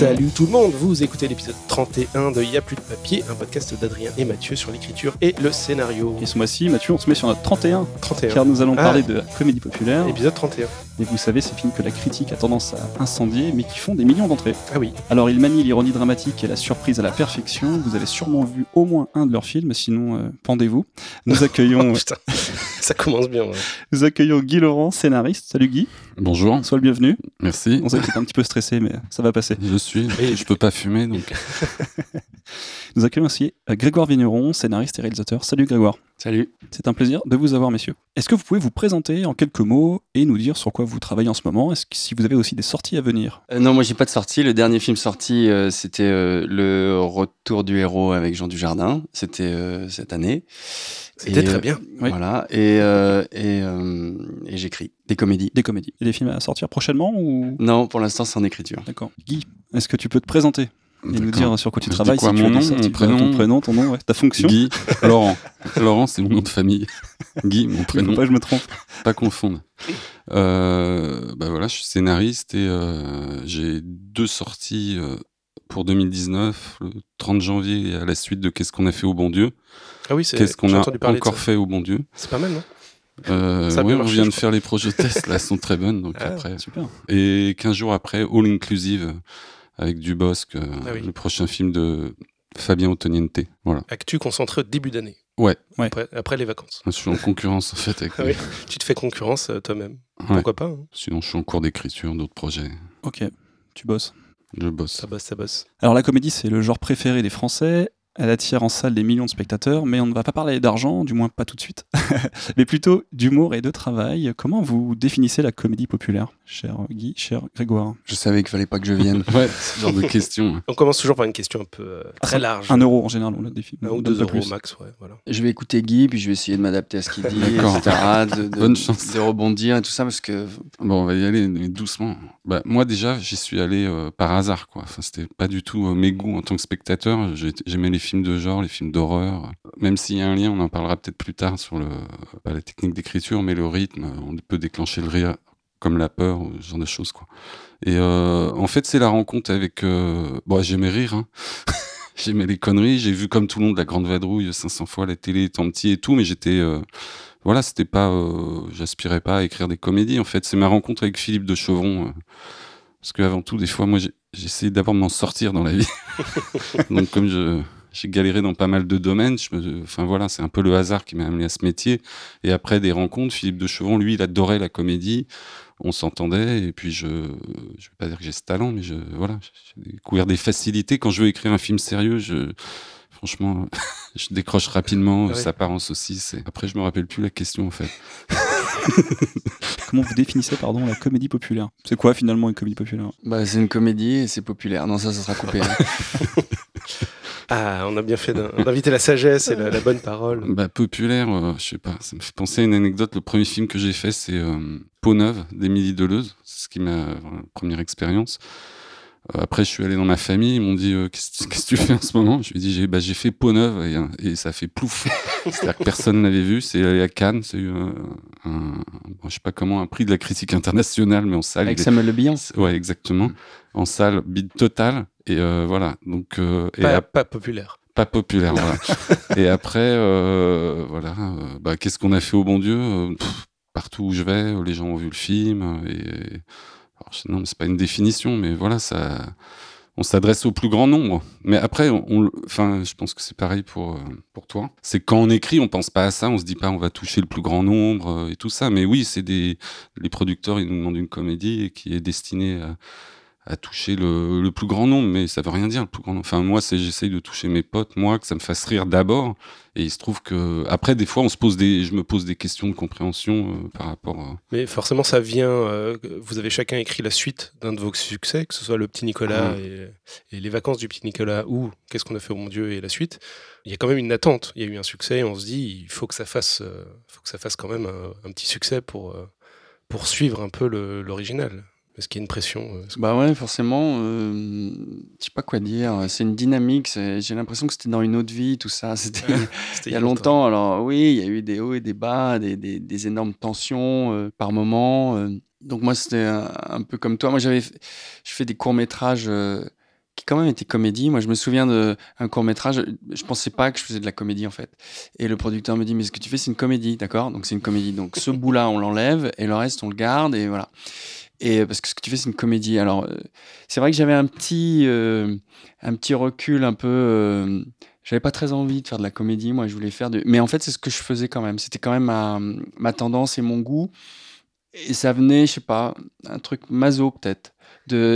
Salut tout le monde, vous écoutez l'épisode 31 de Y'a plus de papier, un podcast d'Adrien et Mathieu sur l'écriture et le scénario. Et ce mois-ci, Mathieu, on se met sur notre 31, 31. car nous allons Ah. parler de la comédie populaire. Épisode 31. Et vous savez, ces films que la critique a tendance à incendier, mais qui font des millions d'entrées. Ah oui, Alors, ils manient l'ironie dramatique et la surprise à la perfection. Vous avez sûrement vu au moins un de leurs films, sinon, euh, pendez-vous. Nous accueillons, Oh, putain, ça commence bien. ouais. nous accueillons Guy Laurent, scénariste. Salut Guy, Bonjour, sois le bienvenu. merci. On sait que t'es un petit peu stressé, mais ça va passer. Je suis, je peux pas fumer donc. Nous accueillons aussi euh, Grégoire Vigneron, scénariste et réalisateur. Salut Grégoire. Salut. C'est un plaisir de vous avoir, messieurs. Est-ce que vous pouvez vous présenter en quelques mots et nous dire sur quoi vous travaillez en ce moment? Est-ce que si vous avez aussi des sorties à venir? Euh, non, moi j'ai pas de sortie. Le dernier film sorti, euh, c'était euh, Le Retour du héros avec Jean Dujardin. C'était euh, cette année. C'était Et, très bien. Oui. Voilà. Et, euh, et, euh, et j'écris des comédies. Des comédies. A des films à sortir prochainement ou? Non, pour l'instant c'est en écriture. D'accord. Guy, est-ce que tu peux te présenter? Et nous dire sur quoi tu travailles quoi, si tu mon des nom, mon prénom Ton prénom, ton nom, ouais, ta fonction Guy, Laurent. Laurent, c'est mon nom de famille. Guy, mon prénom. pas je me trompe. Pas confondre. Euh, bah voilà, je suis scénariste et euh, j'ai deux sorties euh, pour 2019, le 30 janvier à la suite de Qu'est-ce qu'on a fait au bon Dieu. Ah oui, c'est. Qu'est-ce qu'on a encore fait au bon Dieu. C'est pas mal, non? Euh, oui, on vient de faire les projets tests, là, elles sont très bonnes. Donc Ah, après, Super. Et 15 jours après, All Inclusive avec Dubosc, euh, Ah oui. le prochain film de Fabien Otoniente. Voilà. Actu concentré au début d'année. Ouais. Ouais. Après, après les vacances. Je suis en concurrence en fait avec Ah oui. Tu te fais concurrence euh, toi-même. Ouais. Pourquoi pas hein Sinon, je suis en cours d'écriture d'autres projets. Ok, tu bosses. Je bosse. Ça bosse, ça bosse. Alors la comédie, c'est le genre préféré des Français. Elle attire en salle des millions de spectateurs, mais on ne va pas parler d'argent, du moins pas tout de suite, mais plutôt d'humour et de travail. Comment vous définissez la comédie populaire, cher Guy, cher Grégoire? Je savais qu'il fallait pas que je vienne. Ouais, ce genre de questions. On commence toujours par une question un peu euh, très large. Un euro en général, on le définit. Un ou deux euros plus. max, ouais, voilà. Je vais écouter Guy, puis je vais essayer de m'adapter à ce qu'il dit, D'accord. etc. De, de- Bonne chance. de rebondir et tout ça, parce que Bon, on va y aller doucement. Bah, moi, déjà, j'y suis allé euh, par hasard. Quoi. Enfin, c'était pas du tout euh, mes goûts en tant que spectateur. J'ai- J'aimais les films de genre, les films d'horreur. Même s'il y a un lien, on en parlera peut-être plus tard sur la technique d'écriture, mais le rythme. On peut déclencher le rire comme la peur, ce genre de choses. Quoi. Et euh, en fait, c'est la rencontre avec... Euh... Bon, j'aimais rire. Hein. j'aimais les conneries. J'ai vu comme tout le monde la Grande Vadrouille 500 fois la télé étant petit et tout, mais j'étais... euh, voilà, c'était pas, euh, j'aspirais pas à écrire des comédies. En fait, c'est ma rencontre avec Philippe de Chevron. parce qu'avant tout, des fois, moi, essayé d'abord de m'en sortir dans la vie. Donc, comme je j'ai galéré dans pas mal de domaines, je me, enfin voilà, c'est un peu le hasard qui m'a amené à ce métier. Et après des rencontres, Philippe de Chevron, lui, il adorait la comédie. On s'entendait. Et puis, je, je vais pas dire que j'ai ce talent, mais je, voilà, j'ai découvert des facilités. Quand je veux écrire un film sérieux, je, franchement, je décroche rapidement. Ah ouais. Ça part en saucisse. Et après, je me rappelle plus la question, en fait. Comment vous définissez pardon, la comédie populaire? C'est quoi finalement une comédie populaire? Bah, c'est une comédie et c'est populaire. Non, ça, ça sera coupé. hein. Ah, on a bien fait d'in- d'inviter la sagesse et la, bonne parole. Bah, populaire, euh, je sais pas. Ça me fait penser à une anecdote. Le premier film que j'ai fait, c'est euh, Peau neuve d'Émilie Deleuze. C'est ce qui m'a première expérience. Euh, après, je suis allé dans ma famille. Ils m'ont dit euh, Qu'est-ce que tu fais en ce moment? Je lui ai dit J'ai bah, j'ai fait Peau neuve et, et ça a fait plouf. C'est-à-dire que personne l'avait vu. C'est allé à Cannes. C'est eu un, bon, je sais pas comment, un prix de la critique internationale, mais en salle. Avec Samuel Le Bihan. Ouais, exactement. En salle, bide total. Et euh, voilà. Donc, euh, et Pas, populaire. pas populaire, voilà. et après, euh, voilà, euh, bah, qu'est-ce qu'on a fait au bon Dieu? Pff, Partout où je vais, les gens ont vu le film. Et, non, mais c'est pas une définition, mais voilà, ça, on s'adresse au plus grand nombre. Mais après, enfin, je pense que c'est pareil pour euh, pour toi. C'est quand on écrit, on pense pas à ça, on se dit pas, on va toucher le plus grand nombre euh, et tout ça. Mais oui, c'est des les producteurs, ils nous demandent une comédie qui est destinée à à toucher le, le plus grand nombre, mais ça veut rien dire le plus grand nombre. Enfin, moi, c'est j'essaye de toucher mes potes, moi, que ça me fasse rire d'abord. Et il se trouve que après, des fois, on se pose des, je me pose des questions de compréhension euh, par rapport. À... Mais forcément, ça vient. euh, vous avez chacun écrit la suite d'un de vos succès, que ce soit Le Petit Nicolas et, et Les Vacances du Petit Nicolas ou Qu'est-ce qu'on a fait au mon Dieu et la suite. Il y a quand même une attente. Il y a eu un succès et on se dit il faut que ça fasse, euh, faut que ça fasse quand même un, un petit succès pour, euh, pour suivre un peu l'original. Est-ce qu'il y a une pression euh, Bah ouais, forcément. euh, je sais pas quoi dire. C'est une dynamique. J'ai l'impression que c'était dans une autre vie, tout ça. C'était il y a longtemps. Alors oui, il y a eu des hauts et des bas, des, des- des énormes tensions euh, par moment. euh. donc moi, c'était un, un peu comme toi. Moi, j'avais, je fais des courts métrages qui quand même était comédie. Moi, je me souviens d'un court métrage. Je pensais pas que je faisais de la comédie en fait. Et le producteur me dit mais ce que tu fais c'est une comédie, d'accord? Donc c'est une comédie. Donc ce bout-là on l'enlève et le reste on le garde et voilà. Et parce que ce que tu fais c'est une comédie. Alors euh, c'est vrai que j'avais un petit euh, un petit recul un peu. Euh, j'avais pas très envie de faire de la comédie. Moi, je voulais faire de. Mais en fait, c'est ce que je faisais quand même. C'était quand même ma, ma tendance et mon goût. Et ça venait, je sais pas, un truc maso peut-être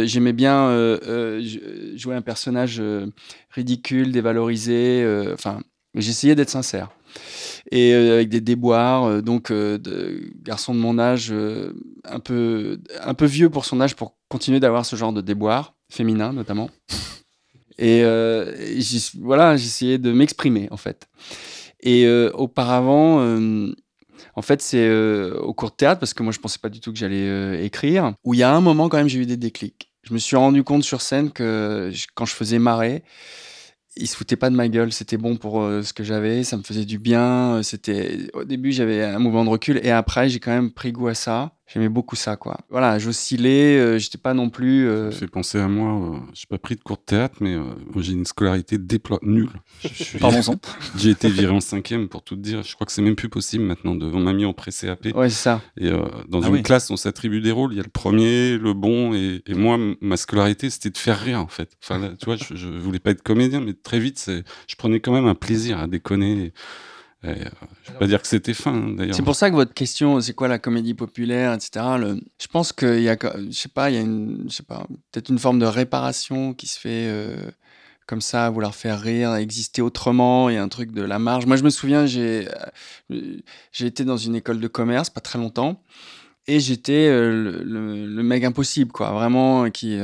j'aimais bien euh, euh, jouer un personnage euh, ridicule, dévalorisé. Enfin, j'essayais d'être sincère et avec des déboires. donc, de, garçon de mon âge, un peu un peu vieux pour son âge, pour continuer d'avoir ce genre de déboires féminin notamment. Et voilà, j'essayais de m'exprimer en fait. Et auparavant, en fait, c'est euh, au cours de théâtre, parce que moi, je pensais pas du tout que j'allais euh, écrire, où il y a un moment, quand même, j'ai eu des déclics. Je me suis rendu compte sur scène que quand je faisais marrer, il se foutait pas de ma gueule, c'était bon pour euh, ce que j'avais, ça me faisait du bien. C'était au début j'avais un mouvement de recul et après j'ai quand même pris goût à ça. J'aimais beaucoup ça quoi. Voilà, j'oscillais, euh, j'étais pas non plus. Euh... Ça me fait penser à moi. j'ai pas pris de cours de théâtre, mais j'ai une scolarité déplo... nulle. Pardon. j'ai été viré en cinquième pour tout te dire. Je crois que c'est même plus possible maintenant. De... On m'a mis en pré-CAP. Ouais c'est ça. Et dans ah une classe on s'attribue des rôles. Il y a le premier, le bon et, et moi ma scolarité c'était de faire rire en fait. Enfin là, tu vois, je, je voulais pas être comédien, mais très vite c'est je prenais quand même un plaisir à déconner. Et, euh, je vais pas dire que c'était fin d'ailleurs. C'est pour ça que votre question, c'est quoi la comédie populaire, etc. Je pense qu'il y a, je sais pas, il y a peut-être une forme de réparation qui se fait euh, comme ça, vouloir faire rire, exister autrement. Il y a un truc de la marge. Moi, je me souviens, j'ai, euh, été dans une école de commerce pas très longtemps et j'étais le, le, mec impossible, quoi, vraiment qui,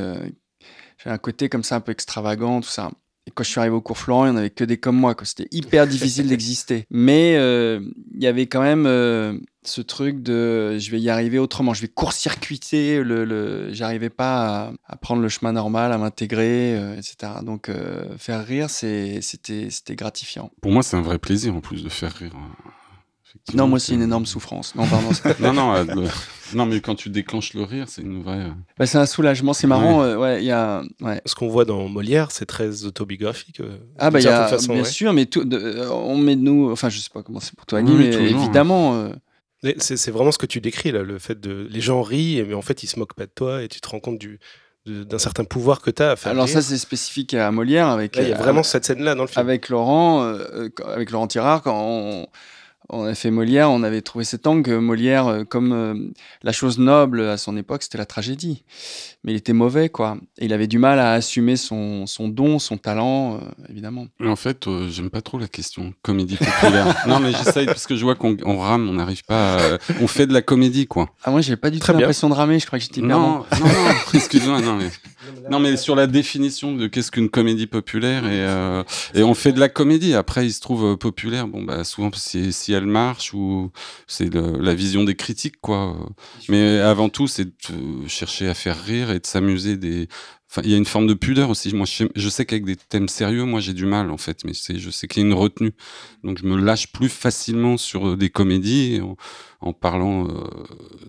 j'ai un côté comme ça un peu extravagant, tout ça. Et quand je suis arrivé au cours Florent, il n'y en avait que des comme moi. C'était hyper difficile d'exister. Mais euh, il y avait quand même euh, ce truc de je vais y arriver autrement. Je vais court-circuiter. Le, le... J'arrivais pas à, prendre le chemin normal, à m'intégrer, euh, etc. Donc faire rire, c'était gratifiant. Pour moi, c'est un vrai plaisir en plus de faire rire. Hein. Non, moi, c'est une énorme souffrance. Non, pardon. non, non, non, mais quand tu déclenches le rire, c'est une vraie. Euh, bah, c'est un soulagement, c'est marrant. Euh, ouais, y a, ouais. Ce qu'on voit dans Molière, c'est très autobiographique. ah, bah, y a, bien sûr, mais tout, on met de nous. Enfin, je sais pas comment c'est pour toi, Guy, mais évidemment. C'est vraiment ce que tu décris, là, le fait de. Les gens rient, mais en fait, ils se moquent pas de toi et tu te rends compte du d'un certain pouvoir que tu as à faire. Alors ça c'est spécifique à Molière avec il y a vraiment cette scène là dans le film. Avec Laurent avec Laurent Tirard quand on, on a fait Molière, on avait trouvé cet angle. Molière, euh, comme euh, la chose noble à son époque, c'était la tragédie. Mais il était mauvais, quoi. Et il avait du mal à assumer son, son don, son talent, euh, évidemment. En fait, j'aime pas trop la question comédie populaire. non, mais j'essaye parce que je vois qu'on rame, on n'arrive pas. À... On fait de la comédie, quoi. Ah, moi, j'ai pas du tout l'impression de ramer. Je crois que j'étais non, non, non, excuse-moi, non, mais. Non, mais sur la définition de qu'est-ce qu'une comédie populaire et, et on fait de la comédie. Après, il se trouve populaire. Bon, bah, souvent, si, si elle marche ou c'est la vision des critiques quoi. Mais avant tout, c'est de chercher à faire rire et de s'amuser des Enfin, il y a une forme de pudeur aussi. Moi, je sais, qu'avec des thèmes sérieux, moi, j'ai du mal, en fait. Mais je sais qu'il y a une retenue. Donc, je me lâche plus facilement sur euh, des comédies en, parlant. Euh,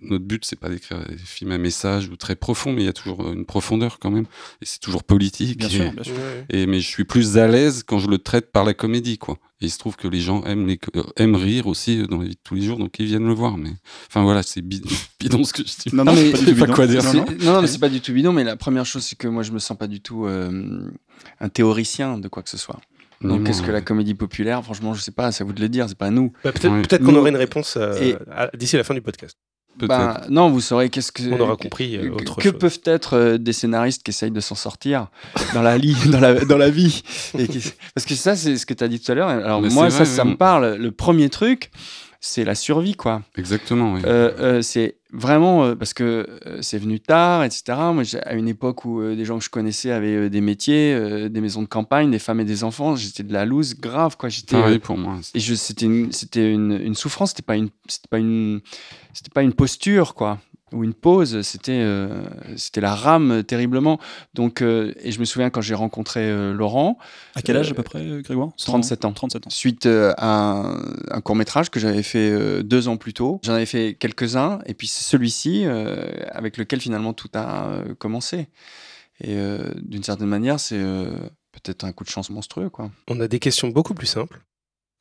notre but, c'est pas d'écrire des films à message ou très profonds, mais il y a toujours euh, une profondeur quand même. Et c'est toujours politique. Bien sûr, bien sûr. Et, mais je suis plus à l'aise quand je le traite par la comédie, quoi. Et il se trouve que les gens aiment, les, aiment rire aussi dans la vie de tous les jours, donc ils viennent le voir. Mais enfin voilà, c'est bidon, ce que je dis. Non, non, mais pas, pas quoi dire. Non, non, mais c'est pas du tout bidon. Mais la première chose, c'est que moi, je me sens pas du tout euh, un théoricien de quoi que ce soit. Donc, qu'est-ce que la comédie populaire Franchement, je sais pas, c'est à vous de le dire, c'est pas à nous. Bah, peut-être qu'on aurait une réponse euh, d'ici la fin du podcast. Ben, non, vous saurez qu'est-ce que. On aura compris. Euh, autre que peuvent être des scénaristes qui essayent de s'en sortir dans la, dans la, dans la vie Parce que ça, c'est ce que tu as dit tout à l'heure. Alors, moi, ça, ça me parle. Le premier truc, c'est la survie, quoi. Exactement, oui. Euh, euh, c'est vraiment euh, parce que c'est venu tard, etc. Moi, à une époque où des gens que je connaissais avaient des métiers, des maisons de campagne, des femmes et des enfants, j'étais de la loose grave, quoi. J'étais. Ah pour moi. Et c'était une, c'était une, une souffrance. C'était pas une, c'était pas une, c'était pas une posture, quoi ou une pause, c'était euh, c'était la rame terriblement. Donc, euh, et je me souviens quand j'ai rencontré euh, Laurent. À quel âge à peu près, Grégoire? 37 ans. 37 ans. Suite à un, un, court métrage que j'avais fait deux ans plus tôt. J'en avais fait quelques-uns, et puis c'est celui-ci avec lequel finalement tout a commencé. Et euh, d'une certaine manière, c'est euh, peut-être un coup de chance monstrueux, quoi. On a des questions beaucoup plus simples.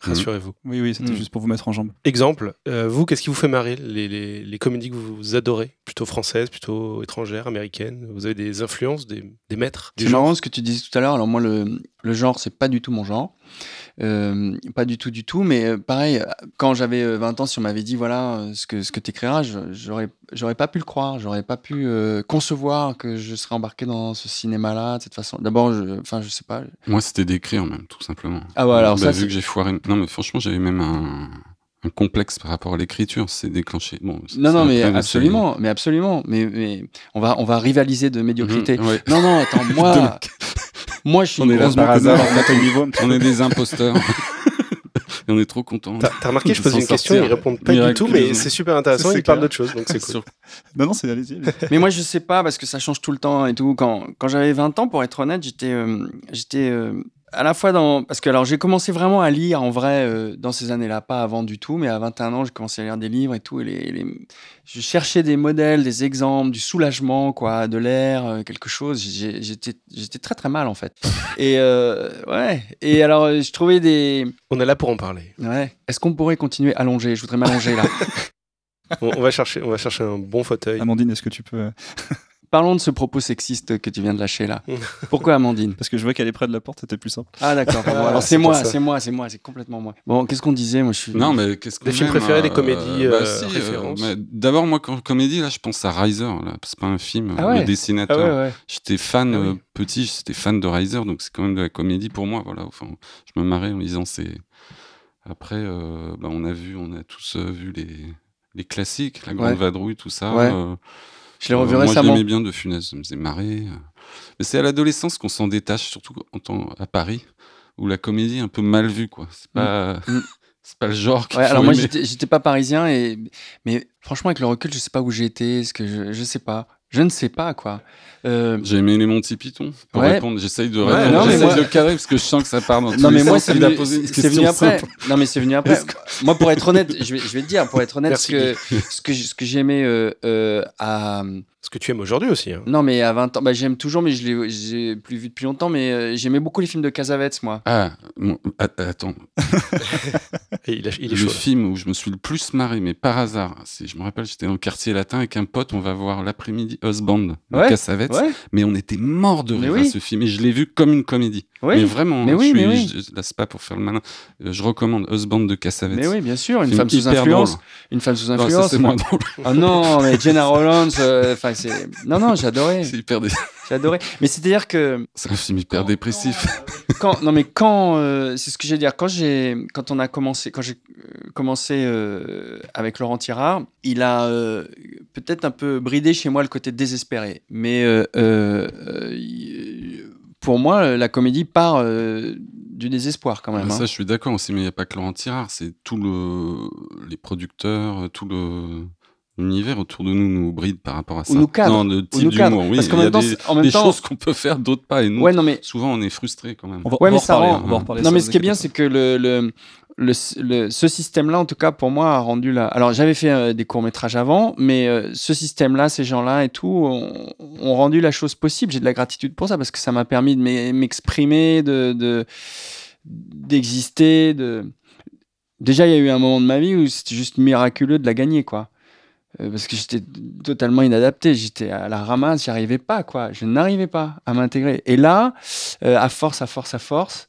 Mhm. Rassurez-vous. Oui, oui, c'était Mm. juste pour vous mettre en jambe. Exemple, euh, vous, qu'est-ce qui vous fait marrer? Les, les- les comédies que vous adorez Plutôt françaises, plutôt étrangères, américaines Vous avez des influences, des, des maîtres du C'est genre marrant ce que tu disais tout à l'heure. Alors moi, le, le genre, c'est pas du tout mon genre. Euh, pas du tout, du tout. Mais euh, pareil, euh, quand j'avais euh, 20 ans, si on m'avait dit, voilà, ce que, ce que tu écriras, j'aurais, j'aurais pas pu le croire. J'aurais pas pu euh, concevoir que je serais embarqué dans ce cinéma-là de cette façon. D'abord, je- enfin, je, sais pas. Moi, c'était d'écrire même, tout simplement. Ah ouais, alors Bah, ça, vu que j'ai foiré. Non, mais franchement, j'avais même un, un complexe par rapport à l'écriture. C'est déclenché. Bon, Non, non, mais absolument, mais absolument. Mais, mais on va, on va rivaliser de médiocrité. Ouais. Non, non, attends, moi, moi, je suis On est là par hasard. en fait, au niveau. On est des imposteurs. Et on est trop contents. T'as t'as remarqué, je pose une question, ils répondent pas du tout, mais c'est super intéressant, C'est ils parlent d'autre chose, donc c'est cool. Non, non, c'est allez-y. allez-y. Mais moi, je sais pas, parce que ça change tout le temps et tout. Quand, quand j'avais 20 ans, pour être honnête, j'étais euh, j'étais euh, à la fois dans. Parce que alors, j'ai commencé vraiment à lire en vrai euh, dans ces années-là, pas avant du tout, mais à 21 ans, j'ai commencé à lire des livres et tout. Et les, les- Je cherchais des modèles, des exemples, du soulagement, quoi, de l'air, euh, quelque chose. J'étais j'étais très très mal en fait. Et euh, ouais. Et alors, je trouvais des. On est là pour en parler. Ouais. Est-ce qu'on pourrait continuer allongé Je voudrais m'allonger là. On, on va chercher, on va chercher un bon fauteuil. Amandine, est-ce que tu peux. Euh, Parlons de ce propos sexiste que tu viens de lâcher là. Pourquoi Amandine Parce que je vois qu'elle est près de la porte, c'était plus simple. Ah d'accord. Ah, alors c'est moi, c'est moi, c'est moi, c'est complètement moi. Bon, qu'est-ce qu'on disait Moi je suis Non, mais qu'est-ce qu'on Des films aime, préférés, des euh, comédies, bah, euh, si, références mais D'abord, moi, quand comédie, là, je pense à Riser. Là. C'est pas un film, Ah euh, ouais. le Ah dessinateur. ouais, ouais. J'étais fan Ah oui. euh, petit, j'étais fan de Riser, donc c'est quand même de la comédie pour moi. Voilà, enfin, je me marrais en lisant ces. Après, euh, bah, on a vu, on a tous euh, vu les, les classiques, La Grande Ouais. Vadrouille, tout ça. Ouais. euh, Je l'ai euh, revu moi, récemment. je l'aimais bien de Funès, ça me faisait marrer. euh. Mais c'est à l'adolescence qu'on s'en détache, surtout en temps, à Paris, où la comédie est un peu mal vue, quoi. C'est pas, Mm. c'est pas le genre qu'il Ouais, faut alors moi j'étais pas parisien et mais franchement avec le recul je sais pas où j'étais, ce que je, je sais pas, je ne sais pas quoi. Euh, J'ai aimé les Monty Python. Pour Ouais. répondre, j'essaye de Ouais, répondre, non, mais j'essaye moi- de cadrer parce que je sens que ça part dans tous non les mais moi c'est venu, après. simple. Non mais c'est venu après. moi pour être honnête, je vais, je vais te dire pour être honnête Merci, ce que ce que j- ce que j'aimais euh, euh, à Ce que tu aimes aujourd'hui aussi. hein. non mais à 20 ans, bah, j'aime toujours mais je l'ai j'ai plus vu depuis longtemps mais euh, j'aimais beaucoup les films de Cassavetes moi. Ah, bon, a- attends, Et il, a- il est le chaud. là. film où je me suis le plus marré, mais par hasard, c'est, je me rappelle, j'étais dans le quartier latin avec un pote, on va voir l'après-midi Husband de Ouais, Cassavetes, Ouais. mais on était mort de Mais rire oui. à ce film et je l'ai vu comme une comédie. Oui. Mais vraiment, Mais hein, oui, je mais suis, oui. je- là c'est pas pour faire le malin. Euh, Je recommande Husband de Cassavetes. Mais oui, bien sûr, une femme sous influence, drôle. une femme sous influence. c'est moins drôle. Ah non, mais Jenna Rollins, euh, enfin c'est non non, j'adorais, c'est hyper dé- j'adorais. Mais c'est-à-dire que c'est un film hyper dépressif. quand non mais quand euh, c'est ce que j'ai dire quand j'ai quand on a commencé quand j'ai euh, commencé euh, avec Laurent Tirard il a euh, peut-être un peu bridé chez moi le côté désespéré mais euh, euh, euh, pour moi la comédie part euh, du désespoir quand même Ah, hein. Ça, je suis d'accord aussi, mais il n'y a pas que Laurent Tirard, c'est tout le, les producteurs, tout le l'univers autour de nous nous bride par rapport à ça. nous cadre, Non, de type nous cadre. d'humour, oui. Parce qu'en il y a même temps, des, en même des temps- choses qu'on peut faire, d'autres pas, et nous, ouais non mais souvent, on est frustrés quand même. On va, Ouais, on mais ça reparler, rend- on va en reparler, Non, ça, mais ce qui est bien, c'est que le, le, le, le- ce système-là, en tout cas, pour moi, a rendu la. Alors, j'avais fait euh, des courts-métrages avant, mais euh, ce système-là, ces gens-là et tout, ont, ont rendu la chose possible. J'ai de la gratitude pour ça parce que ça m'a permis de m'e- m'exprimer, de. de- d'exister de déjà il y a eu un moment de ma vie où c'était juste miraculeux de la gagner quoi parce que j'étais totalement inadapté j'étais à la ramasse j'y arrivais pas quoi je n'arrivais pas à m'intégrer et là euh, à force, à force, à force,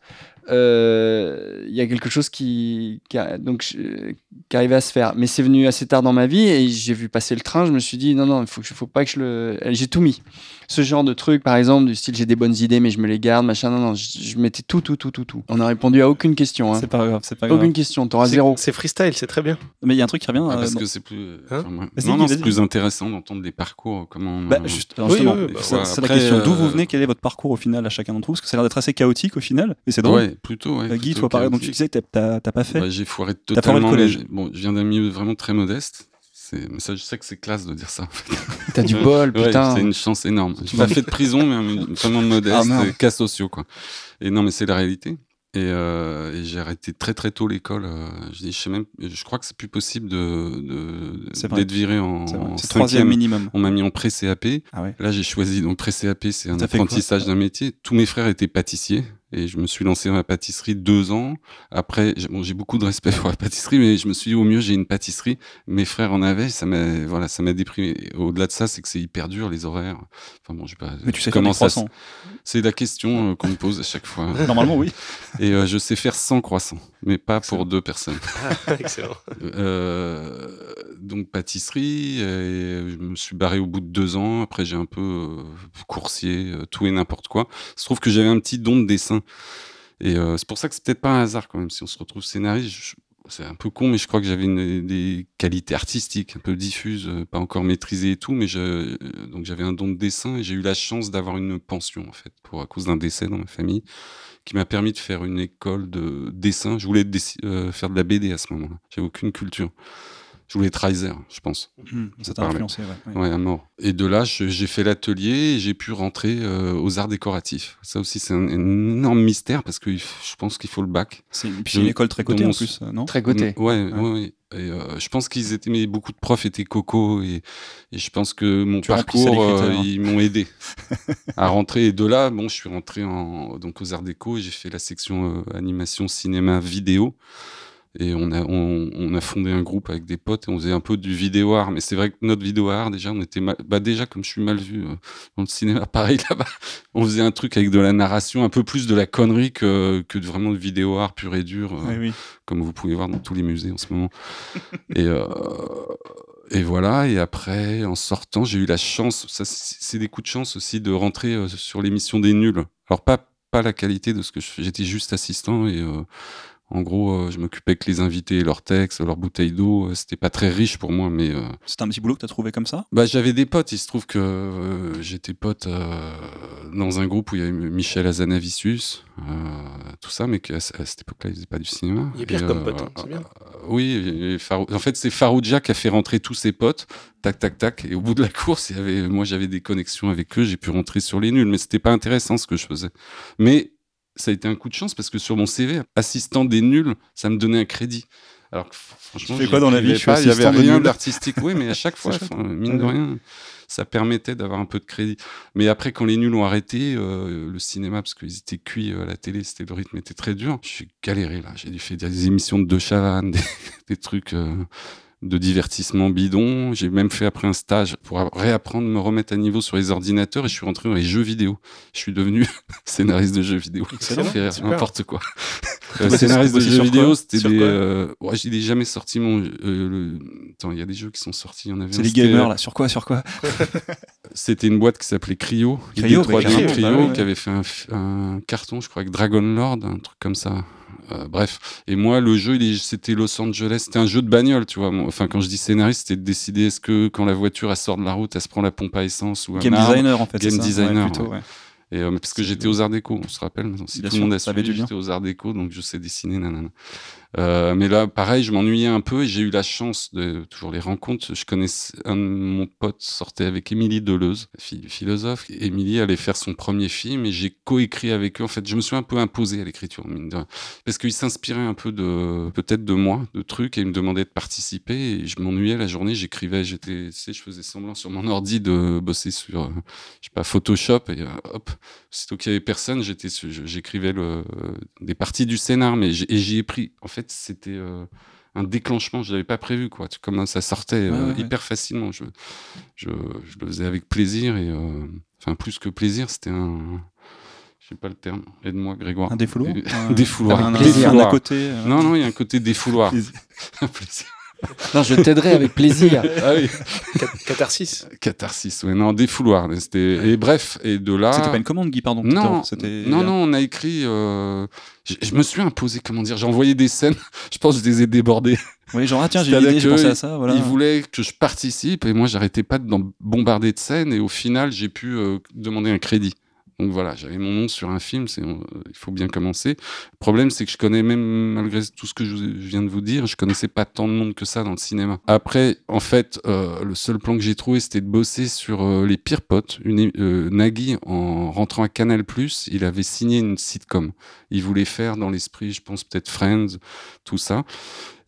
euh, il y a quelque chose qui, donc, qui arrivait à se faire. Mais c'est venu assez tard dans ma vie et j'ai vu passer le train. Je me suis dit, non, non, il faut, faut pas que je le. J'ai tout mis. Ce genre de truc, par exemple, du style j'ai des bonnes idées, mais je me les garde, machin. Non, non, je, je mettais tout, tout, tout, tout, tout. On a répondu à aucune question. Hein. C'est pas grave, c'est pas grave. Aucune question, t'auras C'est- zéro. C'est freestyle, c'est très bien. Mais il y a un truc qui revient. Ah, euh, parce dans- que c'est plus. Hein enfin, non, non, c'est plus intéressant d'entendre des parcours, comment. on- Bah, juste, alors Oui, justement, oui, oui, bah, c'est ouais. c'est la question. D'où euh, vous venez Quel est votre parcours au final à chacun d'entre vous Parce que ça a l'air d'être assez chaotique au final, mais c'est drôle. Ouais, plutôt. Ouais, Euh, Guy, plutôt toi, pareil, donc tu disais que t'as- pas fait. Bah, j'ai foiré T'as foiré le totalement. collège. Bon, je viens d'un milieu vraiment très modeste. Ça, je sais que c'est classe de dire ça. en fait. T'as du bol, Ouais, putain. c'est une chance énorme. J'ai pas fait de prison, mais vraiment modeste, Ah, cas sociaux, quoi. Et non, mais c'est la réalité. Et, euh, et j'ai arrêté très très tôt l'école. euh, je, dis, je, sais même, je crois que c'est plus possible de, d'être viré en, en troisième minimum. On m'a mis en pré-CAP. Ah ouais. Là, j'ai choisi donc pré-CAP, c'est un apprentissage d'un métier. Tous mes frères étaient pâtissiers et je me suis lancé dans la pâtisserie deux ans. Après, j'ai bon, j'ai beaucoup de respect pour la pâtisserie, mais je me suis dit au mieux j'ai une pâtisserie. Mes frères en avaient, ça m'a voilà, ça m'a déprimé. Au-delà de ça, c'est que c'est hyper dur les horaires. Enfin bon, je sais pas Mais tu sais faire comment des ça. C'est la question euh, qu'on me pose à chaque fois. Normalement, oui. Et euh, je sais faire 100 croissants, mais pas pour deux personnes. Excellent. Euh, donc pâtisserie, et je me suis barré au bout de deux ans. Après, j'ai un peu euh, coursier, tout et n'importe quoi. Il se trouve que j'avais un petit don de dessin. Et euh, c'est pour ça que c'est peut-être pas un hasard quand même. Si on se retrouve scénariste, c'est un peu con, mais je crois que j'avais des qualités artistiques un peu diffuses, euh, pas encore maîtrisées et tout. Mais euh, donc j'avais un don de dessin et j'ai eu la chance d'avoir une pension en fait, pour à cause d'un décès dans ma famille, qui m'a permis de faire une école de dessin. Je voulais faire de la BD à ce moment-là. J'avais aucune culture. Je voulais être Reiser, je pense. Hmm, Ça t'a influencé, ouais. ouais. Ouais, à mort. Et de là, j'ai fait l'atelier et j'ai pu rentrer euh, aux arts décoratifs. Ça aussi, c'est un, un énorme mystère parce que je pense qu'il faut le bac. C'est puis une école très cotée en plus, euh, non Très côté. Mm, Ouais, ouais, ouais. Et euh, je pense qu'ils étaient, mais beaucoup de profs étaient cocos et, et je pense que mon Tu parcours, euh, ils m'ont aidé à rentrer. Et de là, bon, je suis rentré en, donc aux arts déco et j'ai fait la section euh, animation, cinéma, vidéo. Et on a, on, on a fondé un groupe avec des potes et on faisait un peu du vidéo art. Mais c'est vrai que notre vidéo art, déjà, on était mal, bah déjà, comme je suis mal vu euh, dans le cinéma, pareil là-bas, on faisait un truc avec de la narration, un peu plus de la connerie que, que de vraiment de vidéo art pur et dur. euh, Oui, oui. comme vous pouvez voir dans tous les musées en ce moment. et, euh, et voilà, et après, en sortant, j'ai eu la chance, ça c'est des coups de chance aussi, de rentrer sur l'émission des nuls. Alors pas, pas la qualité de ce que je fais, j'étais juste assistant et en gros, euh, je m'occupais que les invités, leurs textes, leurs bouteilles d'eau, euh, c'était pas très riche pour moi, mais... euh, C'est un petit boulot que t'as trouvé comme ça? bah, j'avais des potes. Il se trouve que euh, j'étais pote euh, dans un groupe où il y avait Michel Azanavicius, euh, tout ça, mais qu'à à cette époque-là, il faisait pas du cinéma. Il est pire Et, comme euh, pote, hein, c'est bien. euh, oui, en fait, c'est Farouja qui a fait rentrer tous ses potes, tac, tac, tac. Et au bout de la course, il y avait, moi, j'avais des connexions avec eux, j'ai pu rentrer sur les nuls, mais c'était pas intéressant ce que je faisais. Mais ça a été un coup de chance parce que sur mon CV, assistant des nuls, ça me donnait un crédit. Alors que fr- franchement, fais quoi dans la vie? Je pas, Il y avait rien d'artistique. Oui, mais à chaque fois, mine de rien, ça permettait d'avoir un peu de crédit. Mais après, quand les nuls ont arrêté euh, le cinéma, parce qu'ils étaient cuits euh, à la télé, c'était le rythme était très dur. J'ai galéré là. J'ai dû faire des émissions de De Chavannes, des, des trucs euh, de divertissement bidon. J'ai même fait après un stage pour réapprendre, me remettre à niveau sur les ordinateurs et je suis rentré dans les jeux vidéo. Je suis devenu scénariste de jeux vidéo. Excellent, Ça fait rire, n'importe quoi. Euh, scénariste de jeux vidéo, c'était des. euh, ouais, j'ai jamais sorti mon. euh, le- Attends, il y a des jeux qui sont sortis. Il y en avait C'est les gamers euh, là. Sur quoi Sur quoi C'était une boîte qui s'appelait Cryo. Cryo, ID bah, 3D Cryo, Cryo, bah ouais. qui avait fait un, un carton, je crois, avec Dragon Lord, un truc comme ça. Euh, bref. Et moi, le jeu, c'était Los Angeles. C'était un jeu de bagnole, tu vois. Enfin, quand je dis scénariste, c'était de décider est-ce que quand la voiture elle sort de la route, elle se prend la pompe à essence ou un Game arbre. designer en fait. Game Ouais, designer, plutôt, ouais. ouais. Et, euh, parce que j'étais aux Arts Déco, on se rappelle. Si Bien tout le monde a suivi, j'étais aux Arts Déco, donc je sais dessiner, nanana. Euh, mais là, pareil, je m'ennuyais un peu et j'ai eu la chance de toujours les rencontres. Je connaissais un de mon pote sortait avec Émilie Deleuze, phil- philosophe. Émilie allait faire son premier film et j'ai coécrit avec eux. En fait, je me suis un peu imposé à l'écriture, parce qu'ils s'inspiraient un peu de peut-être de moi, de trucs, et ils me demandaient de participer. Et je m'ennuyais la journée, j'écrivais, j'étais, tu sais, je faisais semblant sur mon ordi de bosser sur, euh, je sais pas, Photoshop et euh, hop. Sitôt qu'il y avait personne, j'écrivais des parties du scénar, mais j'y ai pris. En fait, c'était euh, un déclenchement, je l'avais pas prévu, quoi. Tu- Comment ça sortait euh, Ouais, ouais, ouais. hyper facilement. Je, je, je le faisais avec plaisir et, euh, enfin, plus que plaisir, c'était un, je sais pas le terme. Aide-moi, Grégoire. Un défouloir Des- Un- défouloir. Un, un, Plaisir. un à côté. euh, Non, non, il y a un côté défouloir. Plaisir. Un plaisir. Non, je t'aiderai avec plaisir. ah oui. Cat- Catharsis. Catharsis, ouais, non, défouloir. C'était, et bref, et de là. C'était pas une commande, Guy, pardon. Non, non, non, on a écrit. euh, Je, je me suis imposé, comment dire, j'ai envoyé des scènes. Je pense que je les ai débordées. Oui, genre, ah tiens, j'ai idée, j'ai pensé à ça. Voilà. Ils voulaient que je participe et moi, j'arrêtais pas de d'en bombarder de scènes. Et au final, j'ai pu euh, demander un crédit Donc voilà, j'avais mon nom sur un film, c'est, euh, il faut bien commencer. Le problème, c'est que je connais même, malgré tout ce que je, viens de vous dire, je connaissais pas tant de monde que ça dans le cinéma. Après, en fait, euh, le seul plan que j'ai trouvé, c'était de bosser sur euh, Les Pires Potes. Une, euh, Nagui, en rentrant à Canal+, il avait signé une sitcom. Il voulait faire dans l'esprit, je pense peut-être Friends, tout ça.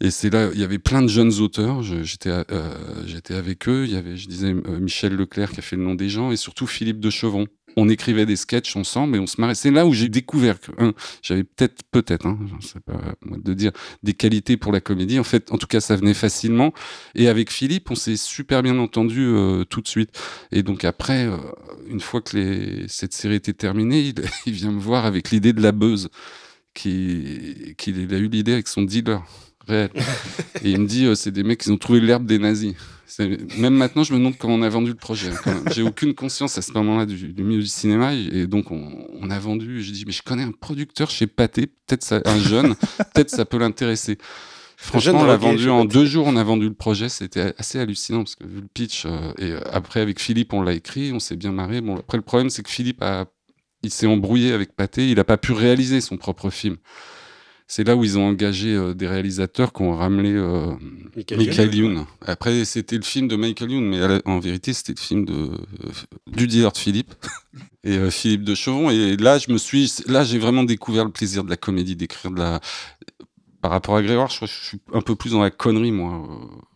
Et c'est là, il y avait plein de jeunes auteurs. J'étais, j'étais avec eux. Il y avait, je disais, Michel Leclerc qui a fait le nom des gens, et surtout Philippe de Chevron. On écrivait des sketchs ensemble et on se marrait. C'est là où j'ai découvert que j'avais peut-être, peut-être, hein, je sais pas à moi de dire, des qualités pour la comédie. En fait, en tout cas, ça venait facilement. Et avec Philippe, on s'est super bien entendu euh, tout de suite. Et donc après, euh, une fois que les, cette série était terminée, il, vient me voir avec l'idée de la buzz, qui- qu'il il a eu l'idée avec son dealer réel. Et il me dit, euh, c'est des mecs qui ont trouvé l'herbe des nazis. Même maintenant, je me demande comment on a vendu le projet. J'ai aucune conscience à ce moment-là du, du milieu du cinéma. Et donc, on, on a vendu. Je dis, mais je connais un producteur chez Pathé, peut-être un jeune, peut-être ça peut l'intéresser. Franchement, on l'a vendu en deux jours. On a vendu le projet. C'était assez hallucinant parce que vu le pitch. euh, et euh, après, avec Philippe, on l'a écrit. On s'est bien marré. Bon, après, le problème, c'est que Philippe a, il s'est embrouillé avec Pathé. Il n'a pas pu réaliser son propre film. C'est là où ils ont engagé euh, des réalisateurs qui ont ramené euh, Michael Michael Youn. Youn. Après, c'était le film de Michael Youn, mais la- en vérité, c'était le film de, euh, du dealer de Philippe et Philippe de Chevron. Et là, je me suis, là, j'ai vraiment découvert le plaisir de la comédie, d'écrire de la. Par rapport à Grégoire, je suis un peu plus dans la connerie, moi.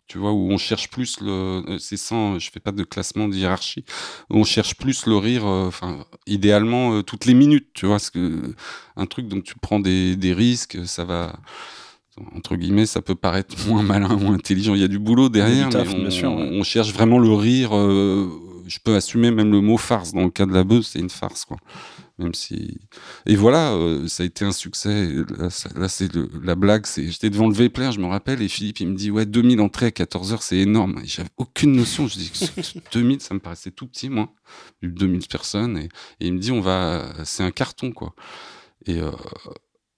Euh, Tu vois, où on cherche plus le. euh, C'est sans. Je fais pas de classement de hiérarchie. On cherche plus le rire, euh, enfin, idéalement, euh, toutes les minutes, tu vois. Parce que un truc, donc tu prends des, des risques, ça va entre guillemets, ça peut paraître moins malin, moins intelligent. Il y a du boulot derrière, du taf, mais on, bien sûr, ouais. on cherche vraiment le rire. euh, je peux assumer même le mot farce. Dans le cas de la buzz, c'est une farce, quoi. Même si. Et voilà, euh, ça a été un succès. Là, c'est la blague. J'étais devant le Vepler, je me rappelle, et Philippe, il me dit, ouais, 2000 entrées à 14h, c'est énorme. J'avais aucune notion. Je dis, 2000, ça me paraissait tout petit, moi. J'ai eu 2000 personnes, et, et il me dit, on va, c'est un carton, quoi. Et, euh,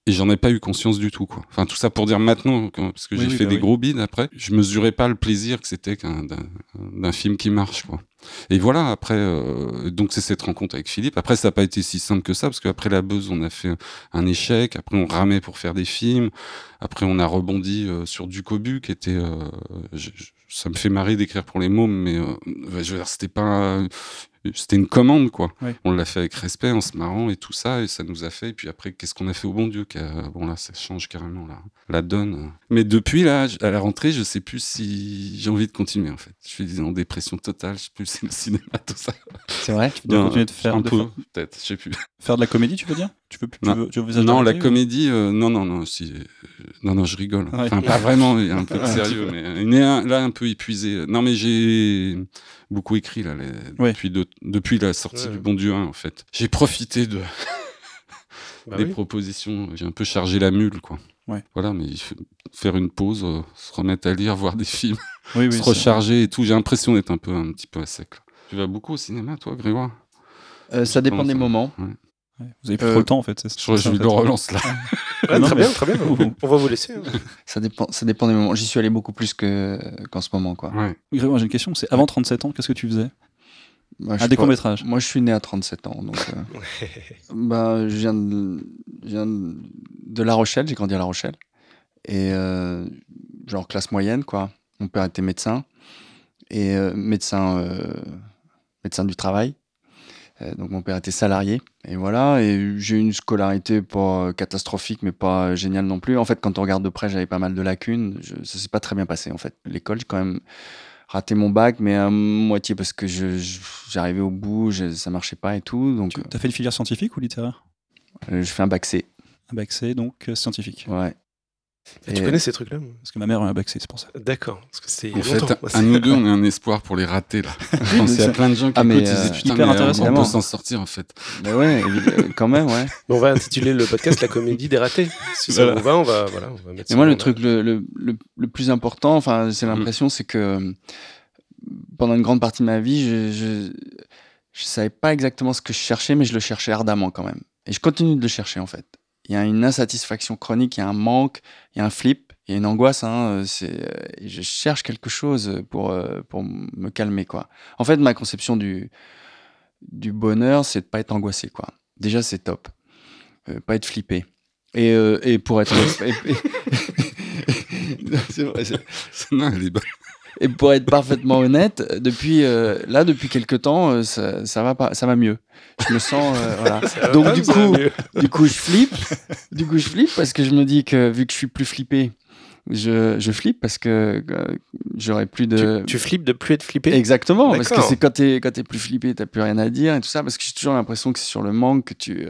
et j'en ai pas eu conscience du tout, quoi. Enfin, tout ça pour dire maintenant, parce que Oui, j'ai oui, fait bah des oui. gros bids après, je mesurais pas le plaisir que c'était qu'un, d'un, d'un film qui marche, quoi. Et voilà, après, euh, donc c'est cette rencontre avec Philippe. Après, ça n'a pas été si simple que ça, parce qu'après la buzz, on a fait un échec. Après, on ramait pour faire des films. Après, on a rebondi euh, sur du Cobu, qui était. euh, je- je- ça me fait marrer d'écrire pour les mômes, mais euh, je veux dire, c'était pas. C'était une commande, quoi. Ouais. On l'a fait avec respect, en se marrant et tout ça, et ça nous a fait. Et puis après, qu'est-ce qu'on a fait au bon Dieu Bon, là, ça change carrément la, la donne. Mais depuis, là, à la rentrée, je sais plus si j'ai envie de continuer, en fait. Je suis en dépression totale, je sais plus si c'est le cinéma, tout ça. C'est vrai? Tu dois continuer de faire, un de peu, faire- peut-être, je sais plus. faire de la comédie, tu veux dire? Tu veux, tu Non. veux, tu veux Non, la ou- comédie, euh, non, non, non, si, euh, non, non, je rigole. Ouais. Enfin, pas vraiment, il y a un peu de sérieux, mais euh, il est un- là un peu épuisé. Non, mais j'ai beaucoup écrit là, les- Ouais. depuis, de- depuis la sortie Ouais. du Bon Dieu 1, en fait. J'ai profité de, Bah des oui. propositions, j'ai un peu chargé la mule, quoi. Ouais. Voilà, mais faire une pause, euh, se remettre à lire, voir des films, Oui, oui, se recharger et tout. J'ai l'impression d'être un peu, un petit peu à sec. là. Tu vas beaucoup au cinéma, toi, Grégoire? Euh, Ça dépend des ça moments. ouais. Vous avez plus Euh, trop le temps en fait. c'est- Je, je ça, en le fait. relance là. Ouais, Non, très mais- bien, très bien. On va vous laisser. hein. Ça dépend, ça dépend des moments. J'y suis allé beaucoup plus que, qu'en ce moment. Quoi. Ouais. Grégoire, j'ai une question. C'est avant 37 ans, qu'est-ce que tu faisais? Je Un suis des pas- courts-métrages. Moi, je suis né à 37 ans. Donc, euh, bah, je viens, de, je viens de de La Rochelle. J'ai grandi à La Rochelle. Et euh, genre classe moyenne, quoi. Mon père était médecin. Et euh, médecin, euh, médecin du travail. Euh, donc mon père était salarié. Et voilà. Et j'ai eu une scolarité pas catastrophique, mais pas géniale non plus. En fait, quand on regarde de près, j'avais pas mal de lacunes. Je, ça s'est pas très bien passé, en fait. L'école, j'ai quand même raté mon bac, mais à moitié parce que j'arrivais au bout, je- ça marchait pas et tout. Donc, Tu as fait une filière scientifique ou littéraire? Euh, je fais un bac C. Un bac C, donc euh, scientifique. Ouais. Et tu connais ces trucs-là Parce que ma mère a un bac C, c'est pour ça. D'accord. En fait, à nous deux, on est un espoir pour les rater là. Je pense qu'il y a plein de gens qui Ah, mais, écoutent, euh, putain, hyper mais intéressant. on peut s'en sortir en fait. Bah ouais, euh, quand même, ouais. Mais on va intituler le podcast La comédie des ratés. Si ça vous va, on va, voilà, on va mettre Et ça moi, le truc le, le, le, le plus important, enfin, c'est l'impression, c'est que euh, pendant une grande partie de ma vie, je, je, je savais pas exactement ce que je cherchais, mais je le cherchais ardemment quand même. Et je continue de le chercher en fait. Il y a une insatisfaction chronique, il y a un manque, il y a un flip, il y a une angoisse. Hein, euh, c'est, euh, je cherche quelque chose pour, euh, pour me calmer quoi. En fait, ma conception du du bonheur, c'est de pas être angoissé, quoi. Déjà, c'est top. Euh, pas être flippé. Et, euh, et pour être. c'est vrai, c'est- Non, elle est bonne. Et pour être parfaitement honnête, depuis euh, là, depuis quelques temps, euh, ça, ça va pas, ça va mieux. Je me sens euh, voilà. Donc du coup, du coup, je flippe. Du coup, je flippe parce que je me dis que vu que je suis plus flippé, je, je flippe parce que euh, j'aurai plus de. Tu, tu flippes de plus être flippé? Exactement, parce que c'est quand t'es quand t'es plus flippé, t'as plus rien à dire et tout ça, parce que j'ai toujours l'impression que c'est sur le manque que tu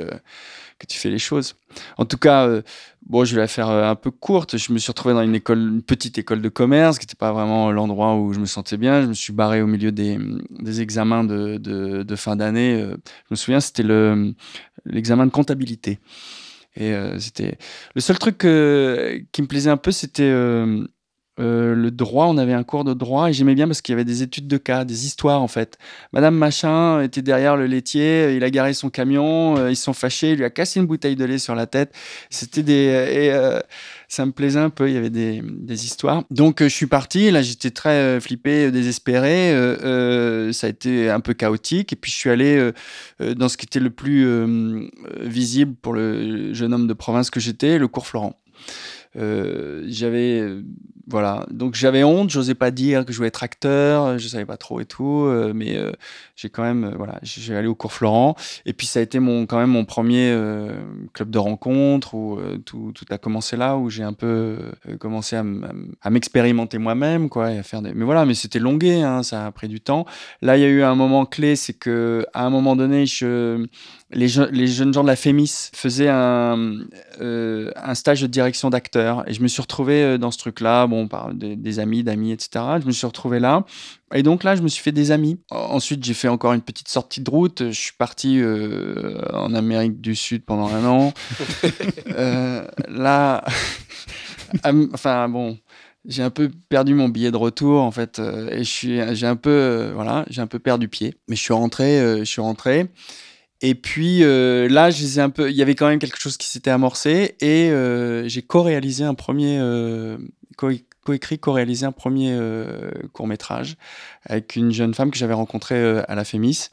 que tu fais les choses. En tout cas, bon, je vais la faire euh, un peu courte. Je me suis retrouvé dans une école, une petite école de commerce, qui n'était pas vraiment l'endroit où je me sentais bien. Je me suis barré au milieu des, des examens de, de, de fin d'année. Euh, Je me souviens, c'était le l'examen de comptabilité. Et euh, c'était le seul truc euh, qui me plaisait un peu, c'était euh, euh, le droit. On avait un cours de droit et j'aimais bien parce qu'il y avait des études de cas, des histoires en fait. Madame Machin était derrière le laitier, il a garé son camion, euh, ils sont fâchés, il lui a cassé une bouteille de lait sur la tête. C'était des et euh, ça me plaisait un peu. Il y avait des, des histoires. Donc euh, je suis parti. Là j'étais très euh, flippé, euh, désespéré. Euh, euh, ça a été un peu chaotique. Et puis je suis allé euh, euh, dans ce qui était le plus euh, euh, visible pour le jeune homme de province que j'étais, le cours Florent. Euh, j'avais voilà. Donc j'avais honte j'osais pas dire que je voulais être acteur je savais pas trop et tout euh, mais euh, j'ai quand même voilà j'ai allé au cours Florent. Et puis ça a été mon quand même mon premier euh, club de rencontre où tout, tout a commencé là où j'ai un peu commencé à m'expérimenter moi-même quoi et à faire des mais voilà mais c'était longué hein, ça a pris du temps. Là il y a eu un moment clé c'est que à un moment donné je les, je- les jeunes gens de la FEMIS faisaient un, euh, un stage de direction d'acteur et je me suis retrouvé euh, dans ce truc-là, bon, par des, des amis, d'amis, etc. Je me suis retrouvé là et donc là, je me suis fait des amis. En- Ensuite, j'ai fait encore une petite sortie de route. Je suis parti euh, en Amérique du Sud pendant un an. Euh, là, enfin bon. J'ai un peu perdu mon billet de retour en fait et je suis j'ai un peu voilà j'ai un peu perdu pied mais je suis rentré je suis rentré et puis euh, là, je un peu. Il y avait quand même quelque chose qui s'était amorcé et euh, j'ai co-réalisé un premier, euh, co- co-écrit, co-réalisé un premier court métrage avec une jeune femme que j'avais rencontrée à la Fémis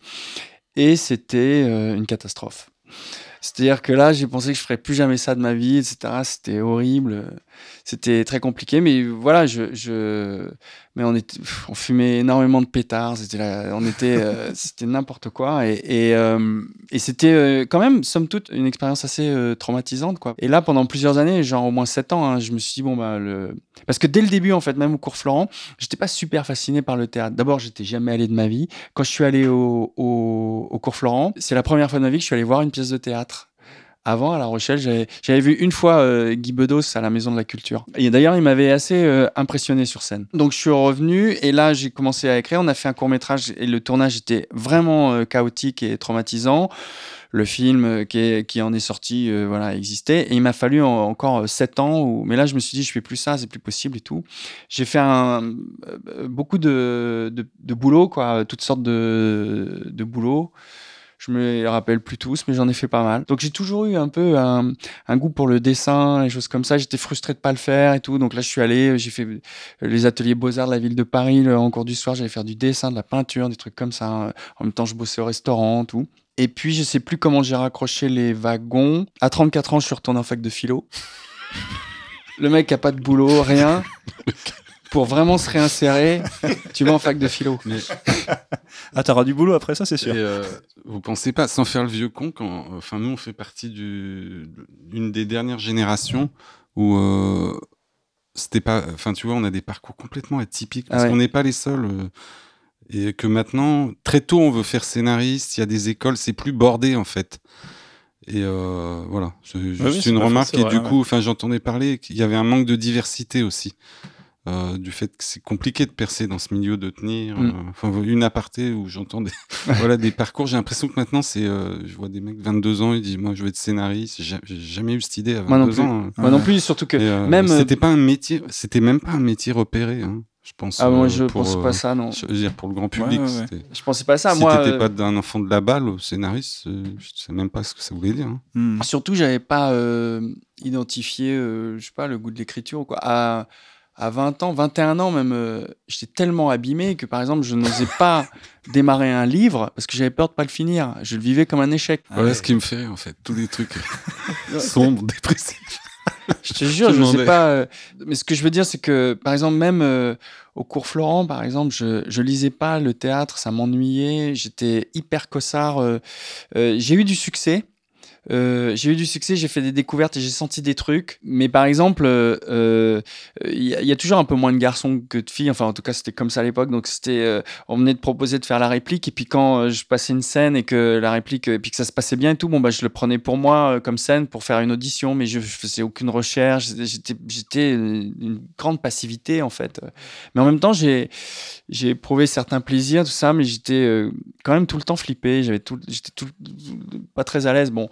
et c'était une catastrophe. C'est-à-dire que là, j'ai pensé que je ferais plus jamais ça de ma vie, etc. C'était horrible, c'était très compliqué, mais voilà, je... mais on était, pff, on fumait énormément de pétards, c'était, là, on était, euh, c'était n'importe quoi, et, et, euh, et c'était euh, quand même, somme toute, une expérience assez traumatisante, quoi. Et là, pendant plusieurs années, genre au moins sept ans, hein, je me suis dit bon bah le, parce que dès le début, en fait, même au cours Florent, j'étais pas super fasciné par le théâtre. D'abord, j'étais jamais allé de ma vie. Quand je suis allé au, au, au cours Florent, c'est la première fois de ma vie que je suis allé voir une pièce de théâtre. Avant, à La Rochelle, j'avais, vu une fois euh, Guy Bedos à la Maison de la Culture. Et d'ailleurs, il m'avait assez euh, impressionné sur scène. Donc, je suis revenu et là, j'ai commencé à écrire. On a fait un court métrage et le tournage était vraiment euh, chaotique et traumatisant. Le film qui, en est sorti, voilà, existait. Et il m'a fallu en- encore sept ans. Mais là, je me suis dit, je fais plus ça, c'est plus possible et tout. J'ai fait beaucoup de, boulot, quoi, toutes sortes de, de boulots. Je me rappelle plus tous, mais j'en ai fait pas mal. Donc j'ai toujours eu un peu un, goût pour le dessin, les choses comme ça. J'étais frustré de pas le faire et tout. Donc là, je suis allé, j'ai fait les ateliers beaux-arts de la ville de Paris. En cours du soir, j'allais faire du dessin, de la peinture, des trucs comme ça. En même temps, je bossais au restaurant, tout. Et puis, je sais plus comment j'ai raccroché les wagons. À 34 ans, je suis retourné en fac de philo. Le mec a pas de boulot, rien. Pour vraiment se réinsérer, tu vas en fac de philo. Mais Ah, t'auras du boulot après ça, c'est et, sûr. euh, vous pensez pas, sans faire le vieux con, quand, enfin nous on fait partie du- d'une des dernières générations où euh, c'était pas, enfin tu vois, on a des parcours complètement atypiques parce Ah ouais. qu'on n'est pas les seuls. euh, et que maintenant, très tôt, on veut faire scénariste. Il y a des écoles, c'est plus bordé en fait. Et euh, voilà, c'est juste oui, c'est une remarque. Et vrai, du ouais. coup, enfin, j'entendais parler qu'il y avait un manque de diversité aussi. Euh, du fait que c'est compliqué de percer dans ce milieu, de tenir. Mm. euh, Enfin, une aparté où j'entends des, voilà, des parcours. J'ai l'impression que maintenant, c'est, euh, je vois des mecs de 22 ans, ils disent, moi, je veux être scénariste. J'ai ja- j'ai jamais eu cette idée à 22 Moi non plus. ans. hein. Moi non plus, surtout que Et, euh, même. c'était pas un métier, c'était même pas un métier repéré, hein, je pense. Ah, moi, je pour, pense euh, pas ça, non. Je veux dire, pour le grand public, ouais, ouais. c'était- Je pensais pas ça. si moi, t'étais euh, pas d'un enfant de la balle au scénariste, je sais même pas ce que ça voulait dire. hein. Hmm. Surtout, j'avais pas euh, identifié, euh, je sais pas, le goût de l'écriture ou quoi. À, à 20 ans, 21 ans même, euh, j'étais tellement abîmé que par exemple, je n'osais pas démarrer un livre parce que j'avais peur de pas le finir. Je le vivais comme un échec. Voilà ce qui me fait, en fait, tous les trucs sombres, dépressifs. Je te jure, Je me sais pas. euh, mais ce que je veux dire, c'est que, par exemple, même euh, au cours Florent, par exemple, je, je lisais pas le théâtre, ça m'ennuyait. J'étais hyper cossard. euh, euh, j'ai eu du succès. Euh, j'ai eu du succès, j'ai fait des découvertes et j'ai senti des trucs. Mais par exemple, euh, euh, il y, a- il toujours un peu moins de garçons que de filles. Enfin, en tout cas, c'était comme ça à l'époque. Donc, c'était, euh, on venait de proposer de faire la réplique. Et puis, quand euh, je passais une scène et que la réplique, et puis que ça se passait bien et tout, bon, bah, je le prenais pour moi euh, comme scène pour faire une audition. Mais je, je faisais aucune recherche. J'étais, j'étais une grande passivité, en fait. Mais en même temps, j'ai, j'ai éprouvé certains plaisirs, tout ça. Mais j'étais euh, quand même tout le temps flippé. J'avais tout, j'étais tout, pas très à l'aise. Bon.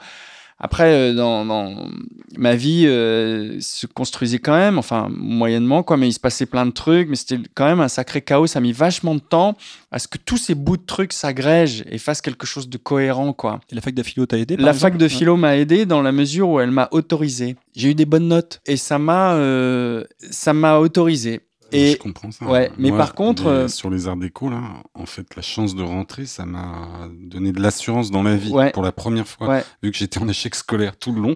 Après, euh, dans, dans ma vie euh, se construisait quand même, enfin moyennement quoi, mais il se passait plein de trucs, mais c'était quand même un sacré chaos. Ça a mis vachement de temps à ce que tous ces bouts de trucs s'agrègent et fassent quelque chose de cohérent quoi. Et la fac d'aphilo t'a aidé par La exemple fac de philo m'a aidé dans la mesure où elle m'a autorisé. J'ai eu des bonnes notes et ça m'a euh, ça m'a autorisé. Je Et comprends ça. ouais, mais par contre, les- euh, sur les arts déco, là, en fait, la chance de rentrer, ça m'a donné de l'assurance dans la vie. Ouais. Pour la première fois, ouais, vu que j'étais en échec scolaire tout le long,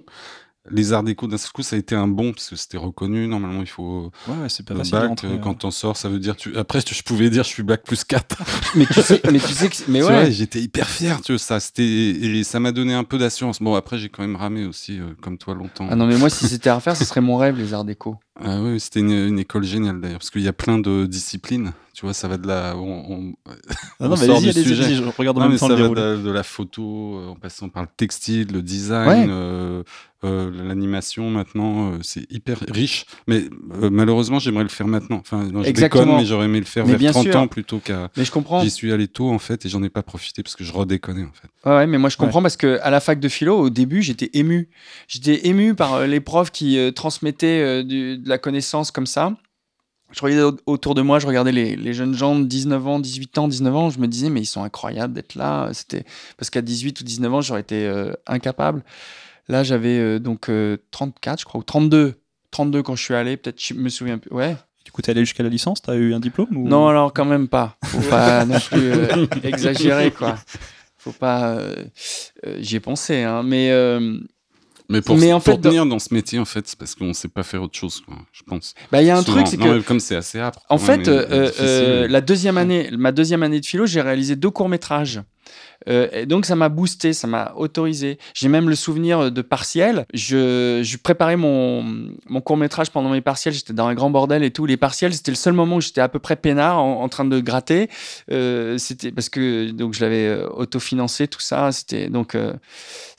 les arts déco, d'un seul coup, ça a été un bon, parce que c'était reconnu. Normalement, il faut Ouais, ouais, c'est pas le facile de bac. rentrer, euh, euh. Quand t'en sors, ça veut dire. Tu... Après, je pouvais dire, je suis bac plus 4. mais tu sais, mais tu sais que mais ouais. j'étais hyper fier, tu vois, ça. C'était... Et ça m'a donné un peu d'assurance. Bon, après, j'ai quand même ramé aussi, euh, comme toi, longtemps. Ah non mais moi si c'était à refaire, ce serait mon rêve les arts déco. Ah oui, c'était une, une école géniale d'ailleurs, parce qu'il y a plein de disciplines. Tu vois, ça va de la. on- on- Ah non, on mais sort du sujet. allez-y, je regarde en même temps ça le va de, de la photo, euh, en passant par le textile, le design, Ouais. euh, euh, l'animation maintenant, c'est hyper riche. Mais euh, malheureusement, j'aimerais le faire maintenant. Enfin, non, je Exactement. déconne, mais j'aurais aimé le faire Mais vers bien 30 sûr. ans plutôt qu'à. Mais je comprends. J'y suis allé tôt en fait et j'en ai pas profité parce que je redéconnais en fait. Ouais, ouais, mais moi je comprends parce que à la fac de philo, au début, j'étais ému. J'étais ému par les profs qui transmettaient du- de la connaissance comme ça. Je regardais au- autour de moi, je regardais les, les jeunes gens de 19 ans, 18 ans, 19 ans, je me disais, mais ils sont incroyables d'être là. C'était Parce qu'à 18 ou 19 ans, j'aurais été euh, incapable. Là, j'avais euh, donc euh, 34, je crois, ou 32. 32 quand je suis allé, peut-être, je me souviens plus. Ouais. Du coup, t'es allé jusqu'à la licence? T'as eu un diplôme ou... Non, alors quand même pas. Faut pas non plus euh, exagérer, quoi. Faut pas. J'y ai pensé, hein. Mais. Mais pour, Mais en pour fait, dans- tenir dans ce métier en fait, c'est parce qu'on sait pas faire autre chose, quoi, je pense. Bah, il y a un Souvent. truc, c'est que. comme c'est assez âpre. En fait, euh, euh, la deuxième année, ma deuxième année de philo, j'ai réalisé deux courts métrages. Euh, donc ça m'a boosté, ça m'a autorisé. J'ai même le souvenir de partiels. Je, je préparais mon, court métrage pendant mes partiels. J'étais dans un grand bordel et tout. Les partiels, c'était le seul moment où j'étais à peu près peinard en, train de gratter. Euh, c'était parce que donc je l'avais euh, autofinancé tout ça. Donc euh,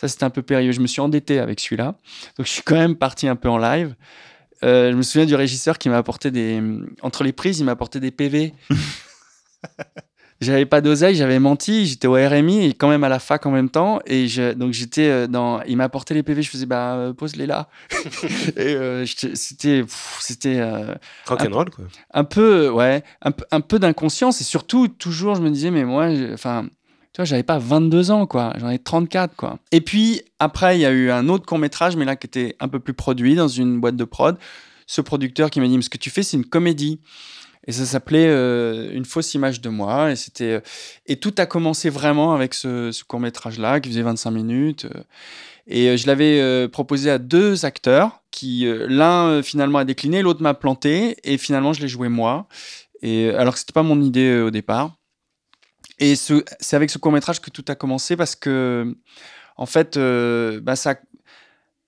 ça c'était un peu périlleux. Je me suis endetté avec celui-là. Donc je suis quand même parti un peu en live. Je me souviens du régisseur qui m'a apporté des. Entre les prises, il m'a apporté des PV. J'avais pas d'oseille, j'avais menti, j'étais au RMI et quand même à la fac en même temps. Et je, donc j'étais euh, dans. Il m'a apporté les PV, je faisais bah euh, pose-les là. et euh, c'était. C'était. euh, Rock'n'roll, quoi. un peu ouais un un peu d'inconscience et surtout toujours je me disais mais moi enfin tu vois j'avais pas 22 ans quoi j'en ai 34 quoi et puis après il y a eu un autre court métrage mais là qui était un peu plus produit dans une boîte de prod ce producteur qui m'a dit mais ce que tu fais c'est une comédie et ça s'appelait euh, une fausse image de moi et c'était euh, et tout a commencé vraiment avec ce, ce court métrage là qui faisait 25 minutes euh, et je l'avais proposé à deux acteurs qui, l'un finalement a décliné, l'autre m'a planté, et finalement je l'ai joué moi. Et, alors que c'était pas mon idée au départ. Et ce- c'est avec ce court métrage que tout a commencé parce que, en fait, bah.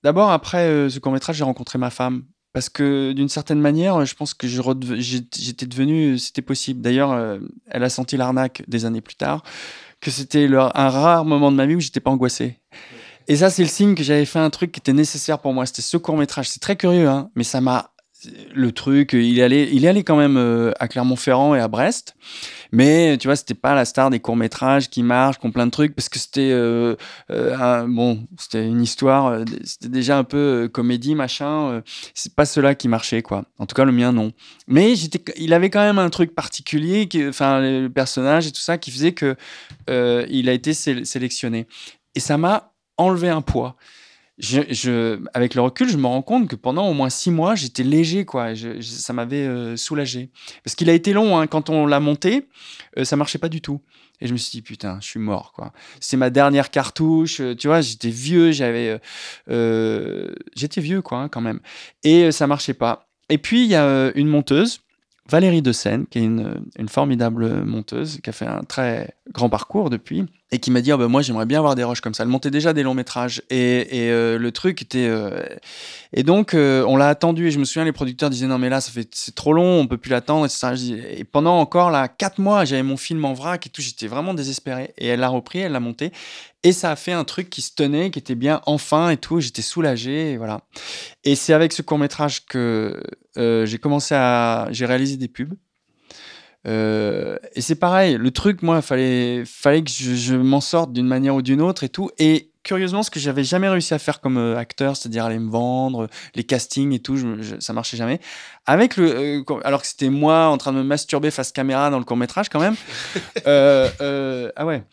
D'abord, après ce court métrage, j'ai rencontré ma femme. Parce que d'une certaine manière, je pense que j'étais devenu, c'était possible. D'ailleurs, euh, elle a senti l'arnaque des années plus tard, que c'était un rare moment de ma vie où j'étais pas angoissé. Et ça, c'est le signe que j'avais fait un truc qui était nécessaire pour moi. C'était ce court métrage. C'est très curieux, hein, mais ça m'a. Le truc, il est allé, il est allé quand même euh, à Clermont-Ferrand et à Brest, mais tu vois, c'était pas la star des courts métrages qui marchent, qui ont plein de trucs, parce que c'était euh, euh, un- bon, c'était une histoire, c'était déjà un peu comédie machin. c'est pas cela qui marchait quoi. En tout cas, le mien non. Mais il avait quand même un truc particulier, enfin le personnage et tout ça, qui faisait que il a été sé- sélectionné. Et ça m'a enlevé un poids. Je, je- avec le recul, je me rends compte que pendant au moins six mois, j'étais léger, quoi. Ça m'avait euh, soulagé. Parce qu'il a été long, hein. quand on l'a monté, euh, ça marchait pas du tout. Et je me suis dit, putain, je suis mort, quoi. C'est ma dernière cartouche, euh, tu vois, j'étais vieux, j'avais. euh, euh, j'étais vieux, quoi, hein, quand même. Et ça marchait pas. Et puis, il y a une monteuse, Valérie De Seine, qui est une, formidable monteuse, qui a fait un très grand parcours depuis, et qui m'a dit, Ah ben, moi, j'aimerais bien avoir des rushs comme ça. Elle montait déjà des longs métrages. Et, et, euh, le truc était. euh, Et donc, euh, on l'a attendu. Et je me souviens, les producteurs disaient, non, mais là, ça fait, c'est trop long, on peut plus l'attendre, Et pendant encore, là, quatre mois, j'avais mon film en vrac et tout. J'étais vraiment désespéré. Et elle l'a repris, elle l'a monté. Et ça a fait un truc qui se tenait, qui était bien enfin et tout. J'étais soulagé, et voilà. Et c'est avec ce court métrage que euh, j'ai commencé à, j'ai réalisé des pubs. Euh, et c'est pareil, le truc, moi, fallait, fallait que je, je m'en sorte d'une manière ou d'une autre et tout. Et curieusement, ce que j'avais jamais réussi à faire comme euh, acteur, c'est-à-dire aller me vendre, les castings et tout, je, je- ça marchait jamais. Avec le, euh, alors que c'était moi en train de me masturber face caméra dans le court métrage quand même. Euh, euh, ah ouais,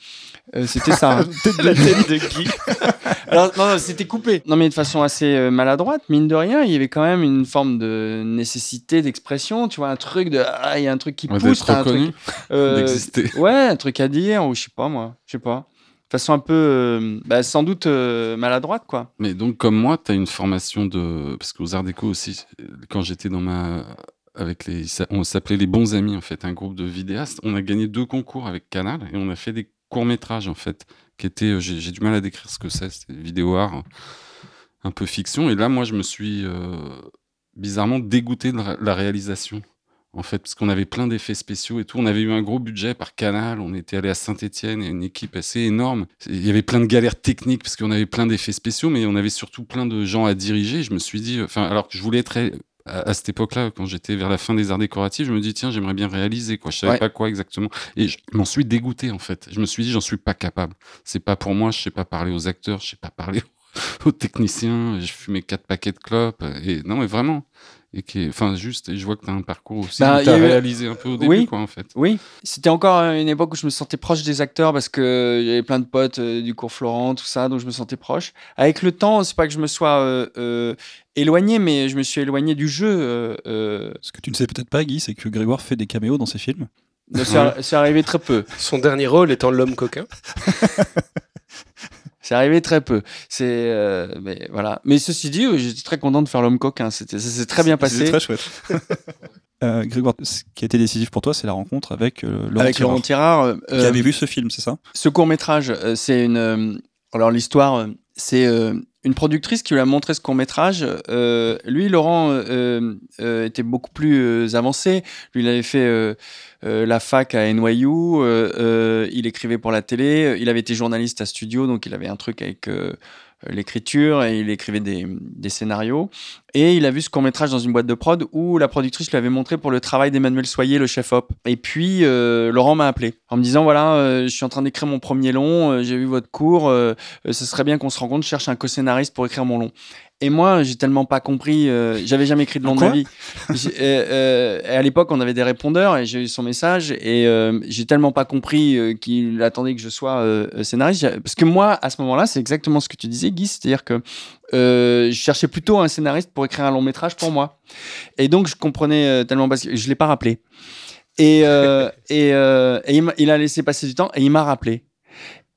Euh, c'était ça. hein. La tête de Guy. Alors, non, non, c'était coupé. Non, mais de façon assez euh, maladroite, mine de rien, il y avait quand même une forme de nécessité d'expression, tu vois, un truc de. Ah, il y a un truc qui pousse, un truc. euh, ouais, un truc à dire, ou je sais pas, moi, je sais pas. Façon un peu. euh, bah, sans doute euh, maladroite, quoi. Mais donc, comme moi, tu as une formation de. Parce qu'aux Arts Déco aussi, quand j'étais dans ma. Avec les, on s'appelait les bons amis en fait, un groupe de vidéastes. On a gagné deux concours avec Canal et on a fait des courts métrages en fait, qui étaient, euh, j'ai du mal à décrire ce que c'est, c'était vidéo art, un peu fiction. Et là, moi, je me suis bizarrement dégoûté de la réalisation en fait, parce qu'on avait plein d'effets spéciaux et tout. On avait eu un gros budget par Canal. On était allé à Saint-Étienne, une équipe assez énorme. Il y avait plein de galères techniques parce qu'on avait plein d'effets spéciaux, mais on avait surtout plein de gens à diriger. Je me suis dit, enfin, alors que je voulais être à, à cette époque-là, quand j'étais vers la fin des arts décoratifs, je me dis tiens, j'aimerais bien réaliser quoi. Je savais Ouais. pas quoi exactement, et je m'en suis dégoûté en fait. Je me suis dit j'en suis pas capable. C'est pas pour moi. Je sais pas parler aux acteurs, je sais pas parler aux techniciens. Je fumais quatre paquets de clopes et non mais vraiment. Et qui, est- enfin juste. Et je vois que tu as un parcours aussi. Bah, où il y t'as a eu- réalisé un peu au début Oui. quoi en fait. Oui, c'était encore une époque où je me sentais proche des acteurs parce que j'avais plein de potes euh, du cours Florent, tout ça, donc je me sentais proche. Avec le temps, c'est pas que je me sois euh, euh, éloigné, mais je me suis éloigné du jeu. euh, euh, Ce que tu ne sais peut-être pas, Guy, c'est que Grégoire fait des caméos dans ses films. c'est c'est arrivé très peu. Son dernier rôle étant l'homme coquin. C'est arrivé très peu. C'est euh, mais voilà. Mais ceci dit, euh, j'étais très content de faire l'homme coquin. C'était ça s'est très bien C'est passé. très chouette. Euh, Grégoire, ce qui a été décisif pour toi, c'est la rencontre avec euh, Laurent Avec Tirard, Laurent Tirard, euh, qui avait vu ce film, c'est ça? Ce court métrage, c'est une. euh, alors l'histoire, c'est euh, une productrice qui lui a montré ce court métrage. lui, Laurent, euh, euh, était beaucoup plus euh, avancé. Lui, il avait fait euh, euh, la fac à NYU. euh, euh, il écrivait pour la télé. Il avait été journaliste à studio, donc il avait un truc avec. Euh, l'écriture et il écrivait des, scénarios. Et il a vu ce court métrage dans une boîte de prod où la productrice lui avait montré pour le travail d'Emmanuel Soyer le chef op. Et puis euh, Laurent m'a appelé en me disant voilà euh, je suis en train d'écrire mon premier long j'ai vu votre cours ce serait bien qu'on se rencontre je cherche un co-scénariste pour écrire mon long et moi j'ai tellement pas compris euh, j'avais jamais écrit de long de ma Quoi vie euh, euh, à l'époque on avait des répondeurs et j'ai eu son message et euh, j'ai tellement pas compris euh, qu'il attendait que je sois euh, scénariste parce que moi à ce moment-là c'est exactement ce que tu disais Guy c'est-à-dire que je cherchais plutôt un scénariste pour écrire un long métrage pour moi. Et donc, je comprenais tellement pas. Je l'ai pas rappelé. Et, euh, et, euh, et il, il a laissé passer du temps et il m'a rappelé.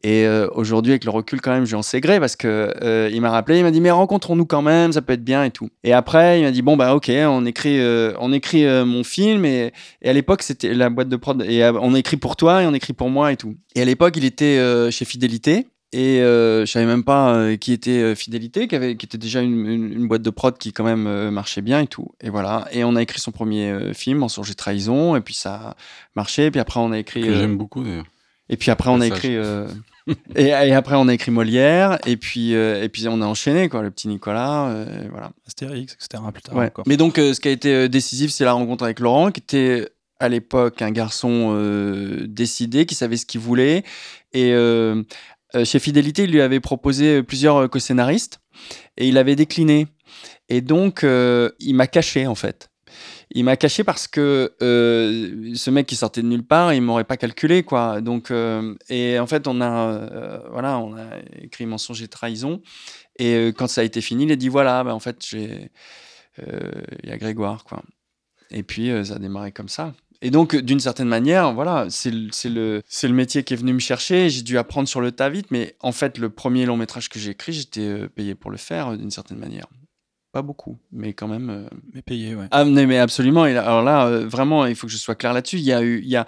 Et euh, aujourd'hui, avec le recul, quand même, j'en sais gré parce que euh, il m'a rappelé, il m'a dit mais rencontrons-nous quand même, ça peut être bien et tout. Et après, il m'a dit bon bah ok, on écrit, euh, on écrit euh, mon film et, et à l'époque c'était la boîte de prod et on écrit pour toi et on écrit pour moi et tout. Et à l'époque, il était chez Fidélité et je savais même pas qui était Fidélité, qui, avait, qui était déjà une, une- une boîte de prod qui quand même marchait bien et tout. Et voilà. Et on a écrit son premier film, Mensonge et Trahison, et puis ça a marché. Et puis après, on a écrit. Que j'aime beaucoup d'ailleurs. et puis après, on a écrit. Et, et après, on a écrit Molière. Et puis, euh, et puis on a enchaîné, quoi, le petit Nicolas. euh, voilà. Astérix, etc. Plus tard Ouais. encore. Mais donc, euh, ce qui a été décisif, c'est la rencontre avec Laurent, qui était à l'époque un garçon décidé, qui savait ce qu'il voulait. Et chez Fidélité, il lui avait proposé plusieurs co-scénaristes et il avait décliné. Et donc, il m'a caché, en fait. Il m'a caché parce que euh, ce mec qui sortait de nulle part, il m'aurait pas calculé quoi. Donc euh, et en fait on a euh, voilà, on a écrit mensonge et trahison et quand ça a été fini, il a dit voilà, bah, en fait j'ai il y a Grégoire quoi. Et puis ça a démarré comme ça. Et donc, d'une certaine manière, voilà, c'est le, le, le métier qui est venu me chercher. J'ai dû apprendre sur le tas vite, mais en fait, le premier long métrage que j'ai écrit, j'étais payé pour le faire, d'une certaine manière. Pas beaucoup, mais quand même. euh, Mais payé, ouais. ah mais, mais absolument. Et là- alors là, euh, vraiment, il faut que je sois clair là-dessus. Il y a eu, il y a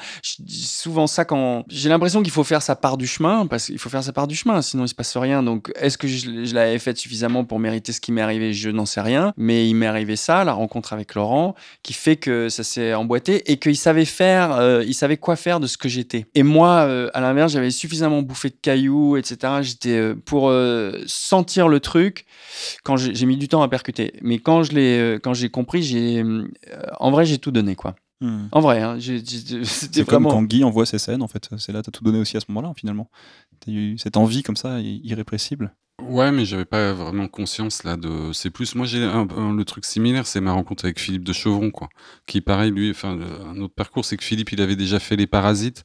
souvent ça quand j'ai l'impression qu'il faut faire sa part du chemin parce qu'il faut faire sa part du chemin, sinon il se passe rien. Donc, est-ce que je, je l'avais fait suffisamment pour mériter ce qui m'est arrivé? Je n'en sais rien. Mais il m'est arrivé ça, la rencontre avec Laurent, qui fait que ça s'est emboîté et qu'il savait faire, euh, il savait quoi faire de ce que j'étais. Et moi, euh, à l'inverse, j'avais suffisamment bouffé de cailloux, etc. J'étais pour sentir le truc. Quand j'ai mis du temps à percuter, mais quand je l'ai, euh, quand j'ai compris, j'ai, euh, en vrai, j'ai tout donné, quoi. Hmm. En vrai, hein, j'ai- j'ai- c'était C'est comme quand Guy envoie ses scènes, en fait. C'est là, t'as tout donné aussi à ce moment-là, finalement. T'as eu cette envie comme ça, i- irrépressible. Ouais, mais j'avais pas vraiment conscience là de. C'est plus moi j'ai un, un- le truc similaire, c'est ma rencontre avec Philippe de Chevron quoi, qui pareil lui, enfin un autre parcours, c'est que Philippe il avait déjà fait Les Parasites,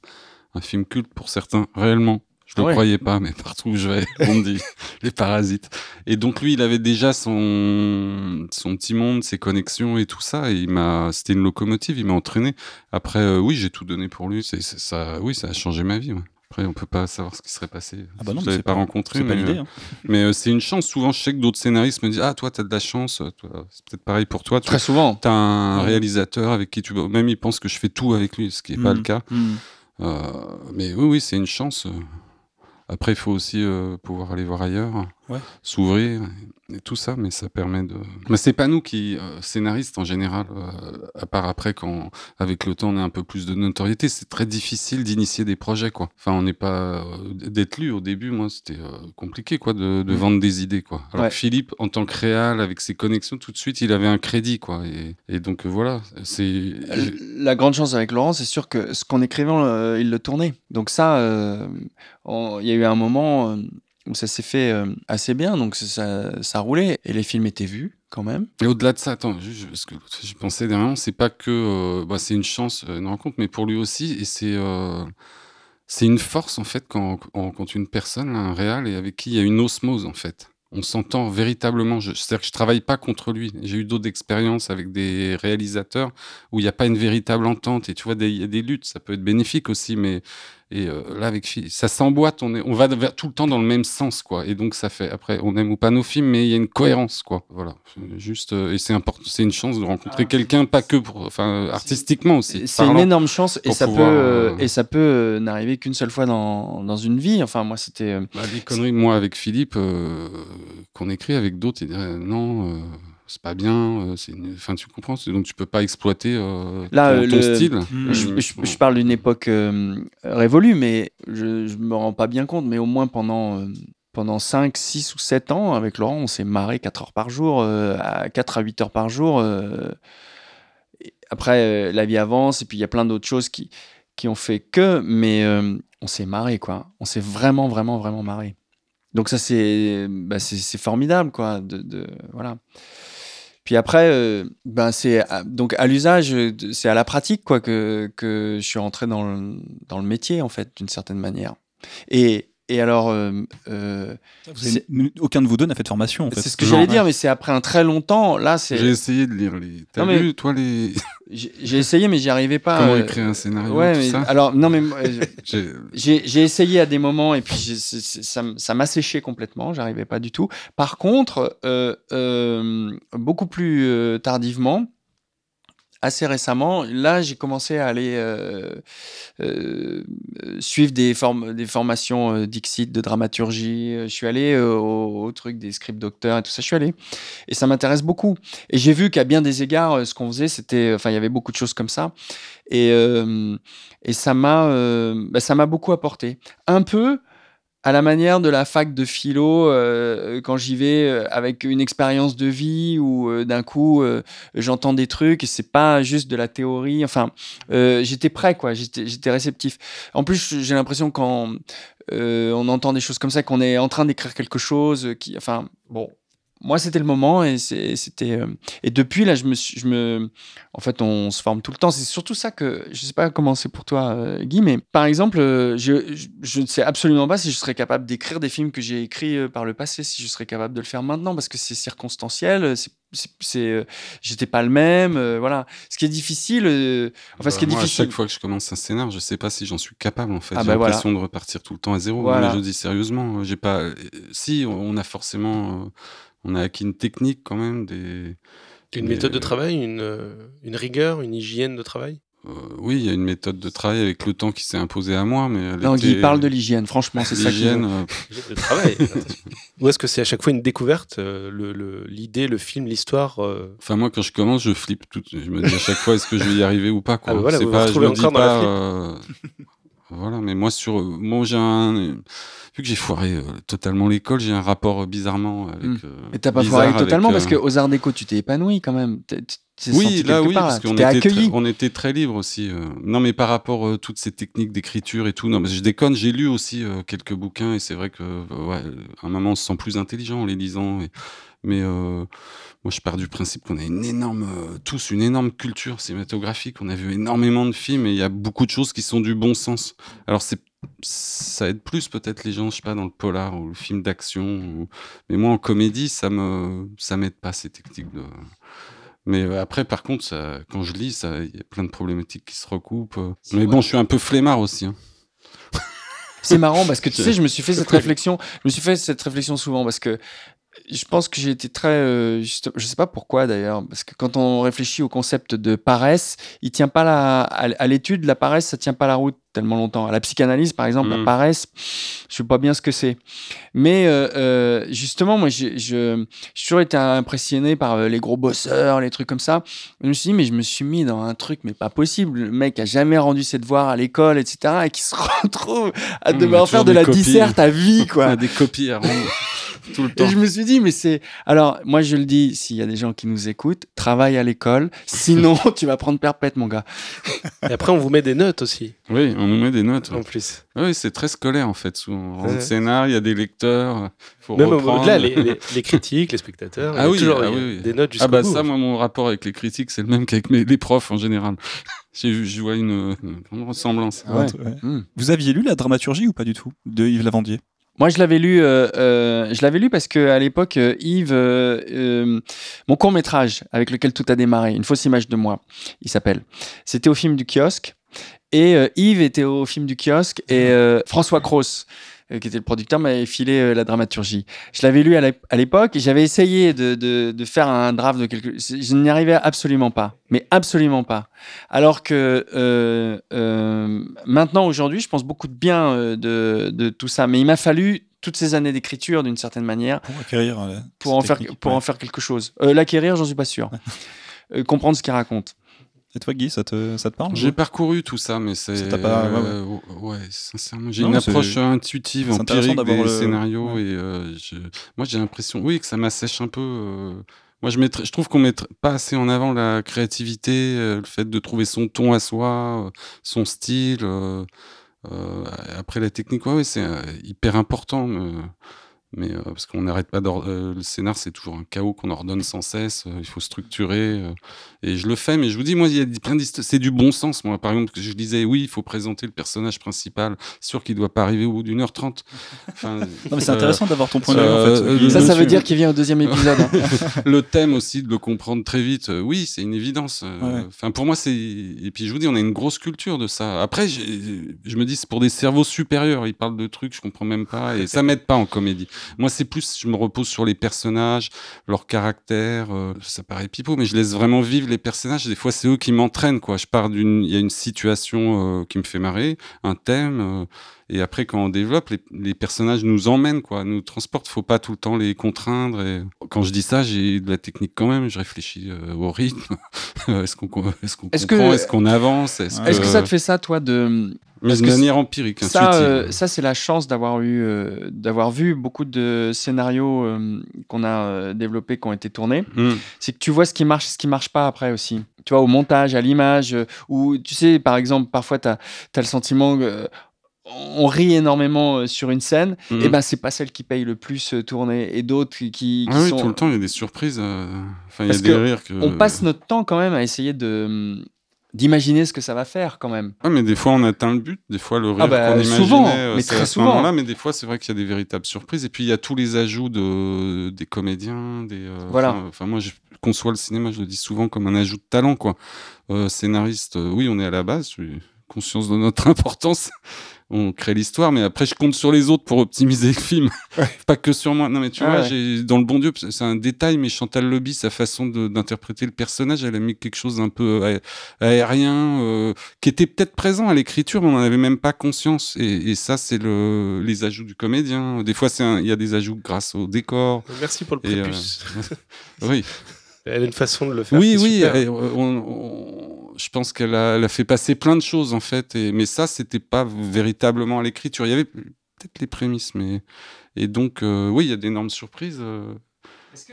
un film culte pour certains réellement. Je le Ouais. croyais pas, mais partout où je vais, on me dit Les Parasites. Et donc lui, il avait déjà son son petit monde, ses connexions et tout ça, et il m'a, c'était une locomotive, il m'a entraîné. Après, euh, oui, j'ai tout donné pour lui. C'est ça, oui, ça a changé ma vie. ouais. Après, on peut pas savoir ce qui serait passé. Ah bah non, je l'avais pas pas- rencontré, C'est pas mais, l'idée. euh, hein. mais euh, c'est une chance. Souvent, je sais que d'autres scénaristes me disent Ah, toi, t'as de la chance. C'est peut-être pareil pour toi. Tu Très souvent. as un réalisateur avec qui tu. Même il pense que je fais tout avec lui, ce qui n'est pas le cas. Hmm. Euh, mais oui, oui, c'est une chance. Après, il faut aussi euh, pouvoir aller voir ailleurs, Ouais. s'ouvrir et tout ça, mais ça permet de. Mais c'est pas nous qui, euh, scénaristes en général, euh, à part après quand, avec le temps, on a un peu plus de notoriété, c'est très difficile d'initier des projets, quoi. Enfin, on n'est pas euh, d'être lu au début. Moi, c'était compliqué, quoi, de, de vendre des idées, quoi. Alors Ouais. que Philippe, en tant que réal, avec ses connexions, tout de suite, il avait un crédit, quoi. Et, et donc voilà, c'est. La grande chance avec Laurent, c'est sûr que ce qu'on écrivait, euh, il le tournait. Donc ça, il y a eu un moment ça s'est fait euh, assez bien, donc ça, ça, roulait et les films étaient vus quand même. Et au-delà de ça, attends, parce que je pensais dernièrement, c'est pas que, euh, bah, c'est une chance, euh, une rencontre, mais pour lui aussi, et c'est, c'est une force en fait quand on rencontre une personne, là, un réal, et avec qui il y a une osmose en fait. On s'entend véritablement. C'est-à-dire que je travaille pas contre lui. J'ai eu d'autres expériences avec des réalisateurs où il n'y a pas une véritable entente. Et tu vois, il y a des luttes, ça peut être bénéfique aussi, mais et euh, là avec Philippe, ça s'emboîte. On est, on va vers- tout le temps dans le même sens, quoi. Et donc ça fait. Après, on aime ou pas nos films, mais il y a une cohérence, quoi. Voilà. Juste, euh, et c'est important. C'est une chance de rencontrer quelqu'un, pas que pour, enfin, artistiquement aussi. C'est une énorme chance et ça, pouvoir, peut, euh, et ça peut n'arriver qu'une seule fois dans, dans une vie. Enfin, moi, c'était. Bah, les conneries, moi avec Philippe, euh, qu'on écrit avec d'autres, il dirait non, euh, c'est pas bien, euh, c'est une... enfin tu comprends, donc tu peux pas exploiter euh, Là, ton, euh, ton le- style. Mm. Je, Euh, je- je parle d'une époque euh, révolue, mais je, je me rends pas bien compte. Mais au moins pendant, euh, pendant 5, 6 ou 7 ans, avec Laurent, on s'est marré 4 heures par jour, euh, à 4 à 8 heures par jour. euh. Après, euh, la vie avance, et puis il y a plein d'autres choses qui, qui ont fait que, mais euh, on s'est marré, quoi. On s'est vraiment, vraiment, vraiment marré. Donc ça, c'est bah, c'est c'est formidable, quoi. De, de- voilà. Puis après, euh, ben c'est à- donc à l'usage, euh, c'est à la pratique quoi que, je suis rentré dans le, dans le métier en fait d'une certaine manière. Et alors, euh, euh, avez- aucun de vous deux n'a fait de formation, en fait. c'est ce que j'allais dire, mais c'est après un très long temps. Là, J'ai c'est essayé de lire les. T'as mais- lu toi les j'ai j'ai essayé, mais j'y arrivais pas. comment euh, écrire un scénario Ouais, tout mais ça alors non mais J'ai- J'ai j'ai essayé à des moments et puis j'ai- ça m'a séché complètement, j'arrivais pas du tout. Par contre, euh, euh, beaucoup plus euh, tardivement, assez récemment, là j'ai commencé à aller euh, euh, suivre des, formes, des formations euh, Dixit de dramaturgie. Je suis allé euh, au, truc des script docteurs et tout ça, je suis allé. Et ça m'intéresse beaucoup. Et j'ai vu qu'à bien des égards, euh, ce qu'on faisait, c'était, enfin, il y avait beaucoup de choses comme ça. Et, euh, et ça m'a, euh, bah, ça m'a beaucoup apporté. Un peu à la manière de la fac de philo, euh, quand j'y vais euh, avec une expérience de vie où euh, d'un coup euh, j'entends des trucs et c'est pas juste de la théorie. Enfin, euh, j'étais prêt, quoi. J'étais, réceptif. En plus, j'ai l'impression quand on entend des choses comme ça qu'on est en train d'écrire quelque chose qui, enfin, bon, moi, c'était le moment et c'était. Euh, et depuis là, je me, je me, en fait, on se forme tout le temps. C'est surtout ça que je sais pas comment c'est pour toi, euh, Guy, mais par exemple, euh, je, je, ne sais absolument pas si je serais capable d'écrire des films que j'ai écrits par le passé, si je serais capable de le faire maintenant, parce que c'est circonstanciel. C'est, j'étais pas le même, voilà. Ce qui est difficile, enfin, ce qui est bah, moi, difficile. À chaque fois que je commence un scénar, je sais pas si j'en suis capable en fait. Ah j'ai bah l'impression de repartir tout le temps à zéro. Mais je dis sérieusement, j'ai pas. Si on a forcément on a acquis une technique quand même. Des, une méthode de travail, une, euh, une, rigueur, une hygiène de travail? Euh, oui, il y a une méthode de travail avec le temps qui s'est imposé à moi, mais non, il parle de l'hygiène. Franchement, c'est ça. L'hygiène euh... de travail. Ou est-ce que c'est à chaque fois une découverte, l'idée, le, film, l'histoire Enfin, moi, quand je commence, je flippe tout. Je me dis à chaque fois, est-ce que je vais y arriver ou pas quoi. Ah, bah voilà, c'est pas, je me dis pas. Voilà, mais moi sur, moi j'ai un vu que j'ai foiré euh, totalement l'école, j'ai un rapport euh, bizarrement avec. Hmm. Euh, mais t'as pas foiré totalement parce qu'aux Arts Déco, tu t'es épanoui quand même. Oui, là, oui, parce qu'on était, on était très libre aussi. Non, mais par rapport à toutes ces techniques d'écriture et tout, non, mais je déconne, j'ai lu aussi quelques bouquins et c'est vrai que, ouais, à un moment, on se sent plus intelligent en les lisant. Mais moi, je pars du principe qu'on a une énorme, tous une énorme culture cinématographique. On a vu énormément de films et il y a beaucoup de choses qui sont du bon sens. Alors, c'est ça aide plus peut-être les gens, je sais pas, dans le polar ou le film d'action. Mais moi, en comédie, ça me, ça m'aide pas ces techniques de. Mais euh, après, par contre, ça, quand je lis, il y a plein de problématiques qui se recoupent. Euh. Mais bon, je suis un peu flemmard aussi. Hein. C'est marrant parce que tu sais, je me suis fait cette réflexion. Je me suis fait cette réflexion souvent parce que je pense que j'ai été très. Euh, je sais pas pourquoi d'ailleurs, parce que quand on réfléchit au concept de paresse, il tient pas la, à, l'étude, la paresse, ça tient pas la route tellement longtemps. À la psychanalyse, par exemple, la mm. paresse, je sais pas bien ce que c'est. Mais euh, euh, justement, moi, j'ai toujours été impressionné par les gros bosseurs, les trucs comme ça. Je me suis dit, mais je me suis mis dans un truc, mais pas possible. Le mec a jamais rendu ses devoirs à l'école, etc., et qui se retrouve à mm, devoir faire de la disserte à vie, quoi. des copies à rendre. Tout le temps. Et je me suis dit, mais c'est. Alors, moi, je le dis, s'il y a des gens qui nous écoutent, travaille à l'école. Sinon, tu vas prendre perpète, mon gars. Et après, on vous met des notes aussi. Oui, on nous met des notes. En plus. Oui, c'est très scolaire, en fait. Souvent. le scénar, il y a des lecteurs. Faut Même au-delà, les, les, critiques, les spectateurs. Ah, oui, toujours ah oui, des notes Ah, bah, ça, moi, mon rapport avec les critiques, c'est le même qu'avec les profs en général. Je vois une, une ressemblance. Ah hmm. Vous aviez lu la dramaturgie ou pas du tout de Yves Lavandier? Moi, je l'avais lu, euh, euh, je l'avais lu parce que à l'époque, euh, Yves, mon court métrage avec lequel tout a démarré, une fausse image de moi, il s'appelle. C'était au film du kiosque et Yves était au film du kiosque et François Cross qui était le producteur, m'avait filé la dramaturgie. Je l'avais lu à l'époque et j'avais essayé de, de, de, faire un draft de quelque... Je n'y arrivais absolument pas, mais absolument pas. Alors que euh, euh, maintenant, aujourd'hui, je pense beaucoup de bien euh, de, de, tout ça, mais il m'a fallu toutes ces années d'écriture d'une certaine manière pour acquérir pour en faire pour en faire quelque chose. L'acquérir, j'en suis pas sûr. comprendre ce qu'il raconte. Et toi, Guy, ça te, ça te parle J'ai parcouru tout ça, mais c'est. Pas... Euh, ouais, sincèrement. J'ai une approche intuitive, empirique des le... scénarios. Et euh, je... moi, j'ai l'impression, oui, que ça m'assèche un peu. Euh... Moi, je, mettrais... je trouve qu'on met pas assez en avant la créativité, euh, le fait de trouver son ton à soi, euh, son style. après, la technique, ouais, c'est hyper important. Mais mais euh, parce qu'on n'arrête pas euh, le scénar c'est toujours un chaos qu'on ordonne sans cesse euh, il faut structurer et je le fais mais je vous dis moi il y a plein c'est du bon sens moi. Par exemple que je disais oui il faut présenter le personnage principal sûr qu'il doit pas arriver au bout d'une heure trente. Enfin, c'est intéressant d'avoir ton point de vue en fait. ça ça veut dire qu'il vient au deuxième épisode hein. le thème aussi de le comprendre très vite oui c'est une évidence enfin pour moi c'est et puis je vous dis on a une grosse culture de ça. Après je me dis c'est pour des cerveaux supérieurs ils parlent de trucs je comprends même pas et ça m'aide pas en comédie moi, c'est plus, je me repose sur les personnages, leur caractère. Euh, ça paraît pipeau, mais je laisse vraiment vivre les personnages. Des fois, c'est eux qui m'entraînent, quoi. Je pars d'une, il y a une situation euh, qui me fait marrer, un thème. Euh, et après, quand on développe, les, personnages nous emmènent, quoi, nous transportent. Faut pas tout le temps les contraindre. Et quand je dis ça, j'ai de la technique quand même. Je réfléchis au rythme. est-ce qu'on, est-ce qu'on comprend, est-ce qu'on avance Est-ce, que... ça te fait ça, toi, de mais de manière empirique, ça, euh, ça c'est la chance d'avoir eu, euh, d'avoir vu beaucoup de scénarios euh, qu'on a développés, qui ont été tournés. Hmm. C'est que tu vois ce qui marche, ce qui marche pas après aussi. Tu vois, au montage, à l'image, ou tu sais, par exemple, parfois tu as, as, le sentiment on rit énormément euh, sur une scène, Mhm. et ben c'est pas celle qui paye le plus euh, tourner, et d'autres qui, qui Ah oui, sont. tout le temps, il y a des surprises. euh, Enfin, il y a des rires que. On passe notre temps quand même à essayer de hum, d'imaginer ce que ça va faire quand même. Ouais, mais des fois, on atteint le but. Des fois, le rire Ah bah, qu'on imaginait, souvent, mais très à ce souvent. moment-là. Mais des fois, c'est vrai qu'il y a des véritables surprises. Et puis, il y a tous les ajouts de, des comédiens. Des, euh, Voilà. Enfin, moi, je conçois le cinéma, je le dis souvent, comme un ajout de talent. Quoi. Euh, scénariste, oui, on est à la base. Conscience de notre importance. On crée l'histoire, mais après, je compte sur les autres pour optimiser le film. Pas que sur moi. Non, mais tu Ouais, vois, ouais. j'ai dans le bon Dieu, c'est un détail, mais Chantal Lobby, sa façon de- d'interpréter le personnage, elle a mis quelque chose d'un peu euh, aérien, euh, qui était peut-être présent à l'écriture, mais on n'en avait même pas conscience. Et, et ça, c'est le, les ajouts du comédien. Des fois, il y a des ajouts grâce au décor. Merci pour le euh, prépuce. Oui, Elle a une façon de le faire. oui, oui. euh, on- on- je pense qu'elle a, fait passer plein de choses, en fait. Mais ça, c'était pas véritablement à l'écriture. Il y avait peut-être les prémices, mais. Et donc, euh, oui, il y a d'énormes surprises. euh,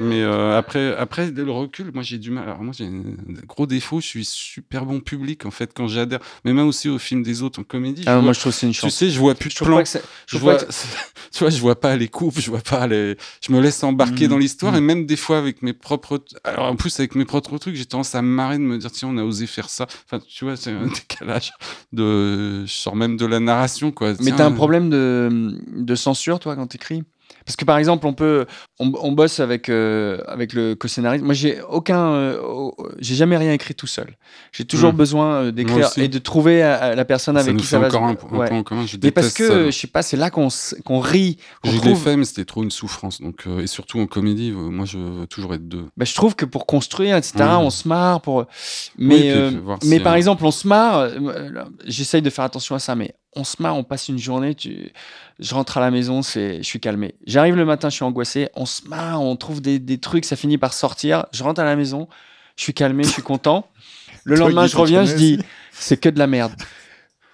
mais euh, après, après le recul, moi j'ai du mal. Alors moi j'ai un gros défaut, je suis super bon public en fait quand j'adhère. Mais même aussi aux films des autres en comédie. je Ah, vois- moi je trouve que c'est une tu chance. sais, je vois plus de plans. pas que c'est- je Je vois, que tu vois, je vois pas les coupes, je vois pas les. Je me laisse embarquer Mhm. dans l'histoire Mhm. et même des fois avec mes propres. Alors en plus avec mes propres trucs, j'ai tendance à me marrer de me dire tiens on a osé faire ça. Enfin tu vois c'est un décalage de. Je sors même de la narration quoi. Mais t'as un problème de, de censure, toi, quand t'écris? Parce que par exemple, on peut, on, on bosse avec euh, avec le co-scénariste. Moi, j'ai aucun, euh, j'ai jamais rien écrit tout seul. J'ai toujours Hmm. besoin euh, d'écrire et de trouver la personne ça avec nous qui fait ça va. encore un, un Ouais. point en commun. Je Mais parce déteste ça. que je sais pas, c'est là qu'on qu'on rit. qu'on Je trouve- fait, mais c'était trop une souffrance. Donc, euh, et surtout en comédie, moi, je veux toujours être deux. Bah, je trouve que pour construire, etc., Oui. on se marre. Pour... Mais, mais si, par exemple, on se marre. J'essaye de faire attention à ça, mais on se marre, on passe une journée. Tu... Je rentre à la maison, c'est, je suis calmé. J'arrive le matin, je suis angoissé. On se marre, on trouve des, des trucs, ça finit par sortir. Je rentre à la maison, je suis calmé, je suis content. Le lendemain, je reviens, je dis, c'est que de la merde.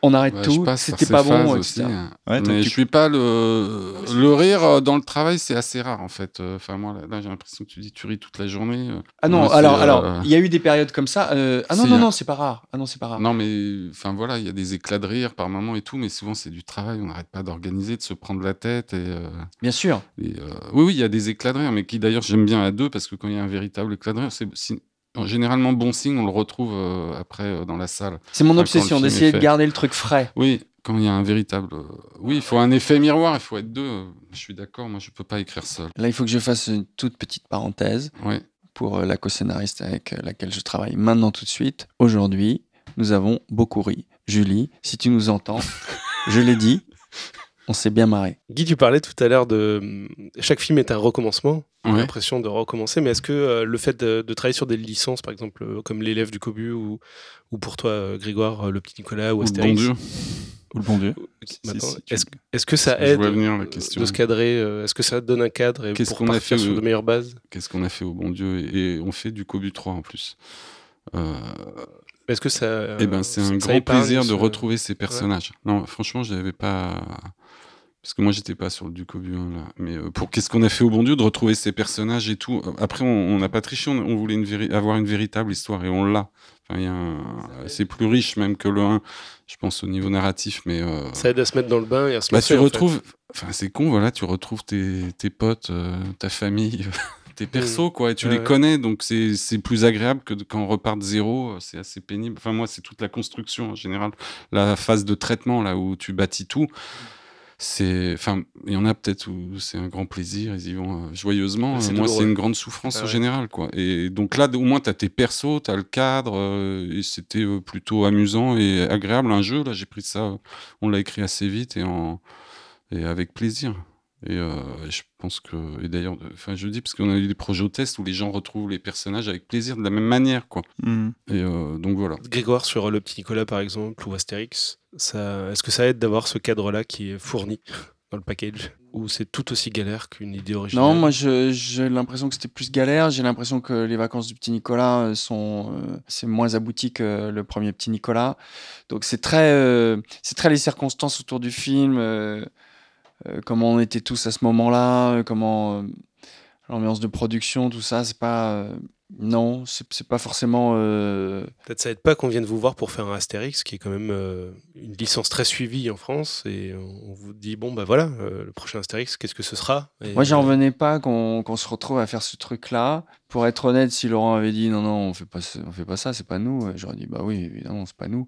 On arrête Ouais, tout, c'était pas bon, etc. aussi, hein. Ouais, toi, mais tu- je suis pas le le rire euh, dans le travail, c'est assez rare en fait. Euh, Enfin moi là, là, j'ai l'impression que tu dis tu ris toute la journée. euh. Ah non, Moi, alors, alors, il y a eu des périodes comme ça. euh, ah non, non, non, c'est pas rare. Ah non, c'est pas rare. Non mais enfin voilà, il y a des éclats de rire par moment et tout, mais souvent c'est du travail. On n'arrête pas d'organiser, de se prendre la tête et, euh, Bien sûr. et, euh, oui oui, il y a des éclats de rire, mais qui d'ailleurs j'aime bien à deux parce que quand il y a un véritable éclat de rire, c'est généralement bon signe, on le retrouve euh, après euh, dans la salle. C'est mon obsession d'essayer de garder le truc frais. Oui, quand il y a un véritable. euh, Oui, il faut un effet miroir, il faut être deux. Je suis d'accord, moi je peux pas écrire seul. Là, il faut que je fasse une toute petite parenthèse Oui. pour la co-scénariste avec laquelle je travaille maintenant tout de suite. Aujourd'hui, nous avons beaucoup ri. Julie, si tu nous entends, je l'ai dit, on s'est bien marré. Guy, tu parlais tout à l'heure de chaque film est un recommencement. Ouais. l'impression de recommencer, mais est-ce que euh, le fait de, de travailler sur des licences, par exemple, euh, comme l'élève du Cobu ou, ou pour toi, euh, Grégoire, le petit Nicolas ou Ou le Astérix, bon Dieu. Ou le bon Dieu. maintenant, Si, si, tu- est-ce que ça aide vois venir la de se cadrer Est-ce que ça donne un cadre et Qu'est-ce pour qu'on a fait, sur de meilleures bases? Qu'est-ce qu'on a fait au bon Dieu? Et, et on fait du Cobu 3 en plus. Est-ce que ça eh ben, c'est un grand plaisir de retrouver ces personnages. Non, franchement, je n'avais pas. Parce que moi, j'étais pas sur le Ducobu 1, là. Mais euh, pour qu'est-ce qu'on a fait au bon Dieu de retrouver ces personnages et tout? Euh, Après, on n'a pas triché, on, on voulait une avoir une véritable histoire et on l'a. Enfin, un- C'est plus riche même que le 1, je pense, au niveau narratif. Mais euh, Ça aide à se mettre dans le bain et à se bah, lancer, tu en fait. retrouves. Enfin, c'est con, voilà, tu retrouves tes, tes potes, euh, ta famille. Tes persos, quoi, et tu Ouais, les ouais. connais, donc c'est plus agréable que de- quand on repart de zéro, c'est assez pénible. Enfin, moi, c'est toute la construction en général. La phase de traitement, là où tu bâtis tout, c'est. Enfin, il y en a peut-être où c'est un grand plaisir, ils y vont euh, joyeusement. Euh, Moi, c'est une grande souffrance Ah en ouais. général, quoi. Et donc là, au moins, tu as tes persos, tu as le cadre, euh, et c'était plutôt amusant et agréable. Un jeu, là, j'ai pris ça, on l'a écrit assez vite et, en... et avec plaisir. Et euh, je pense que, et d'ailleurs, enfin, je dis parce qu'on a eu des projets au test où les gens retrouvent les personnages avec plaisir de la même manière, quoi. Mhm. Et euh, donc voilà. Grégoire sur le petit Nicolas par exemple ou Astérix, est-ce que ça aide d'avoir ce cadre-là qui est fourni dans le package ou c'est tout aussi galère qu'une idée originale? Non, moi j'ai l'impression que c'était plus galère. J'ai l'impression que les vacances du petit Nicolas euh, sont euh, c'est moins abouti que le premier petit Nicolas. Donc c'est très euh, c'est très les circonstances autour du film, comment on était tous à ce moment-là, comment. l'ambiance de production, tout ça, c'est pas. Non, c'est pas forcément. euh, Peut-être ça aide pas qu'on vienne vous voir pour faire un Astérix, qui est quand même euh, une licence très suivie en France, et on vous dit bon bah voilà, euh, le prochain Astérix, qu'est-ce que ce sera? Et, Moi, j'en revenais pas qu'on qu'on se retrouve à faire ce truc-là. Pour être honnête, si Laurent avait dit non, non, on fait pas, on fait pas ça, c'est pas nous, j'aurais dit bah oui, évidemment, c'est pas nous.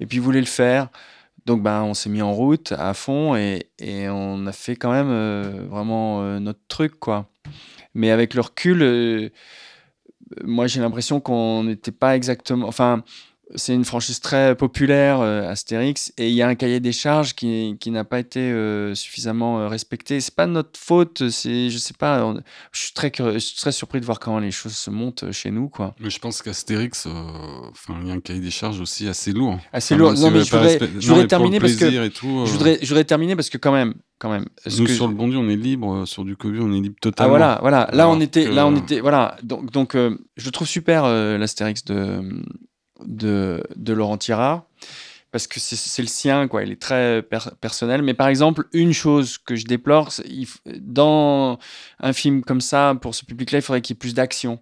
Et puis, il voulait le faire. Donc, ben, on s'est mis en route à fond et, et on a fait quand même vraiment notre truc, quoi. Mais avec le recul, moi, j'ai l'impression qu'on n'était pas exactement. Enfin, c'est une franchise très populaire, euh, Astérix, et il y a un cahier des charges qui, qui n'a pas été euh, suffisamment euh, respecté. C'est pas notre faute, c'est, je sais pas, on- je suis très curieux- je suis très surpris de voir comment les choses se montent euh, chez nous, quoi. Mais je pense qu'Astérix, euh, enfin, il y a un cahier des charges aussi assez lourd. Assez Enfin, lourd. Non, mais je voudrais, respect- je voudrais terminer parce que tout, je voudrais, je voudrais terminer parce que quand même, quand même. Nous, que- sur le Bondu, on est libre. Sur du Covid, on est libre Ah totalement. voilà, voilà. Là Alors on était, que- là on était, voilà. Donc, donc euh, je trouve super euh, l'Astérix de, de Laurent Tirard parce que c'est- le sien, quoi. Il est très per- personnel. Mais par exemple, une chose que je déplore, dans un film comme ça, pour ce public-là, il faudrait qu'il y ait plus d'action.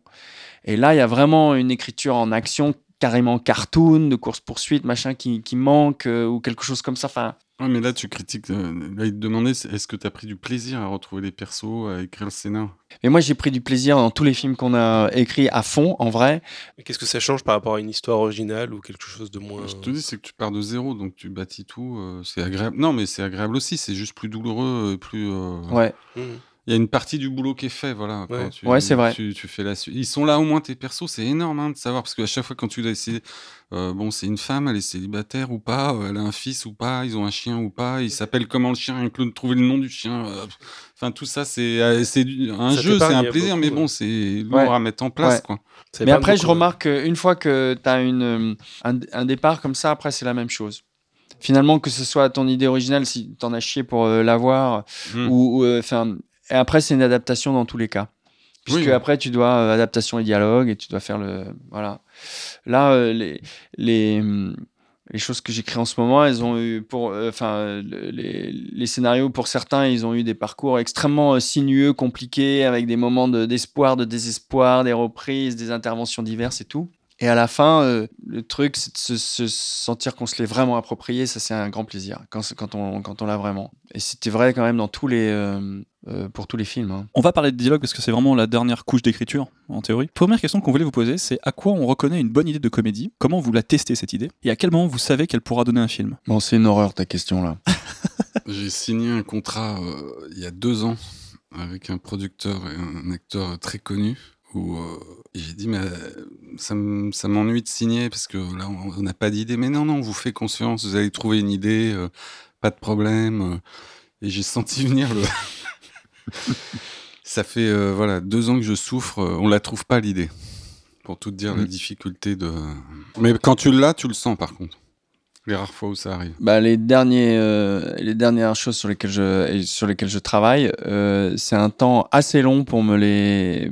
Et là, il y a vraiment une écriture en action carrément cartoon, de course-poursuite, machin, qui, qui manque, euh, ou quelque chose comme ça. Enfin, Ouais, mais là, tu critiques. euh, là, il te demandait est-ce que tu as pris du plaisir à retrouver les persos, à écrire le scénar? Mais moi, j'ai pris du plaisir dans tous les films qu'on a écrits à fond, en vrai. mais Qu'est-ce que ça change par rapport à une histoire originale ou quelque chose de moins Je te dis, c'est que tu pars de zéro, donc tu bâtis tout. euh, c'est agréable. Non, mais c'est agréable aussi. C'est juste plus douloureux, euh, plus. euh, Ouais. Mhm. Il y a une partie du boulot qui est fait, voilà. quand Ouais. tu- Ouais, c'est vrai. Tu, tu fais la suite. Ils sont là au moins tes persos, c'est énorme hein, de savoir parce qu'à chaque fois quand tu dois essayer, euh, bon, c'est une femme, elle est célibataire ou pas, euh, elle a un fils ou pas, ils ont un chien ou pas, il s'appelle comment le chien, inclut trouver le nom du chien. euh, Enfin tout ça, c'est un Ça jeu, c'est un plaisir, beaucoup, mais bon, c'est lourd Ouais. à mettre en place, Ouais. quoi. Mais après, je beaucoup, remarque qu'une fois que tu as une, un, un départ comme ça, après, c'est la même chose. Finalement, que ce soit ton idée originale, si tu en as chié pour euh, l'avoir, Mm. ou, ou, euh, 'fin, et après, c'est une adaptation dans tous les cas. Puisque Oui. après, tu dois euh, adaptation et dialogue, et tu dois faire le. Voilà. Là, euh, les, les, hum, les choses que j'écris en ce moment, elles ont eu pour, euh, enfin, le- les, les scénarios pour certains, ils ont eu des parcours extrêmement sinueux, compliqués, avec des moments de- d'espoir, de, désespoir, des reprises, des interventions diverses et tout. Et à la fin, euh, le truc, c'est de se, se sentir qu'on se l'est vraiment approprié. Ça, c'est un grand plaisir quand, on, quand on l'a vraiment. Et c'était vrai quand même dans tous les, euh, euh, pour tous les films. hein. On va parler de dialogue parce que c'est vraiment la dernière couche d'écriture, en théorie. Première question qu'on voulait vous poser, c'est à quoi on reconnaît une bonne idée de comédie? Comment vous la testez cette idée? Et à quel moment vous savez qu'elle pourra donner un film? Bon, c'est une horreur ta question là. J'ai signé un contrat euh, il y a deux ans avec un producteur et un acteur très connu où euh, j'ai dit mais ça m'ennuie de signer parce que là on n'a pas d'idée mais non non on vous fait confiance vous allez trouver une idée euh, pas de problème euh. et j'ai senti venir le ça fait euh, voilà deux ans que je souffre on la trouve pas l'idée pour tout te dire la Mm. difficulté de mais quand tu l'as tu le sens par contre les rares fois où ça arrive Bah, les, derniers, euh, les dernières choses sur lesquelles je, sur lesquelles je travaille, euh, c'est un temps assez long pour me les,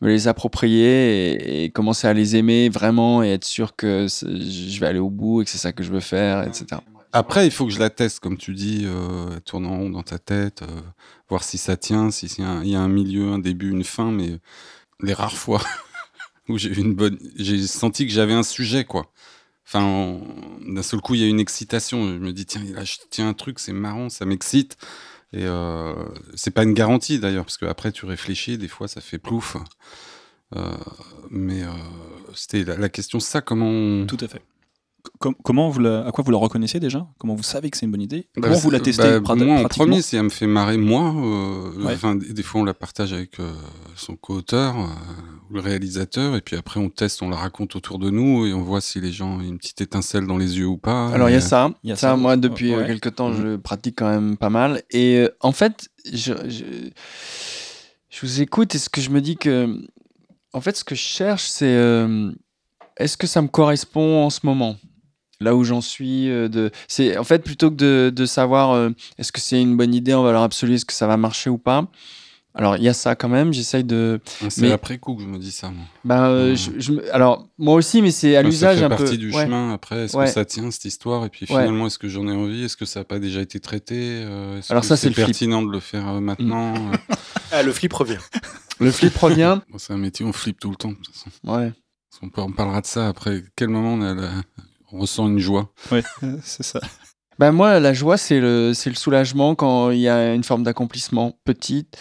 me les approprier et, et commencer à les aimer vraiment et être sûr que je vais aller au bout et que c'est ça que je veux faire, etc. Après, il faut que je la teste, comme tu dis, euh, tourne en rond dans ta tête, euh, voir si ça tient, si s'il y, a un- il y a un milieu, un début, une fin, mais les rares fois où j'ai une bonne, j'ai senti que j'avais un sujet, quoi. Enfin, d'un seul coup, il y a une excitation. Je me dis, tiens, là, je tiens un truc, c'est marrant, ça m'excite. Et euh, c'est pas une garantie d'ailleurs, parce qu'après, tu réfléchis, des fois, ça fait plouf. Euh, mais euh, c'était la, la question, ça, comment on... Tout à fait. Com- comment vous la- à quoi vous la reconnaissez déjà? Comment vous savez que c'est une bonne idée? Bah, Comment vous la c'est- testez bah, Moi, en premier, si elle me fait marrer, moi, euh, Ouais. enfin, des, des fois, on la partage avec euh, son co-auteur euh, ou le réalisateur, et puis après, on teste, on la raconte autour de nous, et on voit si les gens ont une petite étaine dans les yeux ou pas. Alors il y a ça, il y a ça, ça. moi depuis Ouais. euh, quelque temps Mhm. je pratique quand même pas mal et euh, en fait je, je, je vous écoute et ce que je me dis que en fait ce que je cherche c'est euh, est-ce que ça me correspond en ce moment? Là où j'en suis euh, de c'est en fait plutôt que de, de savoir euh, est-ce que c'est une bonne idée en valeur absolue est-ce que ça va marcher ou pas alors il y a ça quand même j'essaye de C'est mais- après coup que je me dis ça, moi. ben euh, je, je me- alors moi aussi mais c'est à l'usage ça fait un peu partie du Ouais. chemin, après, est-ce Ouais. que ça tient, cette histoire, et puis Ouais. finalement, est-ce que j'en ai envie, est-ce que ça n'a pas déjà été traité, euh, est-ce Alors que ça, c'est le flip. pertinent de le faire euh, maintenant euh, Ah, le flip revient. Le flip revient. Bon, c'est un métier, on flippe tout le temps. de toute façon. Ouais. On, peut- on parlera de ça après. Quel moment on, a la- on ressent une joie euh, c'est ça. Ben moi, la joie, c'est le, c'est le soulagement quand il y a une forme d'accomplissement petite,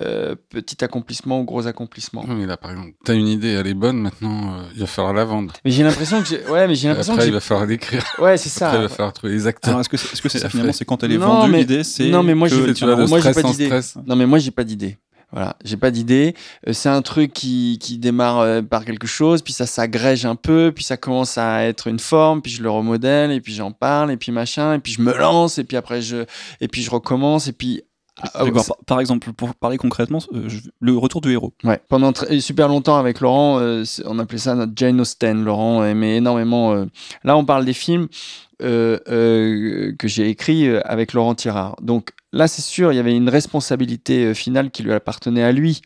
euh, petit accomplissement ou gros accomplissement. Ouais, Mais là, par exemple, t'as une idée, elle est bonne, maintenant, euh, il va falloir la vendre. Mais j'ai l'impression que j'ai, ouais, mais j'ai l'impression que Après, il va falloir l'écrire. ouais, c'est ça. Après, il va falloir trouver les acteurs. Alors, est-ce que c'est est -ce c'est Ça finalement, c'est quand elle est Non, vendue, mais- l'idée, c'est. non, mais moi, que j'ai- tu vas moi, j'ai stress pas sans d'idée. stress. Non, mais moi, j'ai pas d'idée. Voilà, j'ai pas d'idée. Euh, C'est un truc qui, qui démarre euh, par quelque chose, puis ça s'agrège un peu, puis ça commence à être une forme, puis je le remodèle, et puis j'en parle, et puis machin, et puis je me lance, et puis après je, et puis je recommence, et puis. Ah, c'est- Par, exemple, pour parler concrètement, euh, je- le retour du héros. Ouais, pendant super longtemps avec Laurent, euh, on appelait ça notre Jane Austen. Laurent aimait énormément. euh, Là, on parle des films euh, euh, que j'ai écrits avec Laurent Tirard. Donc là, c'est sûr, il y avait une responsabilité euh, finale qui lui appartenait à lui.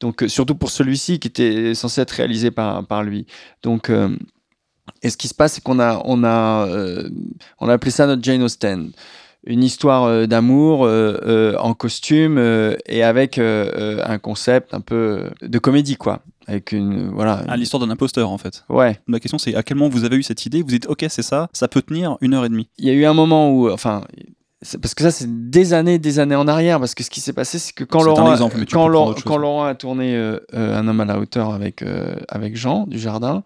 Donc euh, surtout pour celui-ci qui était censé être réalisé par, par lui. Donc euh, et ce qui se passe, c'est qu'on a, on a, euh, on a appelé ça notre Jane Austen. Une histoire euh, d'amour en costume et avec un concept un peu de comédie, quoi. Avec une. Voilà. Ah, l'histoire d'un imposteur, en fait. Ouais. Ma question, c'est à quel moment vous avez eu cette idée? Vous dites, ok, c'est ça, ça peut tenir une heure et demie. Il y a eu un moment où. Enfin. Parce que ça, c'est des années, des années en arrière. Parce que ce qui s'est passé, c'est que quand Laurent, exemple, tu quand, Laurent, quand a tourné euh, euh, Un homme à la hauteur avec, euh, avec Jean du Jardin,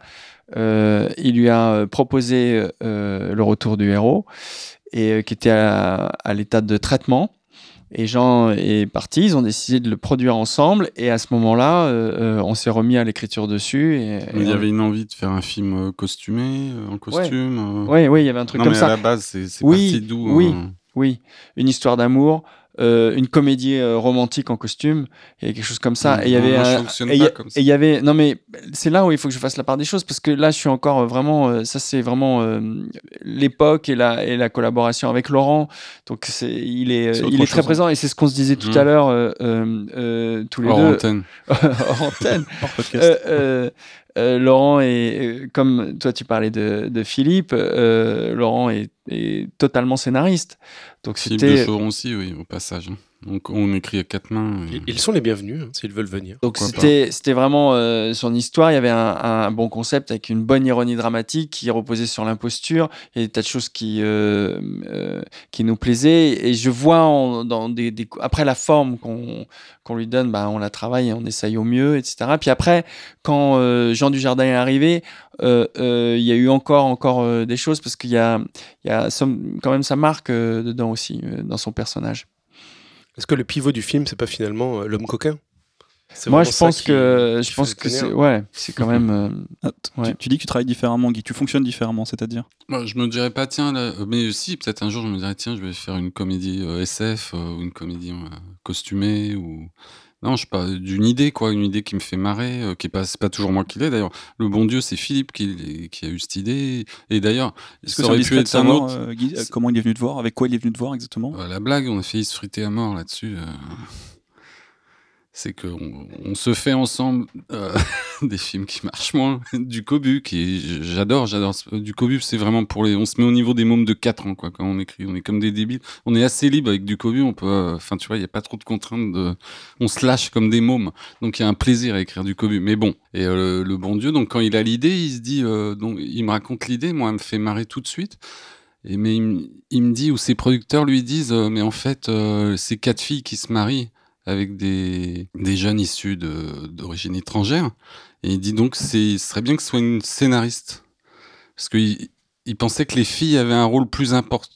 euh, il lui a proposé euh, le retour du héros, et euh, qui était à, à l'état de traitement. Et Jean est parti, ils ont décidé de le produire ensemble, et à ce moment-là, euh, on s'est remis à l'écriture dessus. Et, il y on- avait une envie de faire un film costumé, en costume. euh. Oui, oui, il y avait un truc non, comme mais ça. à la base, c'est c'est Oui, parti d'où oui. hein Oui, une histoire d'amour, euh, une comédie euh, romantique en costume, il y a quelque chose comme ça. Et il y avait moi, je et il y a- pas comme ça. et il y avait non mais c'est là où il faut que je fasse la part des choses parce que là je suis encore euh, vraiment euh, ça c'est vraiment l'époque et la et la collaboration avec Laurent donc c'est il est il très hein. présent et c'est ce qu'on se disait tout à l'heure euh, euh, tous les Hors deux antenne. hors antenne Hors podcast. Laurent est comme toi tu parlais de, de Philippe Laurent est, est totalement scénariste donc c'était de Choron aussi, oui, au passage. Donc on écrit à quatre mains. et- Ils- sont les bienvenus hein, s'ils veulent venir. Donc c'était c'était vraiment euh, son histoire. Il y avait un, un bon concept avec une bonne ironie dramatique qui reposait sur l'imposture. Il y a des tas de choses qui euh, euh, qui nous plaisaient. Et je vois en- dans des, des- après la forme qu'on qu'on lui donne, bah, on la travaille et on essaye au mieux, etc. Puis après, quand euh, Jean Dujardin est arrivé, euh, euh, il y a eu encore encore euh, des choses parce qu'il y a il y a somme- quand même sa marque euh, dedans aussi euh, dans son personnage. Est-ce que le pivot du film, c'est pas finalement euh, l'homme coquin? Moi, je pense que je pense que c'est ouais, c'est quand même. euh, Ah, tu- dis que tu travailles différemment, Guy. Tu fonctionnes différemment, c'est-à-dire? Moi, je me dirais pas, tiens, là, euh, mais si, peut-être un jour, je me dirais, tiens, je vais faire une comédie euh, SF euh, ou une comédie euh, costumée ou. Non, je sais pas, d'une idée, quoi, une idée qui me fait marrer, euh, qui est pas, c'est pas toujours moi qui l'ai, d'ailleurs. Le bon Dieu, c'est Philippe qui, qui a eu cette idée. Et d'ailleurs, Est-ce ça que aurait pu être un savoir, autre. euh, Guy, euh, comment il est venu te voir Avec quoi il est venu te voir exactement? Euh, la blague, on a failli se friter à mort là-dessus. euh. C'est qu'on on se fait ensemble euh, des films qui marchent moins. Du Cobu, qui j'adore, j'adore. Du Cobu, c'est vraiment pour les. On se met au niveau des mômes de 4 ans, quoi, quand on écrit. On est comme des débiles. On est assez libre avec du Cobu, on peut. euh, Enfin, tu vois, il n'y a pas trop de contraintes. On se lâche comme des mômes. Donc, il y a un plaisir à écrire du Cobu. Mais bon, et euh, le, bon Dieu, donc, quand il a l'idée, il se dit. donc, il me raconte l'idée, moi, elle me fait marrer tout de suite. Mais il, me- dit, ou ses producteurs lui disent, mais en fait, euh, ces quatre filles qui se marient avec des, des jeunes issus d'origine étrangère, et il dit donc, ce serait bien que ce soit une scénariste. Parce qu'il il pensait que les filles avaient un rôle plus important,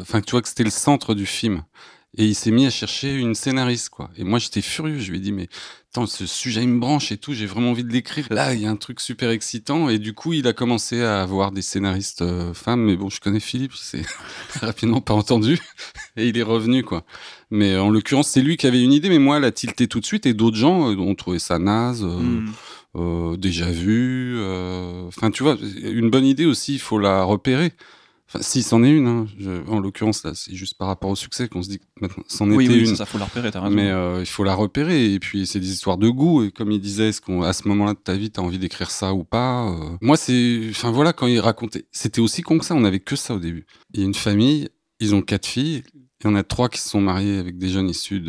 enfin, tu vois, que c'était le centre du film. Et il s'est mis à chercher une scénariste, quoi. Et moi, j'étais furieux. Je lui ai dit, mais attends, ce sujet, il me branche et tout. J'ai vraiment envie de l'écrire. Là, il y a un truc super excitant. Et du coup, il a commencé à avoir des scénaristes euh, femmes. Mais bon, je connais Philippe, c'est rapidement pas entendu. Et il est revenu, quoi. Mais en l'occurrence, c'est lui qui avait une idée. Mais moi, elle a tilté tout de suite. Et d'autres gens euh, ont trouvé ça naze. euh, Hmm. euh, déjà vu. euh, Enfin, tu vois, une bonne idée aussi, il faut la repérer. Enfin, si c'en est une, hein, je- en l'occurrence, là, c'est juste par rapport au succès qu'on se dit que maintenant, c'en Oui, était oui, une. ça, ça, faut la repérer, t'as raison. Mais euh, il faut la repérer et puis c'est des histoires de goût et comme il disait, est-ce qu'à ce moment-là de ta vie t'as envie d'écrire ça ou pas euh. Moi c'est, enfin voilà quand il racontait, c'était aussi con que ça, on avait que ça au début. Il y a une famille, ils ont quatre filles, Il y en a trois qui se sont mariés avec des jeunes issus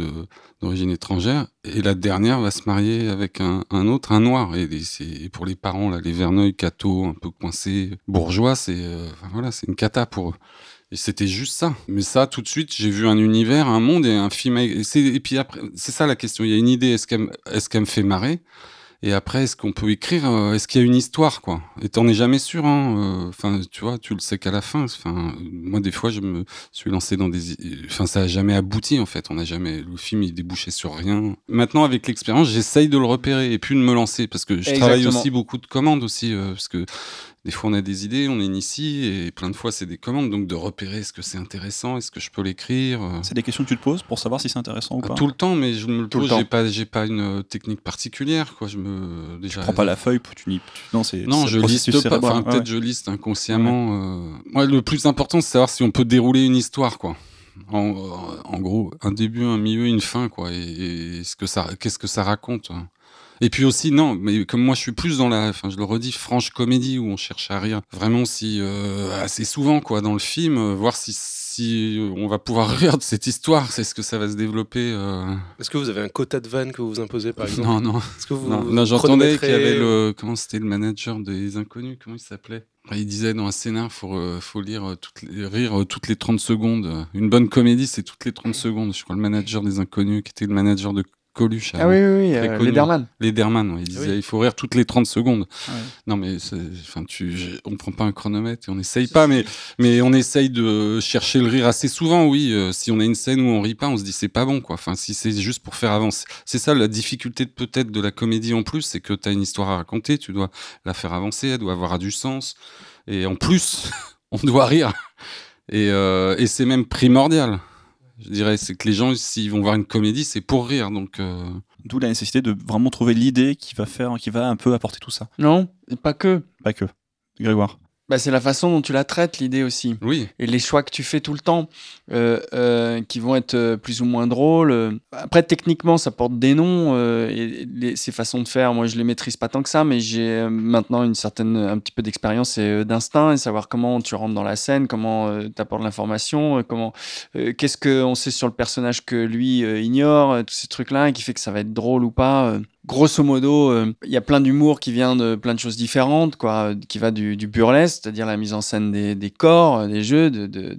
d'origine étrangère. Et la dernière va se marier avec un, autre, un noir. Et, et pour les parents, là, les Verneuil, Cato, un peu coincés, bourgeois, c'est euh, enfin, voilà, une cata pour eux. Et c'était juste ça. Mais ça, tout de suite, j'ai vu un univers, un monde et un film. Et, puis après, c'est ça la question. Il y a une idée, est-ce qu'elle qu'elle me fait marrer? Et après, est-ce qu'on peut écrire euh, Est-ce qu'il y a une histoire, quoi? Et t'en es jamais sûr, hein euh, Enfin, tu vois, tu le sais qu'à la fin. Enfin, moi, des fois, je me suis lancé dans des. Enfin, ça a jamais abouti, en fait. On a jamais. Le film, il débouchait sur rien. Maintenant, avec l'expérience, j'essaye de le repérer et puis de me lancer parce que je travaille aussi beaucoup de commandes aussi, euh, parce que des fois, on a des idées, on initie et plein de fois, c'est des commandes. Donc, de repérer est-ce que c'est intéressant, est-ce que je peux l'écrire. euh, C'est des questions que tu te poses pour savoir si c'est intéressant ou ah, pas. tout le temps, mais je me le pose. J'ai pas, j'ai pas une euh, technique particulière, quoi. Je me déjà. Tu prends pas la feuille, pour- tu n'y. Non, c'est. Non, je liste pas. cérébral. Enfin, Ouais, peut-être ouais. je liste inconsciemment. euh. Moi, le plus important, c'est savoir si on peut dérouler une histoire, quoi. En, en gros, un début, un milieu, une fin, quoi. Et, et ce que ça, qu'est-ce que ça raconte hein. Et puis aussi, non, mais comme moi, je suis plus dans la, enfin, je le redis, franche comédie où on cherche à rire vraiment si euh, assez souvent, quoi, dans le film, euh, voir si si on va pouvoir rire de cette histoire, c'est ce que ça va se développer. euh. Est-ce que vous avez un quota de vannes que vous imposez, par exemple? Non, non. Est-ce que vous Non, non, j'entendais qu'il y avait le. Comment c'était le manager des inconnus Comment il s'appelait? Il disait dans un scénar faut, euh, faut lire euh, toutes les, rire euh, toutes les 30 secondes. Une bonne comédie, c'est toutes les 30 secondes. Je crois le manager des inconnus, qui était le manager de Coluche. Ah oui, oui, oui, euh. Lederman. Lederman, ouais, il disait oui. il faut rire toutes les 30 secondes. Ouais. Non, mais enfin, tu, on prend pas un chronomètre et on essaye pas, mais, mais on essaye de chercher le rire assez souvent, oui. Euh, si on a une scène où on rit pas, on se dit c'est pas bon, quoi. Enfin, si c'est juste pour faire avancer. C'est ça la difficulté peut-être de la comédie en plus, c'est que tu as une histoire à raconter, tu dois la faire avancer, elle doit avoir du sens. Et en plus, on doit rire. Et, euh, et c'est même primordial. Je dirais, c'est que les gens, s'ils vont voir une comédie, c'est pour rire. Donc, euh, D'où la nécessité de vraiment trouver l'idée qui va faire, qui va un peu apporter tout ça. Non, pas que. Pas que. Grégoire. Bah, c'est la façon dont tu la traites, l'idée aussi. oui. et les choix que tu fais tout le temps, euh, euh, qui vont être euh, plus ou moins drôles. euh. Après, techniquement, ça porte des noms euh, et les- ces façons de faire. Moi, je les maîtrise pas tant que ça, mais j'ai euh, maintenant une certaine, un petit peu d'expérience et d'instinct et savoir comment tu rentres dans la scène, comment tu apportes l'information, comment, qu'est-ce qu'on sait sur le personnage que lui ignore, tous ces trucs-là, et qui fait que ça va être drôle ou pas. Grosso modo, euh, il y a plein d'humour qui vient de plein de choses différentes, quoi, qui va du, burlesque, c'est-à-dire la mise en scène des, corps, euh, des jeux, de,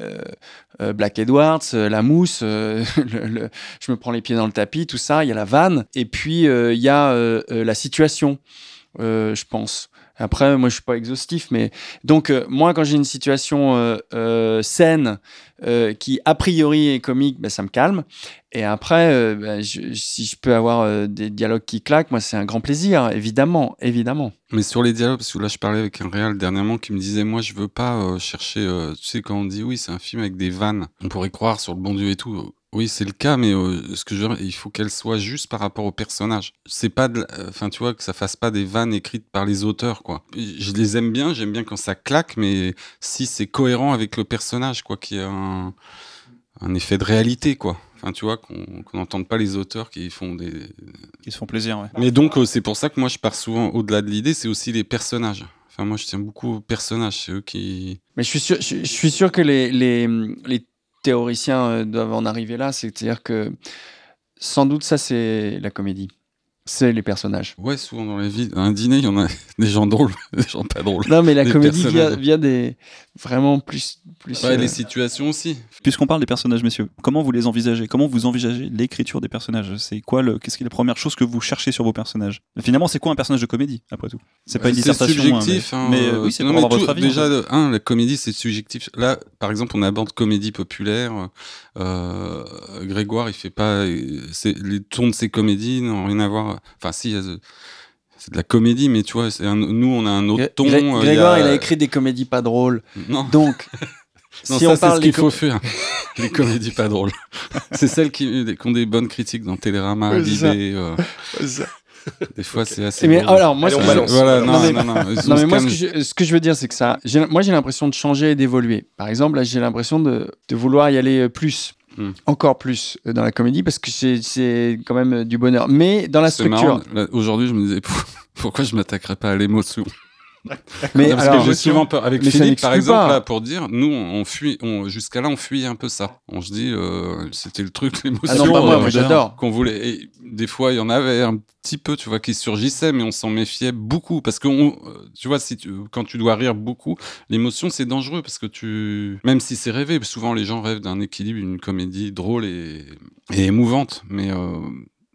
euh, Black Edwards, la mousse, je me prends les pieds dans le tapis, tout ça. Il y a la vanne, et puis il y a la situation, je pense. Après, moi, je suis pas exhaustif, mais donc euh, moi, quand j'ai une situation euh, euh, saine qui a priori est comique, ben, ça me calme. Et après, ben, si je peux avoir des dialogues qui claquent, moi, c'est un grand plaisir, évidemment, évidemment. Mais sur les dialogues, parce que là, je parlais avec un réal dernièrement qui me disait, moi, je veux pas chercher, tu sais, quand on dit, oui, c'est un film avec des vannes, on pourrait croire sur le bon Dieu et tout. Oui, c'est le cas, mais euh, ce que je veux dire, il faut qu'elle soit juste par rapport au personnage. C'est pas, de la- enfin, tu vois, que ça fasse pas des vannes écrites par les auteurs, quoi. Je les aime bien, j'aime bien quand ça claque, mais si c'est cohérent avec le personnage, quoi, qu'il y a un, un effet de réalité, quoi. Enfin, tu vois, qu'on qu'on n'entende pas les auteurs qui font des, Qui se font plaisir, ouais. mais donc, euh, c'est pour ça que moi, je pars souvent au-delà de l'idée, c'est aussi les personnages. Enfin, moi, je tiens beaucoup aux personnages. C'est eux qui. Mais je suis sûr, je, je suis sûr que les, les, les théoriciens euh, doivent en arriver là. C'est-à-dire que sans doute, ça, c'est la comédie. C'est les personnages. Ouais, souvent dans la vie, à un dîner, il y en a des gens drôles, des gens pas drôles. Non, mais la Des comédie via, via des. Vraiment plus. plus Ouais, euh, les situations aussi. Puisqu'on parle des personnages, messieurs, comment vous les envisagez? Comment vous envisagez l'écriture des personnages? C'est quoi le Qu'est-ce qui est la première chose que vous cherchez sur vos personnages? Finalement, c'est quoi un personnage de comédie, après tout? C'est pas une dissertation. hein, subjectif. mais, hein, mais, euh, euh, oui, c'est non, pour mais avoir tout- votre avis. en Déjà, fait. un, la comédie, c'est subjectif. Là, par exemple, on aborde comédie populaire. Euh, Grégoire, il fait pas. c'est- Les tons de ses comédies n'ont rien à voir. Enfin, si, de- c'est de la comédie, mais tu vois, c'est un- nous, on a un autre ton. Gré- euh, Grégoire, il a écrit des comédies pas drôles. Non. Donc, Non, si ça, on c'est parle ce qu'il faut faire. les comédies pas drôles. c'est celles qui, qui ont des bonnes critiques dans Télérama. Libé. euh, des fois, c'est assez. Mais drôle. alors, moi, Allez, ce on que je- balance. Voilà, Non, non, mais- non, non. mais moi, ce que, je, ce que je veux dire, c'est que ça. Moi, j'ai l'impression de changer et d'évoluer. Par exemple, là, j'ai l'impression de, de vouloir y aller euh, plus. Hmm. Encore plus euh, dans la comédie parce que c'est- quand même euh, du bonheur. Mais dans la structure. Aujourd'hui, je me disais pour- pourquoi je m'attaquerais pas à l'émotion? Mais parce alors, que j'ai souvent peur. Avec Philippe, par exemple, pas. là, pour dire, nous, on fuit, on, jusqu'à là, on fuyait un peu ça. On se dit, euh, c'était le truc, l'émotion. Ah non, pas moi, euh, moi j'adore. qu'on voulait. Et des fois, il y en avait un petit peu, tu vois, qui surgissaient, mais on s'en méfiait beaucoup parce que, on, euh, tu vois, si tu, quand tu dois rire beaucoup, l'émotion c'est dangereux parce que tu, même si c'est rêvé, souvent les gens rêvent d'un équilibre, une comédie drôle et, et émouvante, mais euh,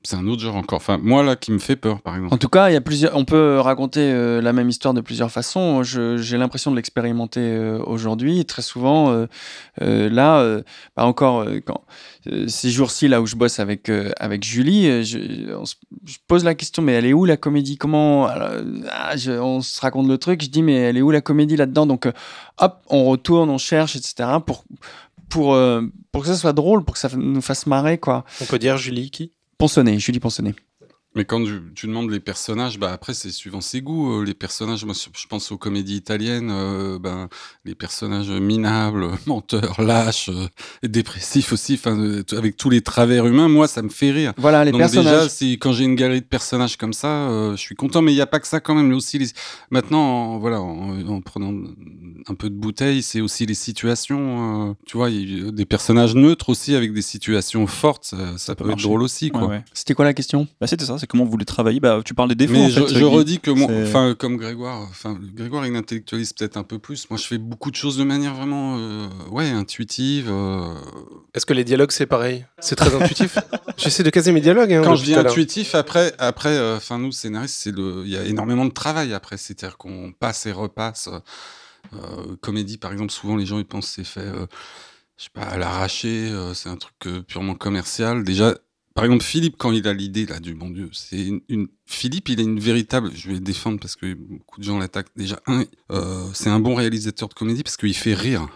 c'est un autre genre encore. Enfin, moi là, qui me fait peur, par exemple. En tout cas, il y a plusieurs. On peut raconter euh, la même histoire de plusieurs façons. Je- J'ai l'impression de l'expérimenter euh, aujourd'hui. Très souvent, euh, euh, là, euh, pas encore euh, quand euh, ces jours-ci, là où je bosse avec euh, avec Julie, je, on se- je pose la question. Mais elle est où la comédie? Comment Alors, ah, je- On se raconte le truc? Je dis mais elle est où la comédie là-dedans? Donc, euh, hop, on retourne, on cherche, etc. Pour pour euh, pour que ça soit drôle, pour que ça nous fasse marrer, quoi. On peut dire Julie qui? Ponsonné, Julie Ponsonné. Mais quand tu, tu demandes les personnages, bah après c'est suivant ses goûts. euh, les personnages, moi je pense aux comédies italiennes, euh, ben les personnages minables, menteurs, lâches, euh, dépressifs aussi, euh, avec tous les travers humains, moi ça me fait rire. Voilà les Donc personnages. déjà, si, quand j'ai une galerie de personnages comme ça, euh, je suis content. Mais il n'y a pas que ça quand même. Mais aussi les... maintenant, en- voilà, en, en prenant un peu de bouteille, c'est aussi les situations. euh, tu vois, il y a des personnages neutres aussi avec des situations fortes. Ça, ça peut peut, être drôle aussi, quoi. Ouais, ouais. C'était quoi la question? Bah, c'était ça, c'est comment vous les travaillez? Bah, tu parles des défauts. Mais en je, fait, je Guy. redis que moi, enfin, comme Grégoire, enfin, Grégoire il intellectualise peut-être un peu plus. Moi, je fais beaucoup de choses de manière vraiment, euh, ouais, intuitive. euh. Est-ce que les dialogues c'est pareil? C'est très intuitif. J'essaie de caser mes dialogues. hein, Quand je dis intuitif, après, après, euh, enfin, nous scénaristes, c'est le, il y a énormément de travail après. C'est-à-dire qu'on passe et repasse. Euh, comédie, par exemple, souvent les gens ils pensent que c'est fait, euh, je sais pas, à l'arraché. euh, c'est un truc euh, purement commercial. Déjà. Par exemple, Philippe, quand il a l'idée là du bon Dieu, c'est une, une- Philippe, il est une véritable. Je vais le défendre parce que beaucoup de gens l'attaquent. Déjà, un, euh, c'est un bon réalisateur de comédie parce qu'il fait rire.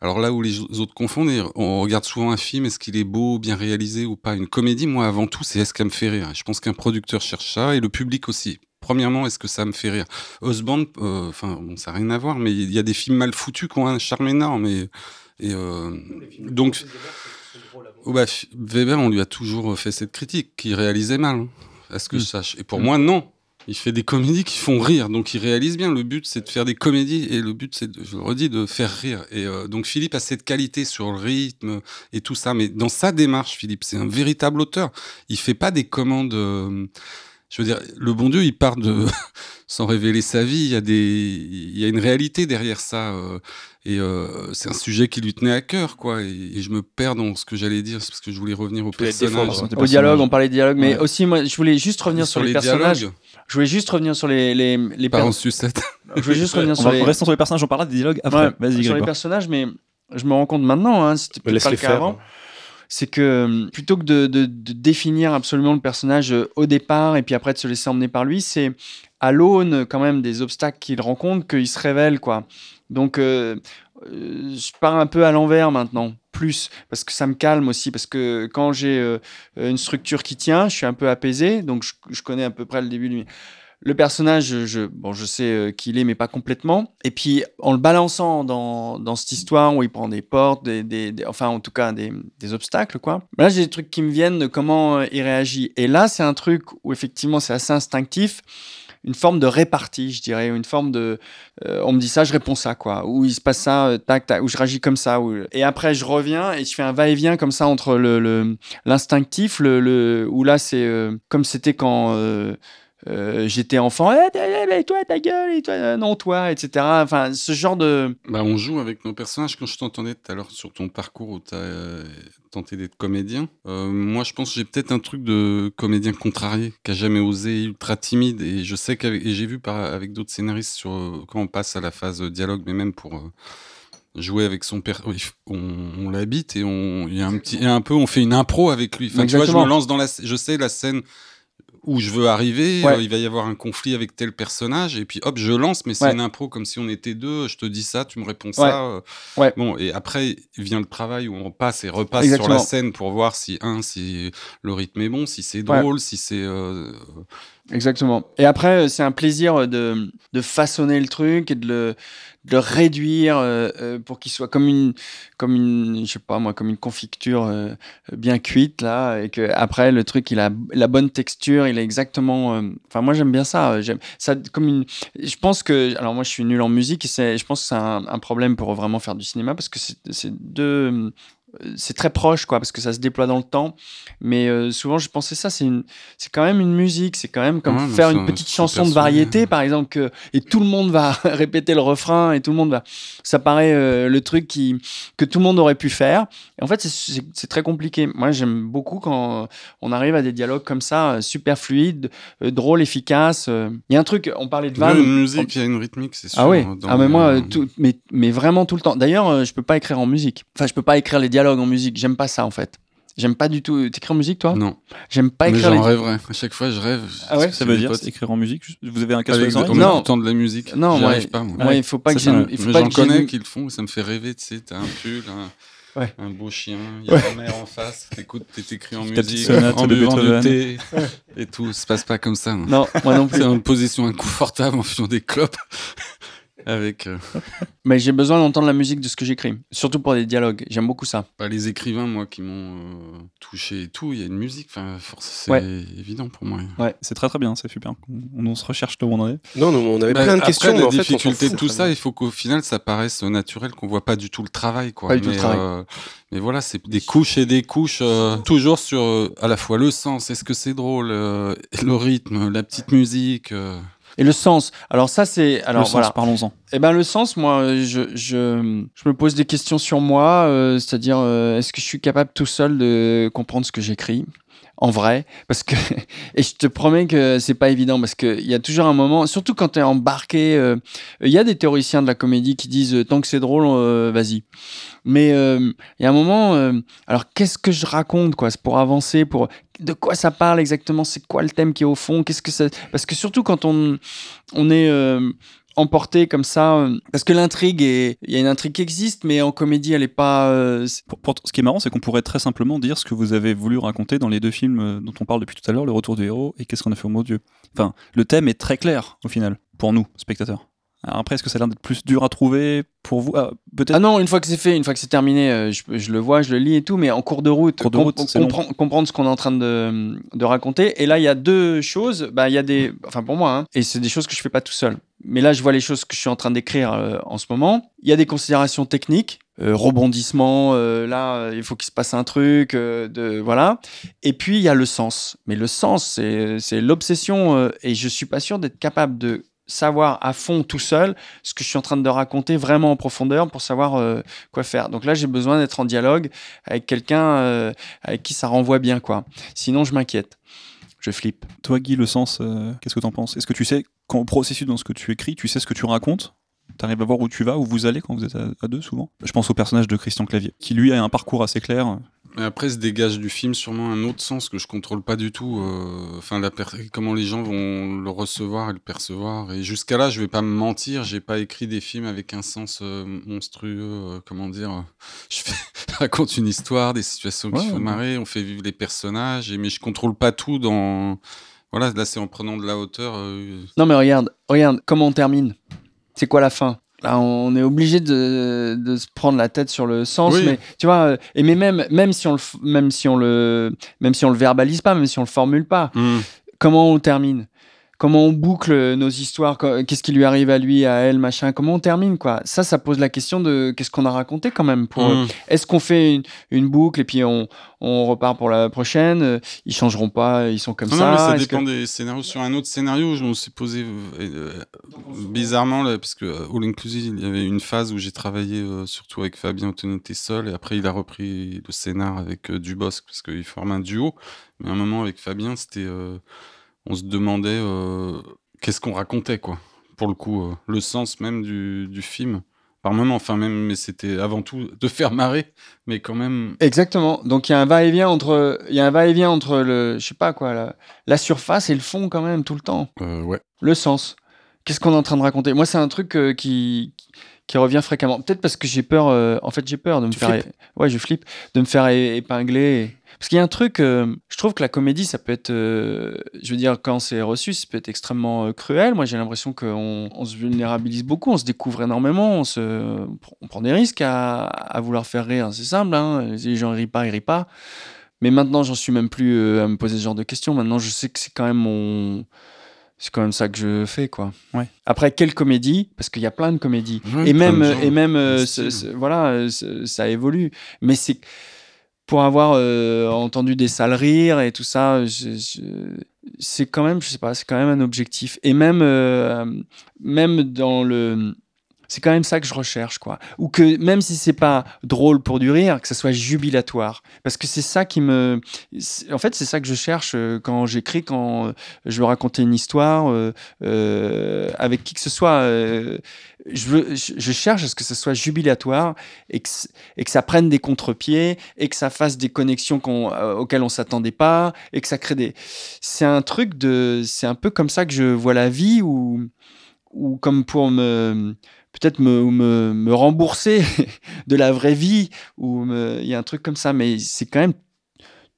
Alors là où les autres confondent, on regarde souvent un film, est-ce qu'il est beau, bien réalisé ou pas? Une comédie, moi, avant tout, c'est est-ce qu'elle me fait rire? Je pense qu'un producteur cherche ça et le public aussi. Premièrement, est-ce que ça me fait rire? Osband, euh, enfin, bon, ça n'a rien à voir, mais il y a des films mal foutus qui ont un charme énorme. Et, et, euh, donc, bah, Weber, on lui a toujours fait cette critique, qu'il réalisait mal, hein, à ce que je sache. Et pour moi, non. Il fait des comédies qui font rire, donc il réalise bien. Le but, c'est de faire des comédies, et le but, c'est, je le redis, de faire rire. Et euh, donc Philippe a cette qualité sur le rythme et tout ça, mais dans sa démarche, Philippe, c'est un véritable auteur. Il fait pas des commandes. euh, je veux dire, le bon Dieu, il part de, sans révéler sa vie, il y a des, il y a une réalité derrière ça, euh, et euh, c'est un sujet qui lui tenait à cœur, quoi. Et, et je me perds dans ce que j'allais dire, parce que je voulais revenir au personnage. Des Au dialogue, on parlait de dialogue, mais Ouais. aussi, moi, je voulais juste revenir sur, les, personnages. dialogues, Je voulais juste revenir sur les, les, les pas en sucette. Je voulais juste revenir On sur va les, rester sur les personnages, on parlera des dialogues après. Ouais, Vas-y, sur les personnages, mais je me rends compte maintenant, hein, c'était peut-être pas le cas faire. avant, c'est que hum, plutôt que de, définir absolument le personnage euh, au départ et puis après de se laisser emmener par lui, c'est à l'aune quand même des obstacles qu'il rencontre qu'il se révèle, quoi. Donc, euh, euh, je pars un peu à l'envers maintenant, plus, parce que ça me calme aussi, parce que quand j'ai euh, une structure qui tient, je suis un peu apaisé, donc je, je connais à peu près le début de le personnage, je, bon, je sais euh, qui il est, mais pas complètement. Et puis, en le balançant dans, cette histoire où il prend des portes, des, enfin, en tout cas, des, obstacles, quoi. Là, j'ai des trucs qui me viennent de comment euh, il réagit. Et là, c'est un truc où, effectivement, c'est assez instinctif. Une forme de répartie, je dirais, une forme de. euh, on me dit ça, je réponds ça, quoi. Ou il se passe ça, tac, tac, ou je réagis comme ça. Ou... Et après, je reviens et je fais un va-et-vient comme ça entre l'instinctif, le, le, où là, c'est comme c'était quand. Euh, euh, j'étais enfant, Eh, t'as- eh, toi ta gueule, et toi, euh, non toi, etc. Enfin, ce genre de. Bah, on joue avec nos personnages. Quand je t'entendais tout à l'heure sur ton parcours où tu as tenté d'être comédien, euh, moi je pense que j'ai peut-être un truc de comédien contrarié, qui a jamais osé, ultra timide. Et je sais qu'avec et j'ai vu par, avec d'autres scénaristes sur euh, quand on passe à la phase dialogue, mais même pour. euh, jouer avec son père oui, on, on l'habite et on il y a un petit et un peu on fait une impro avec lui enfin tu vois je me lance dans la je sais la scène où je veux arriver, Ouais. euh, il va y avoir un conflit avec tel personnage, et puis hop, je lance, mais c'est Ouais. une impro comme si on était deux, je te dis ça, tu me réponds ça. euh. Ouais. Bon, et après vient le travail où on passe et repasse Exactement. sur la scène pour voir si, un, si le rythme est bon, si c'est drôle, si c'est. euh, Exactement. Et après, euh, c'est un plaisir de, de façonner le truc et de le, de le réduire euh, euh, pour qu'il soit comme une, comme une, je sais pas moi, comme une confiture euh, bien cuite là, et que après le truc il a la bonne texture, il est exactement. euh, Enfin, moi j'aime bien ça. J'aime ça comme une. Je pense que, alors moi je suis nul en musique je pense que c'est un, un problème pour vraiment faire du cinéma parce que c'est deux. Euh, C'est très proche, quoi, parce que ça se déploie dans le temps. Mais euh, souvent, je pensais ça, c'est une, c'est quand même une musique, c'est quand même comme Ouais, faire une petite chanson de variété, par exemple, que, et tout le monde va répéter le refrain et tout le monde va. Ça paraît euh, le truc qui, que tout le monde aurait pu faire. Et en fait, c'est- très compliqué. Moi, j'aime beaucoup quand on arrive à des dialogues comme ça, super fluides, euh, drôles, efficaces. Il y a un truc, on parlait de Il y a Van. une musique, il y a une rythmique, c'est sûr. Ah oui, dans ah mais moi, tout, mais, mais vraiment tout le temps. D'ailleurs, je peux pas écrire en musique. Enfin, je peux pas écrire les dialogues en musique. J'aime pas ça en fait. J'aime pas du tout. T'écris en musique toi? Non, J'aime pas mais écrire les. j'en rêverais. À chaque fois, je rêve. Ah ouais, Ça veut dire écrire en musique? Vous avez un casque Avec de- Non. écoutant de la musique. Non, moi, pas, il faut pas Ça, que c'est j'ai. un- Il faut Mais pas j'en connais une- qui le font, ça me fait rêver, tu sais, t'as un pull, un, Ouais. un beau chien, il y a la mer en face, t'écoutes, t'es écrit en Ta musique, sonate en buvant du thé, et tout, ça se passe pas comme ça. non. Non, moi non plus. C'est en position inconfortable en fumant des clopes. Avec euh, Mais j'ai besoin d'entendre la musique de ce que j'écris. Surtout pour des dialogues. J'aime beaucoup ça. bah, les écrivains, moi, qui m'ont euh, touché et tout, il y a une musique, enfin, force, c'est Ouais. évident pour moi. C'est très très bien, c'est super. On, on se recherche là où on en est. Non, non, on avait Bah, plein de après, questions, mais la en fait, on s'en difficulté fout de tout ça, il faut qu'au final, ça paraisse naturel, qu'on voit pas du tout le travail, quoi. Pas du tout mais, le travail. euh, mais voilà, c'est des couches et des couches, euh, toujours sur euh, à la fois le sens, est-ce que c'est drôle, euh, le rythme, la petite musique. euh. Et le sens. Alors ça, c'est. Alors le sens, parlons-en. Eh ben le sens, moi, je, je, je me pose des questions sur moi, euh, c'est-à-dire euh, est-ce que je suis capable tout seul de comprendre ce que j'écris? En vrai parce que et je te promets que c'est pas évident parce que il y a toujours un moment surtout quand tu es embarqué euh, il y a des théoriciens de la comédie qui disent euh, tant que c'est drôle euh, vas-y. Mais il y a un moment alors qu'est-ce que je raconte quoi? Pour avancer pour de quoi ça parle exactement? C'est quoi le thème qui est au fond? Qu'est-ce que ça parce que surtout quand on on est emporté comme ça euh, parce que l'intrigue est il y a une intrigue qui existe mais en comédie elle est pas euh, Pour- pour- ce qui est marrant, c'est qu'on pourrait très simplement dire ce que vous avez voulu raconter dans les deux films euh, dont on parle depuis tout à l'heure, Le Retour du héros et Qu'est-ce qu'on a fait au mon Dieu. Enfin, le thème est très clair au final, pour nous, spectateurs. Alors après, est-ce que ça a l'air d'être plus dur à trouver pour vous? Ah, Peut-être. Ah non, une fois que c'est fait, une fois que c'est terminé, euh, je, je le vois, je le lis et tout, mais en cours de route, Cours de route, comprend- comprendre ce qu'on est en train de, de raconter. Et là, il y a deux choses. Bah, il y a des, enfin pour moi, hein, et c'est des choses que je fais pas tout seul. Mais là, je vois les choses que je suis en train d'écrire euh, en ce moment. Il y a des considérations techniques, euh, rebondissement. euh, là, euh, il faut qu'il se passe un truc, de voilà. Et puis il y a le sens. Mais le sens, c'est c'est l'obsession, et je suis pas sûr d'être capable de savoir à fond tout seul ce que je suis en train de raconter vraiment en profondeur pour savoir euh, quoi faire. Donc là, j'ai besoin d'être en dialogue avec quelqu'un euh, avec qui ça renvoie bien, quoi. Sinon, je m'inquiète. Je flippe. Toi, Guy, le sens, euh, qu'est-ce que t'en penses? Est-ce que tu sais, quand au processus dans ce que tu écris, tu sais ce que tu racontes? T'arrives à voir où tu vas, où vous allez quand vous êtes à, à deux, souvent? Je pense au personnage de Christian Clavier, qui lui a un parcours assez clair. Mais après, se dégage du film sûrement un autre sens que je contrôle pas du tout. euh, Enfin, la comment les gens vont le recevoir et le percevoir. Et jusqu'à là, je vais pas me mentir, j'ai pas écrit des films avec un sens euh, monstrueux. euh, comment dire Je, fais- raconte une histoire, des situations qui font ouais. marrer, on fait vivre les personnages. Et, mais je contrôle pas tout dans. Voilà, là, c'est en prenant de la hauteur. Non, mais regarde, regarde comment on termine. C'est quoi la fin? Là, on est obligé de, de se prendre la tête sur le sens, Oui. mais tu vois, euh, et mais même, même si on le, même si on le, même si on le verbalise pas, même si on le formule pas, comment on termine? Comment on boucle nos histoires Qu'est-ce qui lui arrive à lui, à elle, machin Comment on termine quoi Ça, ça pose la question de qu'est-ce qu'on a raconté quand même. Pour Mm. est-ce qu'on fait une, une boucle et puis on, on repart pour la prochaine Euh, Ils changeront pas, ils sont comme Non, ça. non, mais ça dépend que- des scénarios. Sur un autre scénario, je me suis posé euh, euh, bizarrement, là, parce que euh, All Inclusive, il y avait une phase où j'ai travaillé euh, surtout avec Fabien Antonetti seul, et après il a repris le scénar avec euh, Dubosc, parce qu'il forme un duo. Mais à un moment, avec Fabien, c'était. On se demandait euh, qu'est-ce qu'on racontait, quoi. Pour le coup, euh, le sens même du, du film. Par moment, enfin, même, mais c'était avant tout de faire marrer, mais quand même. Exactement. Donc il y a un va-et-vient entre, il y a un va-et-vient entre le, je sais pas quoi, la, la surface et le fond quand même tout le temps. euh, ouais. Le sens. Qu'est-ce qu'on est en train de raconter? Moi, c'est un truc euh, qui, qui revient fréquemment. Peut-être parce que j'ai peur. euh, en fait, j'ai peur de me Tu faire. flippes? Ouais, je flippe de me faire épingler. Parce qu'il y a un truc. euh, je trouve que la comédie, ça peut être. euh, je veux dire, quand c'est reçu, ça peut être extrêmement euh, cruel. Moi, j'ai l'impression qu'on on se vulnérabilise beaucoup, on se découvre énormément, on, se, on prend des risques à, à vouloir faire rire. C'est simple. Hein, si les gens rient pas, ils rient pas. Mais maintenant, j'en suis même plus euh, à me poser ce genre de questions. Maintenant, je sais que c'est quand même mon. C'est quand même ça que je fais, quoi. Ouais. Après, quelle comédie? Parce qu'il y a plein de comédies. Ouais, et même, et même, euh, voilà, euh, ce- ça évolue. Mais c'est pour avoir euh, entendu des salles rire et tout ça, je- je- c'est quand même, je sais pas, c'est quand même un objectif. Et même, euh, même dans le c'est quand même ça que je recherche, quoi. Ou que même si c'est pas drôle pour du rire, que ça soit jubilatoire. Parce que c'est ça qui me. En fait, c'est ça que je cherche euh, quand j'écris, quand euh, je veux raconter une histoire euh, avec qui que ce soit. je, veux, je, cherche à ce que ce soit jubilatoire et que, et que ça prenne des contre-pieds et que ça fasse des connexions qu'on- auxquelles on s'attendait pas et que ça crée des. C'est un truc de. C'est un peu comme ça que je vois la vie ou, ou comme pour me peut-être me, me, me rembourser de la vraie vie ou il y a un truc comme ça mais c'est quand même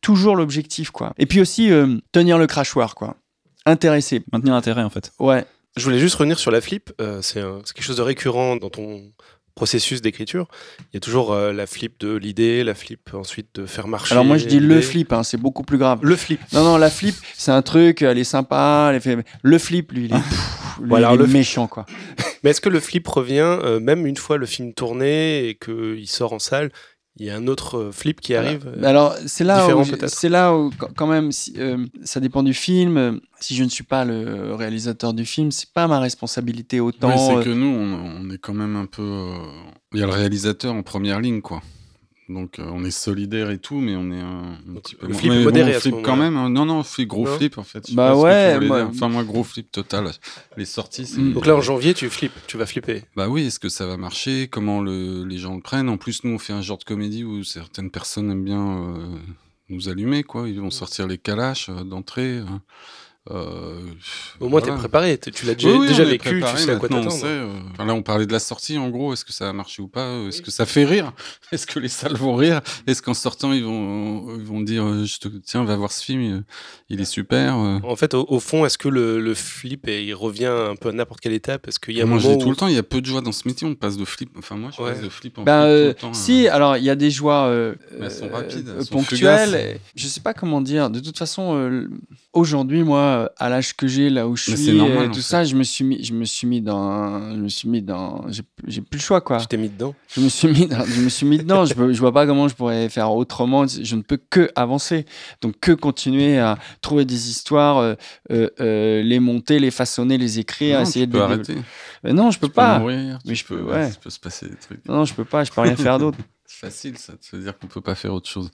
toujours l'objectif quoi et puis aussi euh, tenir le crachoir quoi intéresser Maintenir l'intérêt, en fait. ouais Je voulais juste revenir sur la flip. euh, c'est quelque chose de récurrent dans ton processus d'écriture. Il y a toujours euh, la flip de l'idée, la flip ensuite de faire marcher. alors moi je dis le flip hein, c'est beaucoup plus grave Le flip. non non la flip c'est un truc elle est sympa elle est fait... le flip lui il est, pff, lui, il est le flip- méchant quoi Mais est-ce que le flip revient euh, même une fois le film tourné et qu'il sort en salle Il y a un autre euh, flip qui arrive euh, Alors, c'est là, c'est là où, quand même, si, euh, ça dépend du film. Si je ne suis pas le réalisateur du film, c'est pas ma responsabilité autant. Ouais, c'est euh, que nous, on, on est quand même un peu. euh, Il y a le réalisateur en première ligne, quoi. Donc euh, on est solidaire et tout, mais on est un, un petit peu flip mais bon, modéré on à ce flip quand même. hein. Non, non, on fait gros Non flip en fait. Je sais Bah pas ce que tu ouais, voulais moi- dire. Enfin, moi, gros flip total. Les sorties, c'est. Donc là, en janvier, tu flippes, tu vas flipper. Bah oui, est-ce que ça va marcher? Comment le, les gens le prennent? En plus, nous, on fait un genre de comédie où certaines personnes aiment bien euh, nous allumer, quoi. Ils vont sortir les calaches euh, d'entrée. hein. Euh, Au moins, t'es voilà. préparé. t'es- Tu l'as déjà, Oui, oui, déjà on est vécu, tu préparé, sais à quoi t'attendre. euh, enfin, là, on parlait de la sortie, en gros. Est-ce que ça a marché ou pas Est-ce que ça fait rire? Est-ce que les salles vont rire? Est-ce qu'en sortant, ils vont, ils vont dire euh, je te, Tiens, va voir ce film, il, est super. euh. En fait, au, au fond, est-ce que le, le flip, eh, il revient un peu à n'importe quelle étape? Est-ce qu'il y a un Moi, je moment dis tout où- le temps, il y a peu de joie dans ce métier. On passe de flip. Enfin, moi, je Ouais. passe de flip en Ben, flip euh, tout le temps. si, euh. alors il y a des joies euh, Mais elles sont euh, rapides, elles euh, sont ponctuelles. fugaces. Je sais pas comment dire. De toute façon, euh, aujourd'hui, moi, à l'âge que j'ai, là où je suis, normal, tout fait. ça, je me suis mis, je me suis mis dans, je me suis mis dans, j'ai plus le choix quoi. Tu t'es mis dedans? Je me suis mis, dans- je me suis mis dedans. Je, peux- je vois pas comment je pourrais faire autrement. Je ne peux que avancer. Donc que continuer à trouver des histoires, euh, euh, euh, les monter, les façonner, les écrire, Non, essayer tu de peux arrêter. Mais non, je peux Tu peux pas. mourir, Mais tu je peux, peux- ouais. il peut se passer des trucs. Non, je peux pas. Je peux rien faire d'autre. C'est facile, ça, de se dire qu'on peut pas faire autre chose.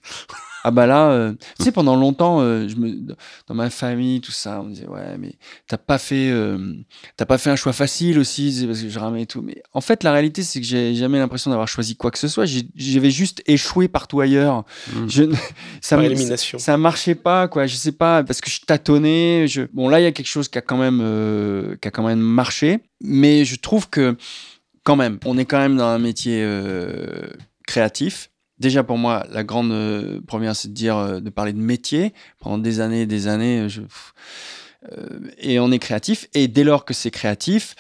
Ah bah là, euh, tu sais, pendant longtemps, euh, je me, dans ma famille, tout ça, on me disait ouais, mais t'as pas fait, euh, t'as pas fait un choix facile aussi, c'est parce que je ramais et tout. Mais en fait, la réalité, c'est que j'ai jamais l'impression d'avoir choisi quoi que ce soit. J'avais juste échoué partout ailleurs. Mm. Je, ne- ça par élimination ça marchait pas quoi je sais pas parce que je tâtonnais je... bon là il y a quelque chose qui a quand même euh, qui a quand même marché mais je trouve que quand même on est quand même dans un métier euh, créatif déjà pour moi la grande euh, première c'est de dire euh, de parler de métier pendant des années et des années je euh, et on est créatif et dès lors que c'est créatif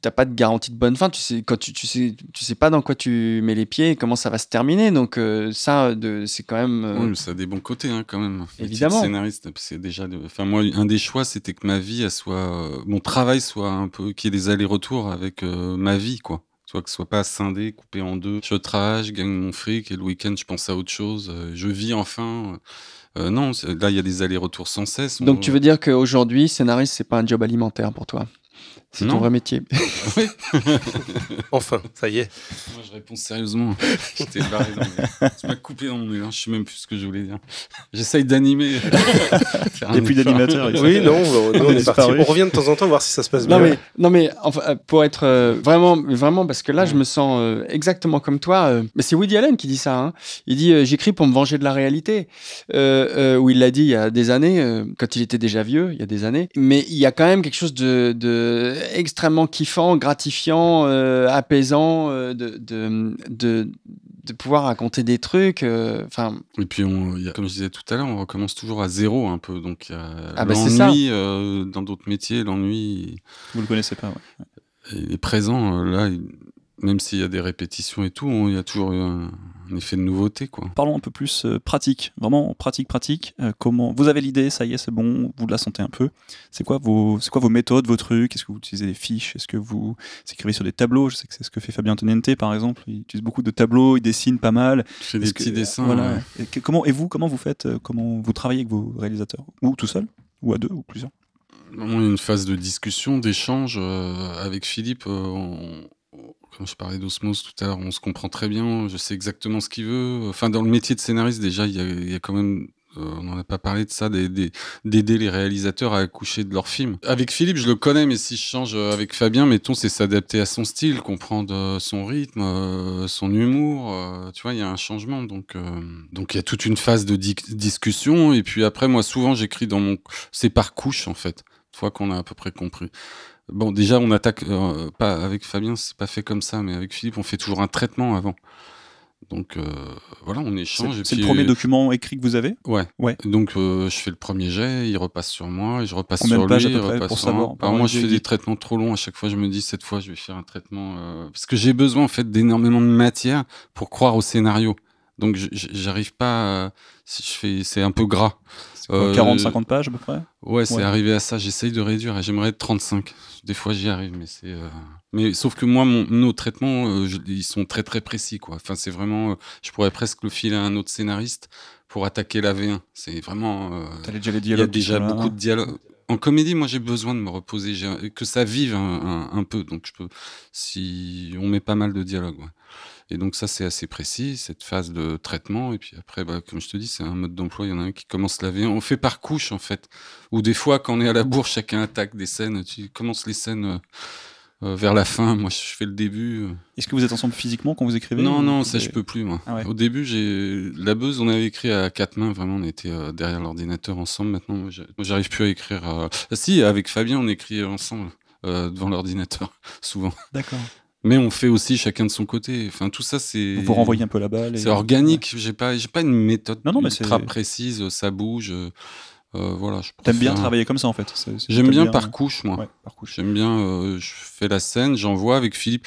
t'as pas de garantie de bonne fin tu sais quand tu, tu sais tu sais pas dans quoi tu mets les pieds et comment ça va se terminer donc euh, ça de c'est quand même euh, Oui, ça a des bons côtés hein, quand même. Évidemment. Scénariste, c'est déjà. de- Enfin moi, un des choix, c'était que ma vie, elle soit, mon travail soit un peu, qu'il y ait des allers-retours avec euh, ma vie, quoi. Soit que ce soit pas scindé, coupé en deux. Je travaille, je gagne mon fric et le week-end, je pense à autre chose. euh, je vis enfin. Euh, non, c'est- là, il y a des allers-retours sans cesse. Donc On- tu veux dire qu'aujourd'hui, scénariste, c'est pas un job alimentaire pour toi? C'est ton vrai métier. Oui. Enfin, ça y est. Moi, je réponds sérieusement. J'étais barré dans Tu m'as coupé dans mon élan, je sais même plus ce que je voulais dire. J'essaye d'animer. Il n'y a plus d'animateur. Oui, non, on, est parti. On revient de temps en temps voir si ça se passe bien. Non mais, non mais enfin, euh, pour être euh, vraiment, vraiment, parce que là, je me sens euh, exactement comme toi. euh, mais c'est Woody Allen qui dit ça. hein. Il dit euh, J'écris pour me venger de la réalité. Euh, euh, où il l'a dit il y a des années, euh, quand il était déjà vieux, il y a des années. Mais il y a quand même quelque chose de. de... extrêmement kiffant, gratifiant, euh, apaisant de, de, de, de, pouvoir raconter des trucs. Enfin. et puis, on, y a, comme je disais tout à l'heure, on recommence toujours à zéro un peu. Donc, ah bah l'ennui dans d'autres métiers, l'ennui. Vous le connaissez pas, ouais. Il est présent là. Il même s'il y a des répétitions et tout, il y a toujours un, effet de nouveauté. Quoi. Parlons un peu plus euh, pratique, vraiment pratique, pratique. Euh, comment Vous avez l'idée, ça y est, c'est bon, vous la sentez un peu. C'est quoi vos, quoi vos méthodes, vos trucs? Est-ce que vous utilisez des fiches? Est-ce que vous écrivez sur des tableaux? Je sais que c'est ce que fait Fabien Tonente, par exemple. Il utilise beaucoup de tableaux, il dessine pas mal. Je fais des petits dessins. Voilà. Et comment, et vous, comment vous faites euh, Comment vous travaillez avec vos réalisateurs? Ou tout seul? Ou à deux Ou plusieurs? Il y a une phase de discussion, d'échange. avec Philippe, on, je parlais d'osmose tout à l'heure, on se comprend très bien, je sais exactement ce qu'il veut. Enfin, dans le métier de scénariste, déjà, il y a, quand même euh, on n'en a pas parlé de ça, d'aider les réalisateurs à accoucher de leur film. Avec Philippe, je le connais, mais si je change avec Fabien, mettons, c'est s'adapter à son style, comprendre euh, son rythme, euh, son humour. tu vois, il y a un changement. Donc, donc il y a toute une phase de discussion. Et puis après, moi, souvent, j'écris dans mon. C'est par couche, en fait, une fois qu'on a à peu près compris. Bon, déjà, on attaque euh, pas avec Fabien, c'est pas fait comme ça, mais avec Philippe, on fait toujours un traitement avant. Donc euh, voilà, on échange. C'est le premier euh, document écrit que vous avez? Ouais. ouais. Donc je fais le premier jet, il repasse sur moi, et je repasse sur lui, il repasse pour sur moi. moi, je fais des traitements trop longs. À chaque fois, je me dis cette fois, je vais faire un traitement parce que j'ai besoin en fait d'énormément de matière pour croire au scénario. Donc j'arrive pas. si je fais, c'est un peu gras. 40-50 euh, pages à peu près? Ouais, c'est arrivé à ça. J'essaye de réduire et j'aimerais être 35. Des fois, j'y arrive, mais c'est. Euh, mais sauf que moi, mon, nos traitements, euh, ils sont très très précis, quoi. Enfin, c'est vraiment. je pourrais presque le filer à un autre scénariste pour attaquer la V1. C'est vraiment. déjà les dialogues. Il y a déjà beaucoup de dialogues. En comédie, moi, j'ai besoin de me reposer, que ça vive un, un, peu. Donc, je peux. Si on met pas mal de dialogues. Ouais. Et donc ça, c'est assez précis, cette phase de traitement. Et puis après, bah, comme je te dis, c'est un mode d'emploi. Il y en a un qui commence la laver. On fait par couche, en fait. Ou des fois, quand on est à la bourre, chacun attaque des scènes. Tu commences les scènes euh, euh, vers la fin. Moi, je fais le début. Euh. Est-ce que vous êtes ensemble physiquement quand vous écrivez Non, non, ça, je peux plus, moi. Ah Au début, j'ai la buzz, on avait écrit à quatre mains. Vraiment, on était derrière l'ordinateur ensemble. Maintenant, moi, j'arrive plus à écrire. Ah, si, avec Fabien, on écrit ensemble. devant l'ordinateur, souvent. D'accord. Mais on fait aussi chacun de son côté. Enfin, tout ça, c'est. Vous renvoyez un peu la balle. C'est organique. J'ai pas, j'ai pas une méthode non, non, mais ultra précise. Ça bouge. Euh, voilà. T'aimes bien travailler comme ça en fait. J'aime bien, par couche, moi. Ouais, par couche. J'aime bien. Euh, je fais la scène, j'envoie avec Philippe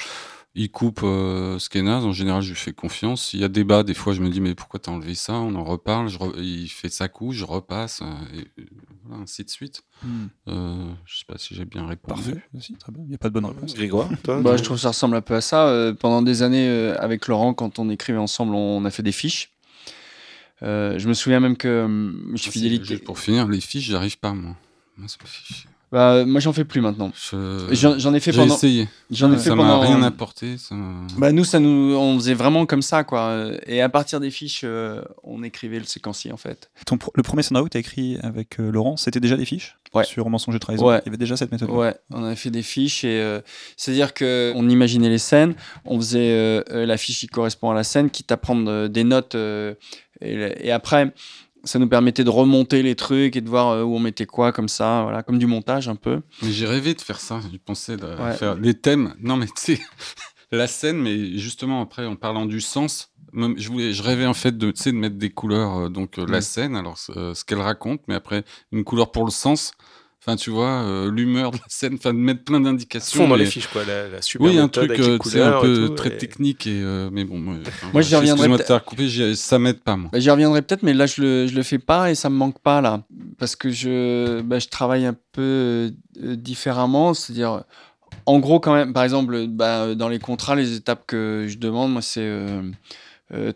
il coupe euh, ce En général, je lui fais confiance. Il y a débat. Des fois, je me dis, mais pourquoi t'as enlevé ça? On en reparle. Il fait sa couche, je repasse. Euh, et, ainsi de suite. Hmm. Euh, je sais pas si j'ai bien répondu. Parfait. très bien. Il n'y a pas de bonne réponse. Grégoire, toi bah, Je trouve que ça ressemble un peu à ça. Euh, pendant des années, avec Laurent, quand on écrivait ensemble, on a fait des fiches. je me souviens même que hum, je fidélité. Pour finir, les fiches, j'arrive pas, moi. Moi, ça bah, moi, j'en fais plus maintenant. J'en ai fait pendant. essayé. J'en ai fait ça m'a rien apporté. Ça... Bah, nous, ça nous, on faisait vraiment comme ça, quoi. Et à partir des fiches, euh, on écrivait le séquencier, en fait. Ton le premier scénario que tu as écrit avec euh, Laurent, c'était déjà des fiches? Ouais. Sur Mensonge et Trahison? Ouais. Il y avait déjà cette méthode. Ouais, on avait fait des fiches et euh, c'est-à-dire qu'on imaginait les scènes, on faisait la fiche qui correspond à la scène, quitte à prendre des notes. Et, et après ça nous permettait de remonter les trucs et de voir euh, où on mettait quoi comme ça, voilà, comme du montage un peu. Mais j'ai rêvé de faire ça. Je pensais de faire les thèmes. Non, mais tu sais, la scène, mais justement après en parlant du sens, je voulais, je rêvais en fait de, de mettre des couleurs, euh, donc euh, la scène, alors ce qu'elle raconte, mais après une couleur pour le sens. Enfin, tu vois, euh, l'humeur de la scène, enfin, de mettre plein d'indications. Fond dans les fiches, quoi, la, la super Oui, un truc, c'est euh, un peu très technique, et, euh, mais bon, moi, moi j'y reviendrai. Coupé, ça m'aide pas, moi. Bah, j'y reviendrai peut-être, mais là, je le, je le fais pas et ça me manque pas, là. Parce que je, bah, je travaille un peu différemment, c'est-à-dire, en gros, quand même, par exemple, bah, dans les contrats, les étapes que je demande, moi, c'est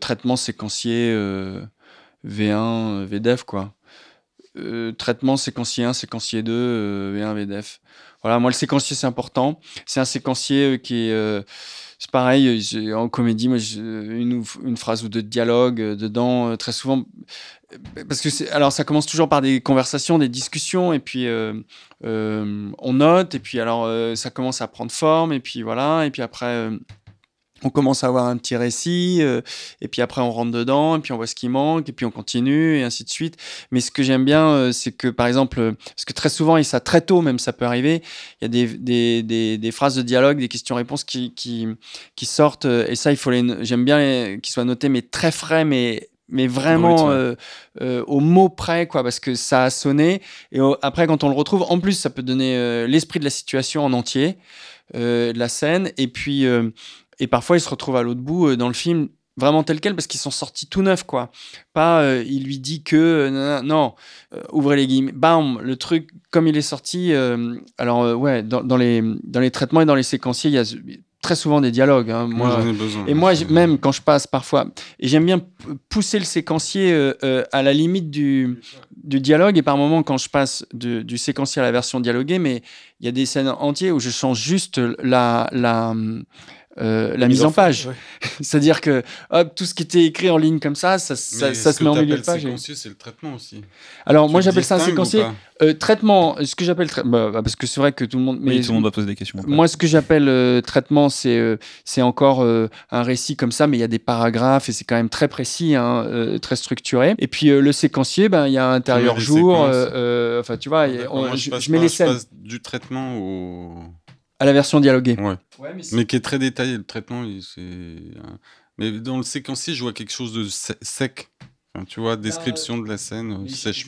traitement séquencier V1, VDEF, quoi. Euh, traitement séquencier 1, séquencier 2 euh, et un VDF. Voilà, moi le séquencier c'est important. C'est un séquencier euh, qui est c'est pareil, en comédie, moi, une, une, phrase ou deux de dialogue dedans, très souvent. Parce que alors, ça commence toujours par des conversations, des discussions, et puis on note, et puis alors ça commence à prendre forme, et puis voilà, et puis après on commence à avoir un petit récit, euh, et puis après on rentre dedans, et puis on voit ce qui manque, et puis on continue, et ainsi de suite. Mais ce que j'aime bien, euh, c'est que par exemple, euh, parce que très souvent, et ça très tôt même, ça peut arriver, il y a des, des, des, des phrases de dialogue, des questions-réponses qui, qui, qui sortent, euh, et ça, il faut les, j'aime bien qu'ils soient notés, mais très frais, mais mais vraiment euh, euh, au mot près, quoi, parce que ça a sonné. Et au- après, quand on le retrouve, en plus, ça peut donner euh, l'esprit de la situation en entier, euh, de la scène. Et puis, euh, et parfois, ils se retrouvent à l'autre bout euh, dans le film vraiment tel quel parce qu'ils sont sortis tout neufs quoi pas euh, il lui dit que euh, non, non, euh, ouvrez les guillemets bam le truc comme il est sorti alors ouais dans, dans les dans les traitements et dans les séquenciers il y a très souvent des dialogues hein. Moi, moi j'en ai besoin. et moi, même quand je passe parfois, et j'aime bien pousser le séquencier à la limite du, du dialogue, et par moments, quand je passe de- du séquencier à la version dialoguée, mais il y a des scènes entières où je change juste la, la, euh, la mise en page. ouais. C'est-à-dire que hop, tout ce qui était écrit en ligne comme ça, ça, se met en milieu de page. et- séquencier, c'est le traitement aussi. Alors, moi, Tu j'appelle ça un séquencier. Euh, traitement, ce que j'appelle. tra- bah, bah, parce que c'est vrai que tout le monde. Mais tout le monde va poser des questions. après. moi, ce que j'appelle euh, traitement, c'est euh, c'est encore euh, un récit comme ça, mais il y a des paragraphes et c'est quand même très précis, hein, euh, très structuré. Et puis euh, le séquencier, ben il y a intérieur jour. euh, euh, Enfin, tu vois, on- moi, je, passe je mets les je scènes passe du traitement au. À la version dialoguée. Ouais. Ouais, mais Mais qui est très détaillé, le traitement. euh, Mais dans le séquencier, je vois quelque chose de se- sec. Enfin, tu vois, description de la scène euh, sèche.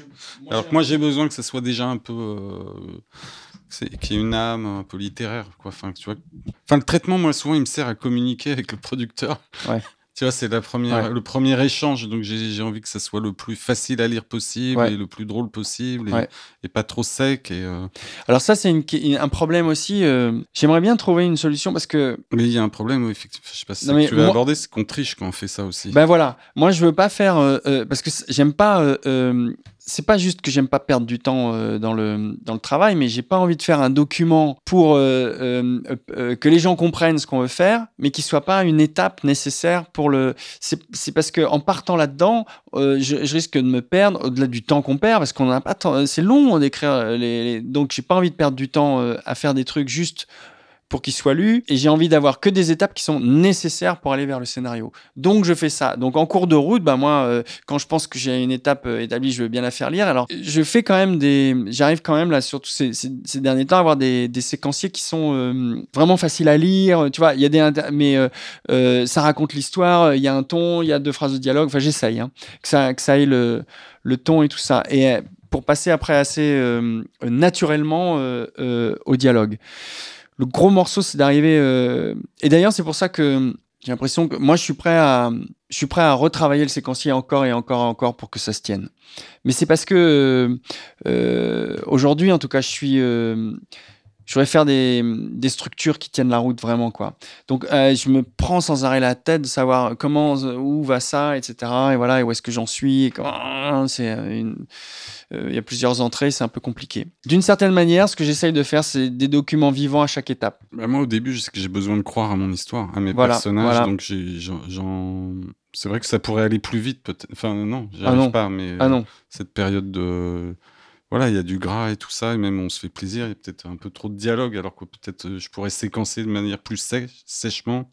Alors que moi, j'ai besoin que ça soit déjà un peu. euh, c'est- qu'il y ait une âme un peu littéraire. Quoi. Enfin, tu vois... enfin, le traitement, moi, souvent, il me sert à communiquer avec le producteur. Ouais. Tu vois, c'est la première, Ouais. le premier échange. Donc, j'ai envie que ça soit le plus facile à lire possible Ouais. et le plus drôle possible et, Ouais. et pas trop sec. Et, euh, Alors ça, c'est un problème aussi. euh, J'aimerais bien trouver une solution parce que Mais il y a un problème, effectivement. Je sais pas si Non, tu veux moi- aborder, c'est qu'on triche quand on fait ça aussi. Ben voilà, moi je veux pas faire euh, parce que j'aime pas. C'est pas juste que j'aime pas perdre du temps euh, dans le dans le travail, mais j'ai pas envie de faire un document pour euh, euh, que les gens comprennent ce qu'on veut faire, mais qui soit pas une étape nécessaire pour le. C'est parce que en partant là-dedans, je, risque de me perdre au-delà du temps qu'on perd parce qu'on n'a pas. C'est long d'écrire les, donc j'ai pas envie de perdre du temps à faire des trucs juste pour qu'ils soient lus et j'ai envie d'avoir que des étapes qui sont nécessaires pour aller vers le scénario. Donc je fais ça. Donc en cours de route, bah moi, euh, quand je pense que j'ai une étape euh, établie, je veux bien la faire lire. Alors je fais quand même des, j'arrive quand même là, surtout ces, ces, derniers temps, à avoir des, séquenciers qui sont euh, vraiment faciles à lire. Tu vois, il y a des, mais ça raconte l'histoire. Il y a un ton, il y a deux phrases de dialogue. Enfin, j'essaye hein, que ça, que ait le, ton et tout ça. Et pour passer après assez naturellement au dialogue. Le gros morceau, c'est d'arriver. euh, Et d'ailleurs, c'est pour ça que j'ai l'impression que moi, je suis prêt à, je suis prêt à retravailler le séquencier encore et encore et encore pour que ça se tienne. Mais c'est parce que euh, euh, aujourd'hui, en tout cas, je suis. Je voudrais faire des, des structures qui tiennent la route vraiment quoi. Donc euh, je me prends sans arrêt la tête de savoir comment où va ça etc et voilà et où est-ce que j'en suis c'est une euh, il y a plusieurs entrées c'est un peu compliqué. D'une certaine manière ce que j'essaye de faire c'est des documents vivants à chaque étape. Bah, moi, au début, j'ai besoin de croire à mon histoire, à mes Voilà, personnages. voilà. Donc, j'en-. C'est vrai que ça pourrait aller plus vite, peut-être. Enfin, non, j'y Ah arrive non. pas, mais Ah euh, non cette période de. Voilà, il y a du gras et tout ça, et même on se fait plaisir. Il y a peut-être un peu trop de dialogue, alors que peut-être euh, je pourrais séquencer de manière plus sèche, sèchement.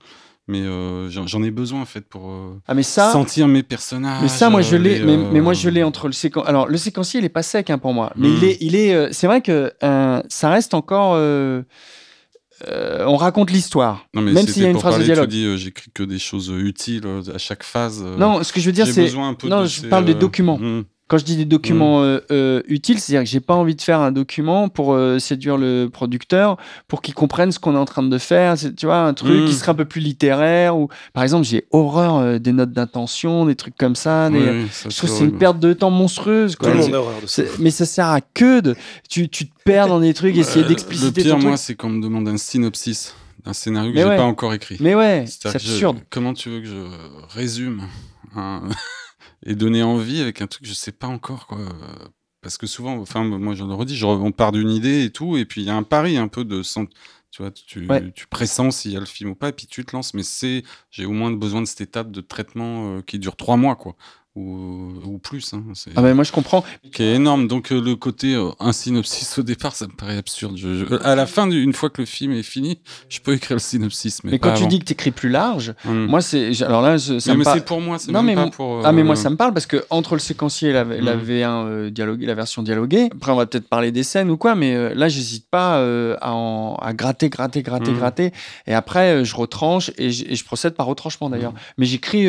Mais euh, j'en ai besoin, en fait, pour euh, ah mais ça sentir mes personnages. Mais ça, moi, je l'ai. Mais, mais moi, je l'ai entre le séquencier. Alors, le séquencier, il est pas sec hein, pour moi. Mais il est. Il est. c'est vrai que ça reste encore. on raconte l'histoire. Même s'il y a une phrase de dialogue. Tu dis, j'écris que des choses utiles à chaque phase. Non, ce que je veux dire, c'est. non, de je ces, parle des documents. hmm. Quand je dis des documents euh, euh, utiles, c'est-à-dire que j'ai pas envie de faire un document pour euh, séduire le producteur, pour qu'il comprenne ce qu'on est en train de faire. C'est, tu vois, un truc Mm. qui serait un peu plus littéraire. Ou, par exemple, j'ai horreur euh, des notes d'intention, des trucs comme ça. des- Oui, oui, ça, Je trouve que c'est une perte de temps monstrueuse. Tout Quoi. le monde C'est- a horreur de ça. c'est- mais ça sert à que de. Tu, tu te perds dans des trucs, essayer Euh, d'expliciter Le pire, ton moi, truc. c'est qu'on me demande un synopsis d'un scénario que Mais j'ai ouais. pas encore écrit. Mais ouais, c'est que je- absurde. comment tu veux que je résume un- et donner envie avec un truc je sais pas encore quoi. Parce que souvent, enfin moi je le redis, je, on part d'une idée et tout, et puis il y a un pari un peu de tu vois, tu, Ouais. tu pressens s'il y a le film ou pas, et puis tu te lances. Mais c'est, j'ai au moins besoin de cette étape de traitement euh, qui dure trois mois quoi. Ou, ou plus. Hein, c'est- Ah ben moi je comprends. qui est énorme. Donc euh, le côté euh, un synopsis au départ, ça me paraît absurde. Je- je- à la fin, une fois que le film est fini, je peux écrire le synopsis, mais, Mais, pas quand tu dis que tu écris plus large, Hum. moi c'est alors là ça mais, me mais par- c'est pour moi, c'est Non, même mais pas. Ah mais moi euh, ça me parle parce que entre le séquencier et la, la. V1 dialoguée, la version dialoguée, après on va peut-être parler des scènes ou quoi, mais là j'hésite pas à, en- à gratter, gratter, gratter, Mhm. gratter, et après je retranche et, je procède par retranchement d'ailleurs. Mais j'écris,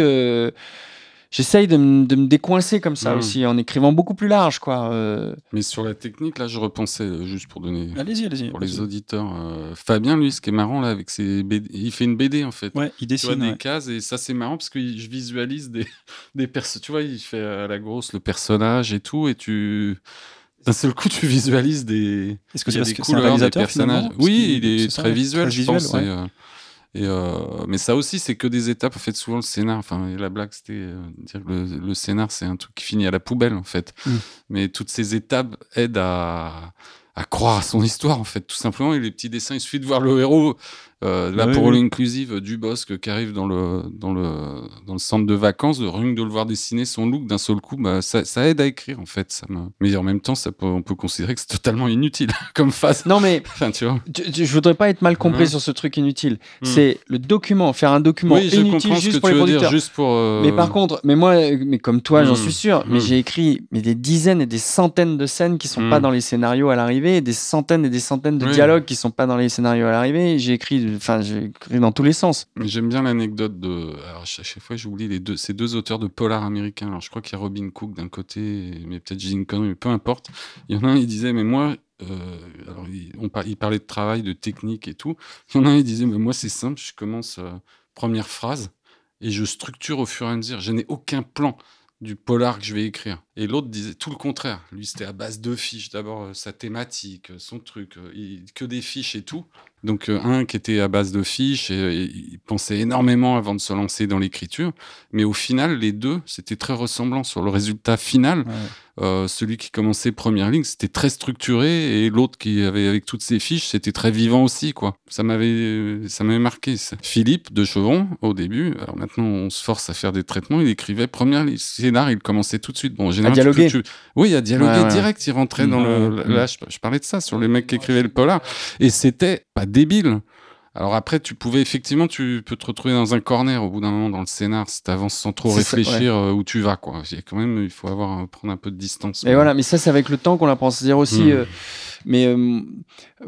j'essaye de, me- de me décoincer comme ça Mhm. aussi en écrivant beaucoup plus large quoi. euh. Mais sur la technique, là, je repensais euh, juste pour donner. Allez-y, allez-y. Pour les auditeurs, euh, Fabien, lui, ce qui est marrant là, avec ses BD, il fait une BD en fait. Ouais, il Tu vois, dessine. des ouais. cases et ça c'est marrant parce que je visualise des, des personnes. Tu vois, il fait à la grosse le personnage et tout et tu. D'un seul coup, tu visualises des. Est-ce que il y c'est a parce des que couleurs, des personnages. Oui, il est c'est ça, très visuel, très je pense. ouais. et, euh, et, euh, mais ça aussi, c'est que des étapes. En fait, souvent le scénar. Enfin, la blague, c'était euh, dire que le, le scénar, c'est un truc qui finit à la poubelle, en fait. Mm. Mais toutes ces étapes aident à, à croire à son histoire, en fait, tout simplement. Et les petits dessins, il suffit de voir le héros. Euh, là, Oui, pour oui. l'inclusive du Bosque qui arrive dans le, dans, le, dans le centre de vacances, de rien que de le voir dessiner son look d'un seul coup, bah, ça, ça aide à écrire en fait. Ça me... Mais en même temps, ça peut, on peut considérer que c'est totalement inutile comme phase. Non mais Enfin, tu vois. tu- tu- je voudrais pas être mal compris sur ce truc inutile. Mm. C'est le document, faire un document oui, inutile juste pour les producteurs. juste pour. euh, Mais par contre, mais moi, mais comme toi, j'en Mm. suis sûr, mais Mm. j'ai écrit mais des dizaines et des centaines de scènes qui sont pas dans les scénarios à l'arrivée, des centaines et des centaines de dialogues qui sont pas dans les scénarios à l'arrivée. J'ai écrit, enfin, j'ai écrit dans tous les sens. J'aime bien l'anecdote de. Alors, à chaque fois, j'oublie les deux, ces deux auteurs de polar américains. Alors, je crois qu'il y a Robin Cook d'un côté, mais peut-être j'ai une connerie, mais peu importe. Il y en a un, il disait, mais moi. euh, alors, il, on parlait de travail, de technique et tout. Il y en a un, il disait, mais moi, c'est simple, je commence euh, première phrase et je structure au fur et à mesure. Je n'ai aucun plan du polar que je vais écrire. Et l'autre disait tout le contraire. Lui, c'était à base de fiches. D'abord, euh, sa thématique, son truc, que des fiches et tout. Donc, euh, un qui était à base de fiches, et, et il pensait énormément avant de se lancer dans l'écriture. Mais au final, les deux, c'était très ressemblant sur le résultat final. Ouais. Euh, celui qui commençait première ligne, c'était très structuré, et l'autre qui avait avec toutes ses fiches, c'était très vivant aussi, quoi. Ça m'avait, ça m'avait marqué. ça. Philippe de Chevron, au début, alors maintenant on se force à faire des traitements, il écrivait première ligne, scénar, il commençait tout de suite. Bon, en général, tu peux- dialoguer. tu- Oui, à dialoguer Ouais, ouais. direct, il rentrait dans le. Là, je, je parlais de ça sur les mecs qui écrivaient le polar, et c'était pas débile. Alors après, tu pouvais effectivement, tu peux te retrouver dans un corner au bout d'un moment dans le scénar si t'avances sans trop ça, réfléchir euh, où tu vas, quoi. Il y a quand même, il faut avoir euh, prendre un peu de distance. Et voilà, mais ça, c'est avec le temps qu'on apprend. C'est-à-dire aussi, Mm. euh, mais euh,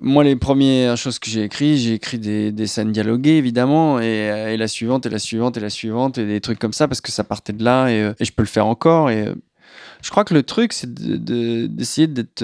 moi, les premières choses que j'ai écrites, j'ai écrit des, des scènes dialoguées, évidemment, et, et la suivante, et la suivante, et la suivante, et des trucs comme ça, parce que ça partait de là, et, et je peux le faire encore. Et je crois que le truc, c'est de- de- d'essayer d'être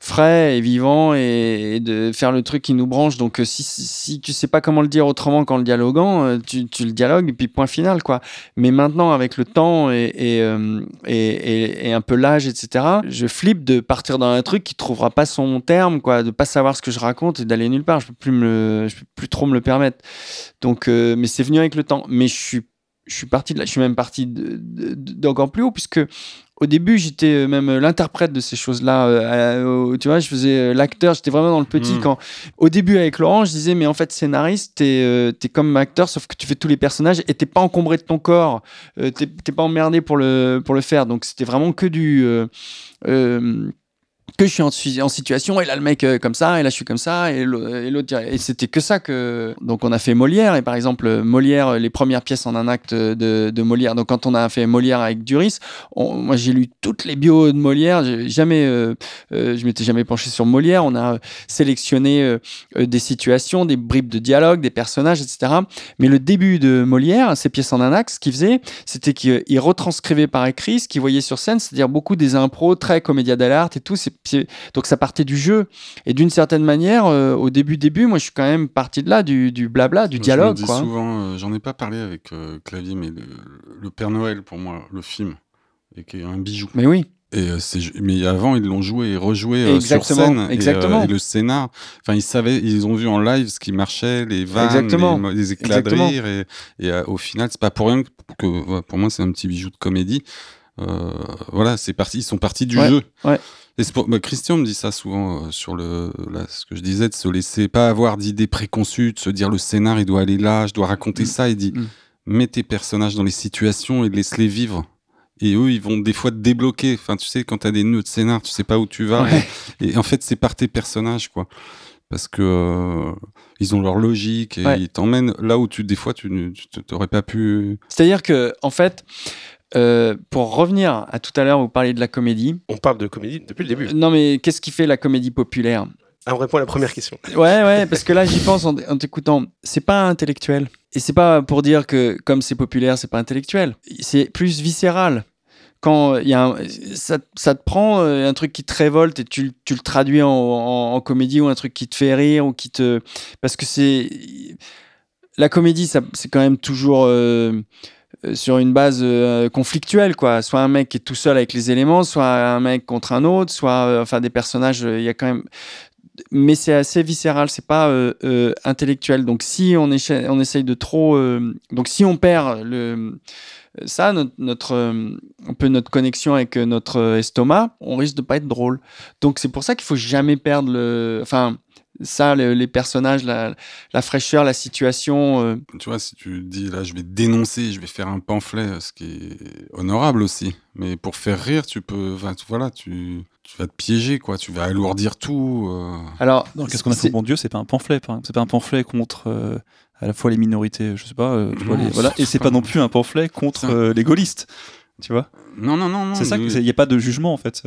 frais et vivant et, de faire le truc qui nous branche. Donc, euh, si, si, si tu sais pas comment le dire autrement qu'en le dialoguant, euh, tu, tu le dialogues, et puis point final, quoi. Mais maintenant, avec le temps et, et, euh, et, et- un peu l'âge, etc., je flippe de partir dans un truc qui trouvera pas son terme, quoi, de pas savoir ce que je raconte et d'aller nulle part. Je peux plus me, je peux plus trop me le permettre. Donc, mais c'est venu avec le temps. Mais je suis, je suis parti de. Je suis même parti de- de- de- d'encore plus haut puisque au début, j'étais euh, même l'interprète de ces choses-là. euh, euh, tu vois, je faisais euh, l'acteur, j'étais vraiment dans le petit. Mm. Quand, au début, avec Laurent, je disais, mais en fait, scénariste, t'es euh, t'es comme acteur, sauf que tu fais tous les personnages et t'es pas encombré de ton corps. Euh, t'es t'es pas emmerdé pour le, pour le faire. Donc, c'était vraiment que du. Que je suis en, situation et là le mec euh, comme ça et là je suis comme ça et l'au- et l'autre et c'était que ça que donc on a fait Molière et par exemple Molière euh, les premières pièces en un acte de, Molière donc quand on a fait Molière avec Duris moi j'ai lu toutes les bios de Molière jamais euh, euh, je m'étais jamais penché sur Molière on a sélectionné des situations des bribes de dialogue des personnages etc mais le début de Molière ces pièces en un acte ce qu'il faisait c'était qu'il il retranscrivait par écrit ce qu'il voyait sur scène c'est-à-dire beaucoup des impros très comédia dell'arte et tout donc ça partait du jeu et d'une certaine manière euh, au début début moi je suis quand même parti de là du, du blabla du Je me dialogue dis quoi souvent, euh, j'en ai pas parlé avec euh, Clavier, mais le, le Père Noël, pour moi, le film, et qui est un bijou. mais oui Et euh, mais avant, ils l'ont joué et rejoué sur scène. et, exactement. Et, le scénar, enfin, ils savaient, ils ont vu en live ce qui marchait, les vannes, les, les éclats de rire. Et, et, au final, c'est pas pour rien que, pour moi, c'est un petit bijou de comédie. Voilà, c'est parti, ils sont partis du Ouais, jeu. ouais. Et c'est pour- bah, Christian me dit ça souvent euh, sur le, là, ce que je disais, de se laisser pas avoir d'idées préconçues, de se dire le scénar, il doit aller là, je dois raconter Mm. ça. Il dit, Mm. mets tes personnages dans les situations et laisse-les vivre. et eux, ils vont des fois te débloquer. Enfin, tu sais, quand t'as des nœuds de scénar, tu sais pas où tu vas. Ouais. Et, en fait, c'est par tes personnages, quoi. Parce que euh, ils ont leur logique et Ouais. ils t'emmènent là où tu, des fois, tu t'aurais pas pu. C'est-à-dire que, en fait, euh, pour revenir à tout à l'heure, vous parliez de la comédie. On parle de comédie depuis le début. Non, mais qu'est-ce qui fait la comédie populaire? Ah, on répond à la première question. Ouais, ouais, parce que là, j'y pense en, t'écoutant. C'est pas intellectuel. Et c'est pas pour dire que, comme c'est populaire, c'est pas intellectuel. C'est plus viscéral. Quand il y a un- ça, ça te prend euh, un truc qui te révolte et tu, tu le traduis en, en- en comédie ou un truc qui te fait rire ou qui te. Parce que c'est. La comédie, c'est quand même toujours. euh, euh, sur une base euh, conflictuelle quoi soit un mec qui est tout seul avec les éléments soit un mec contre un autre soit euh, enfin des personnages euh, il y a quand même mais c'est assez viscéral, c'est pas euh, euh, intellectuel. Donc si on, essaye de trop, euh, donc si on perd le ça, notre, notre, euh, un peu notre connexion avec euh, notre euh, estomac, on risque de pas être drôle. Donc c'est pour ça qu'il faut jamais perdre le, enfin ça, le- les personnages, la, la fraîcheur, la situation. euh, Tu vois, si tu dis là, je vais dénoncer, je vais faire un pamphlet, ce qui est honorable aussi. Mais pour faire rire, tu peux. Enfin, tu- voilà, tu, tu vas te piéger, quoi. Tu vas alourdir tout. euh. Alors, qu'est-ce qu'on a fait bon Dieu? C'est pas un pamphlet, par exemple. C'est pas un pamphlet contre euh, à la fois les minorités, je sais pas, euh, tu vois, Non, les- voilà. Et c'est pas- pas non plus un pamphlet contre euh, les gaullistes. Tu vois? Non, non, non, non. C'est ça, il n'y a pas de jugement en fait.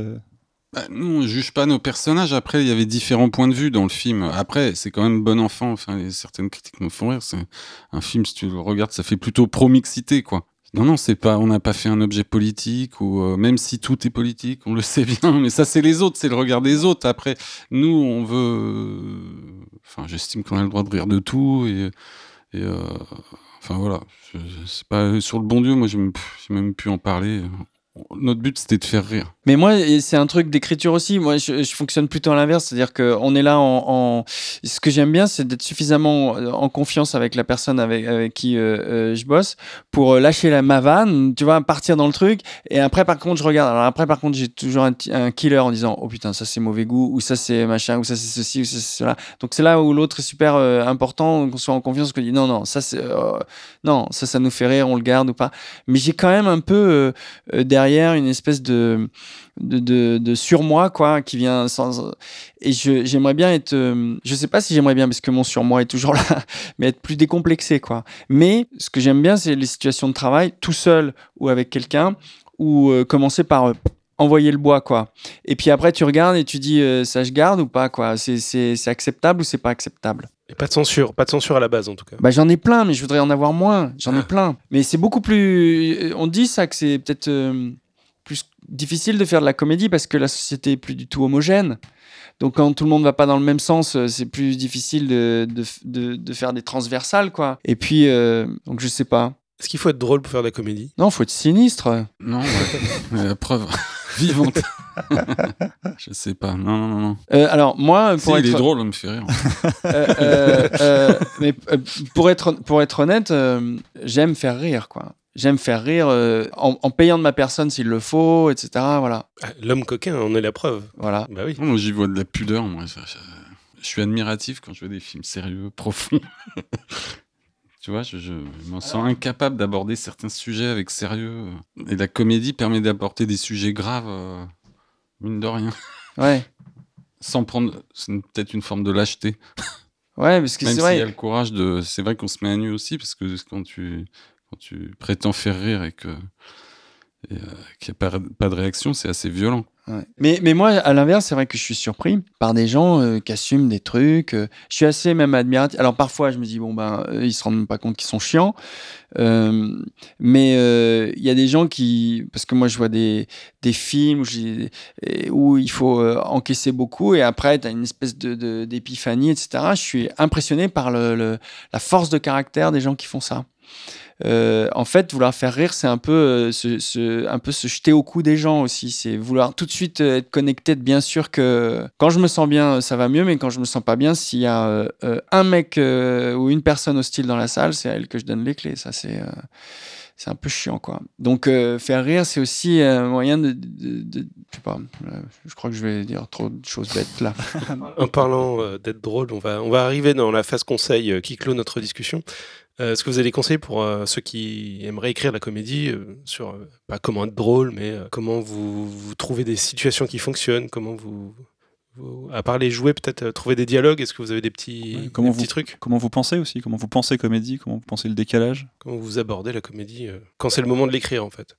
Bah, nous, on juge pas nos personnages. Après, il y avait différents points de vue dans le film. Après, c'est quand même bon enfant. Enfin, certaines critiques me font rire. C'est un film, si tu le regardes, ça fait plutôt pro-mixité, quoi. Non, non, c'est pas. On n'a pas fait un objet politique ou euh, même si tout est politique, on le sait bien. Mais ça, c'est les autres, c'est le regard des autres. Après, nous, on veut. Enfin, j'estime qu'on a le droit de rire de tout et. et euh, Enfin voilà, c'est pas sur le bon Dieu. Moi, j'ai même, même pu en parler. Notre but, c'était de faire rire. Mais moi, c'est un truc d'écriture aussi. Moi, je, fonctionne plutôt à l'inverse. C'est-à-dire qu'on est là en, Ce que j'aime bien, c'est d'être suffisamment en confiance avec la personne avec, qui euh, euh, je bosse pour euh, lâcher la, ma vanne, tu vois, partir dans le truc. Et après, par contre, je regarde. Alors après, par contre, j'ai toujours un, killer en disant Oh putain, ça c'est mauvais goût, ou ça c'est machin, ou ça c'est ceci, ou ça c'est cela. Donc c'est là où l'autre est super important, qu'on soit en confiance, qu'on dit Non, non, ça c'est. non, ça, ça nous fait rire, on le garde ou pas. Mais j'ai quand même un peu euh, derrière une espèce de de, de, de surmoi quoi qui vient sans et j'aimerais bien être euh, je sais pas si j'aimerais bien parce que mon surmoi est toujours là mais être plus décomplexé quoi. Mais ce que j'aime bien c'est les situations de travail tout seul ou avec quelqu'un ou euh, commencer par euh, envoyer le bois quoi. Et puis après tu regardes et tu dis ça je garde ou pas quoi. C'est acceptable ou c'est pas acceptable? Et pas de censure, pas de censure à la base en tout cas. bah, j'en ai plein, mais je voudrais en avoir moins. J'en ai plein. Mais c'est beaucoup plus. On dit ça que c'est peut-être euh, plus difficile de faire de la comédie parce que la société est plus du tout homogène. Donc quand tout le monde va pas dans le même sens, euh, c'est plus difficile de, de, de, de faire des transversales, quoi. Et puis, euh, donc je sais pas. Est-ce qu'il faut être drôle pour faire de la comédie? Non, faut être sinistre. Non, ouais. Mais la preuve vivante. je sais pas. Non, non, non. non. Euh, alors moi, Si, pour il être est drôle, on me fait rire. Euh, euh, euh, mais pour être pour être honnête, euh, j'aime faire rire quoi. J'aime faire rire euh, en, en payant de ma personne s'il le faut, etc. Voilà, Ah, L'homme coquin, on est la preuve. voilà. Bah oui. Moi, j'y vois de la pudeur. Moi, je suis admiratif quand je vois des films sérieux, profonds. Tu vois, je, je m'en sens incapable d'aborder certains sujets avec sérieux. Et la comédie permet d'apporter des sujets graves, euh, mine de rien, Ouais, sans prendre. C'est peut-être une forme de lâcheté. ouais, parce que Même c'est s'il y a vrai. le courage de. C'est vrai qu'on se met à nu aussi, parce que quand tu, quand tu prétends faire rire et que. et, euh, qu'il n'y a pas, pas de réaction, c'est assez violent. Mais, mais moi, à l'inverse, c'est vrai que je suis surpris par des gens euh, qui assument des trucs. euh, je suis assez même admiratif. Alors parfois, je me dis, bon, ben, eux, ils se rendent pas compte qu'ils sont chiants. Euh, mais il y a des gens qui. Parce que moi, je vois des, des films où, il faut encaisser beaucoup et après, tu as une espèce de- d'épiphanie, etc. Je suis impressionné par le- la force de caractère des gens qui font ça. Euh, en fait, vouloir faire rire, c'est un peu euh, se, un peu se jeter au cou des gens aussi. C'est vouloir tout de suite euh, être connecté, bien sûr que quand je me sens bien, ça va mieux, mais quand je me sens pas bien, s'il y a un mec ou une personne hostile dans la salle, c'est à elle que je donne les clés. Ça, c'est c'est un peu chiant, quoi. Donc, faire rire, c'est aussi un moyen de, je sais pas, je crois que je vais dire trop de choses bêtes là. En parlant d'être drôle, on va, on va arriver dans la phase conseil qui clôt notre discussion. Euh, Est-ce que vous avez des conseils pour euh, ceux qui aimeraient écrire la comédie euh, sur euh, pas comment être drôle, mais euh, comment vous, vous trouvez des situations qui fonctionnent, comment vous, vous- à part les jouer, peut-être euh, trouver des dialogues. Est-ce que vous avez des petits, Ouais, comment des petits vous- trucs? Comment vous pensez aussi Comment vous pensez comédie Comment vous pensez le décalage? Comment vous abordez la comédie euh, quand c'est le moment de l'écrire en fait?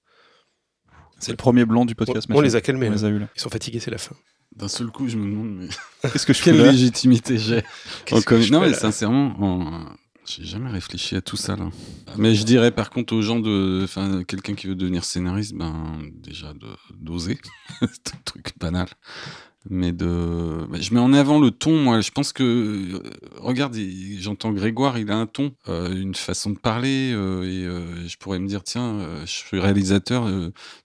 C'est le premier blanc du On, podcast. on Mathieu. les a calmés. On les a eu là. Ils sont fatigués, c'est la fin. D'un seul coup, je me demande mais Qu'est-ce que je quelle légitimité j'ai. en Qu'est-ce que comé- je Non, mais là? sincèrement, en- j'ai jamais réfléchi à tout ça là. Mais je dirais par contre aux gens de, enfin, quelqu'un qui veut devenir scénariste, ben déjà d'oser, c'est un truc banal. Mais de, je mets en avant le ton. Moi, je pense que, euh, regarde, j'entends Grégoire, il a un ton, euh, une façon de parler, euh, et je pourrais me dire, tiens, je suis réalisateur,